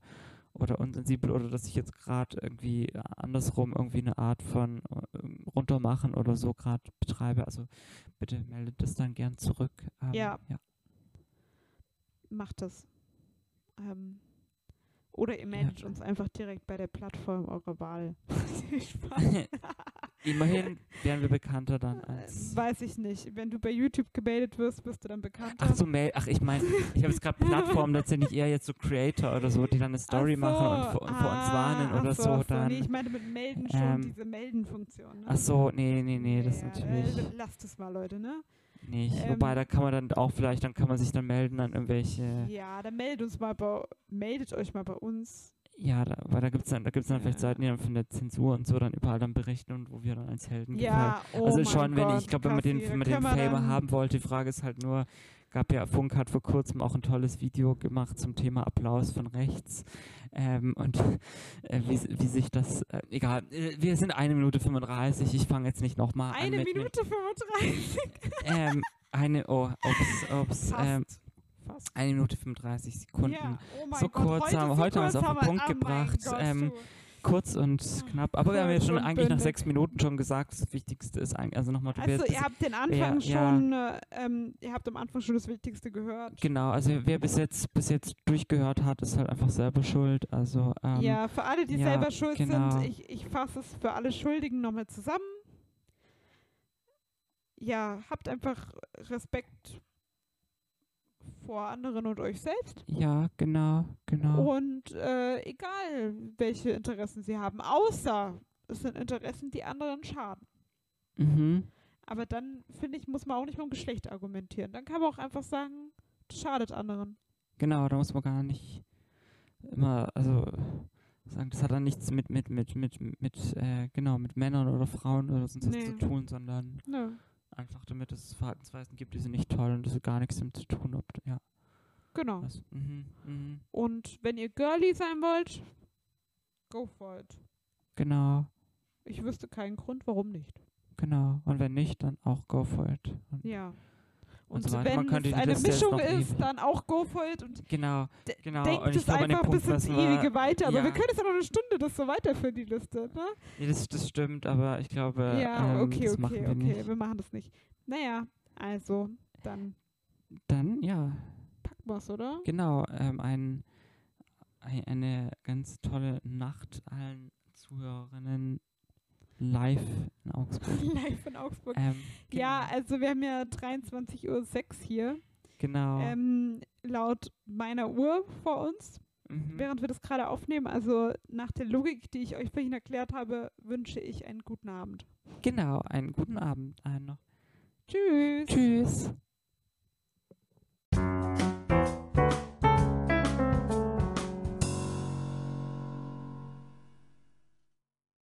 oder unsensibel oder dass ich jetzt gerade irgendwie andersrum irgendwie eine Art von äh, runtermachen oder so gerade betreibe. Also bitte meldet das dann gern zurück. Ähm, Ja. ja. Macht das. Ähm, oder ihr meldet uns einfach direkt bei der Plattform eurer Wahl. [laughs] Spaß. [laughs] Immerhin wären wir bekannter dann Äh, als. Weiß ich nicht. Wenn du bei YouTube gemeldet wirst, wirst du dann bekannter. Ach so, Mail. Ach, ich meine, ich habe jetzt gerade Plattformen, letztendlich eher jetzt so Creator oder so, die dann eine Story Ach machen und so, vor, vor uns warnen ah, oder so. ach dann. Nee, ich meine mit Melden schon ähm, diese Melden-Funktion. Ne? Ach so, nee, nee, nee, das Ja, natürlich Äh, lasst es mal, Leute, ne? nicht. ähm, Wobei, da kann man dann auch vielleicht, dann kann man sich dann melden an irgendwelche, Ja, dann meldet uns mal bei, meldet euch mal bei uns. Ja, da, weil da gibt's dann, da gibt's dann vielleicht. Seiten, die dann von der Zensur und so dann überall dann berichten und wo wir dann als Helden gefallen. Ja, oh Also schon, wenn Gott, ich, ich glaube, wenn man den, wenn man den Fame haben wollte, die Frage ist halt nur, gab ja, Funk hat vor kurzem auch ein tolles Video gemacht zum Thema Applaus von rechts. Ähm, und äh, wie, wie sich das, äh, egal, äh, wir sind eine Minute 35, ich fange jetzt nicht nochmal an. Eine mit, Minute 35. Mit, ähm, eine, oh, ups, ups, Fast. ähm, Fast. eine Minute 35 Sekunden. Ja, oh mein So Gott, kurz heute, haben- so heute haben wir es kurz auf den Punkt oh gebracht, Gott, ähm. Kurz und knapp, aber wir haben ja Kurz schon eigentlich nach sechs Minuten schon gesagt, das Wichtigste ist eigentlich, also nochmal, du Also ihr habt den Anfang ja. schon, äh, ähm, ihr habt am Anfang schon das Wichtigste gehört. Genau, also wer bis jetzt bis jetzt durchgehört hat, ist halt einfach selber schuld. Also ähm, ja, für alle, die ja, selber schuld genau. sind, ich, ich fasse es für alle Schuldigen nochmal zusammen. Ja, habt einfach Respekt vor anderen und euch selbst. ja, genau, genau. Und äh, egal, welche Interessen sie haben, außer es sind Interessen, die anderen schaden. Mhm. Aber dann, finde ich, muss man auch nicht mit dem Geschlecht argumentieren. Dann kann man auch einfach sagen, das schadet anderen. Genau, da muss man gar nicht immer, also sagen, das hat dann nichts mit mit mit mit mit äh, genau mit Männern oder Frauen oder sonst was Nee. zu tun, sondern Nö. Einfach damit es Verhaltensweisen gibt, die sind nicht toll und das hat gar nichts damit zu tun, ob ja. Genau. Mhm, mhm. Und wenn ihr girly sein wollt, go for it. Genau, Ich wüsste keinen Grund, warum nicht. genau. Und wenn nicht, dann auch go for it. Und Ja. Und Und so weiter. Man wenn könnte es die eine Liste Mischung ist, ewig- dann auch go for it und Genau, genau. denkt und ich es glaube, einfach Punkt, bis ins wir- Ewige weiter. Aber ja. wir können jetzt ja noch eine Stunde das so weiterführen, die Liste. Ne? Ja, das, das stimmt, aber ich glaube, ja, ähm, okay, das okay, machen wir okay. nicht. Wir machen das nicht. Naja, also, dann Dann, ja, packen wir's, oder? genau, ähm, ein, ein, eine ganz tolle Nacht allen Zuhörerinnen live in Augsburg. [laughs] Live in Augsburg. ähm, Ja, genau, also wir haben ja 23.06 Uhr hier. genau. Ähm, laut meiner Uhr vor uns, mhm. während wir das gerade aufnehmen. Also nach der Logik, die ich euch vorhin erklärt habe, wünsche ich einen guten Abend. Genau, einen guten Abend allen noch. Tschüss. Tschüss.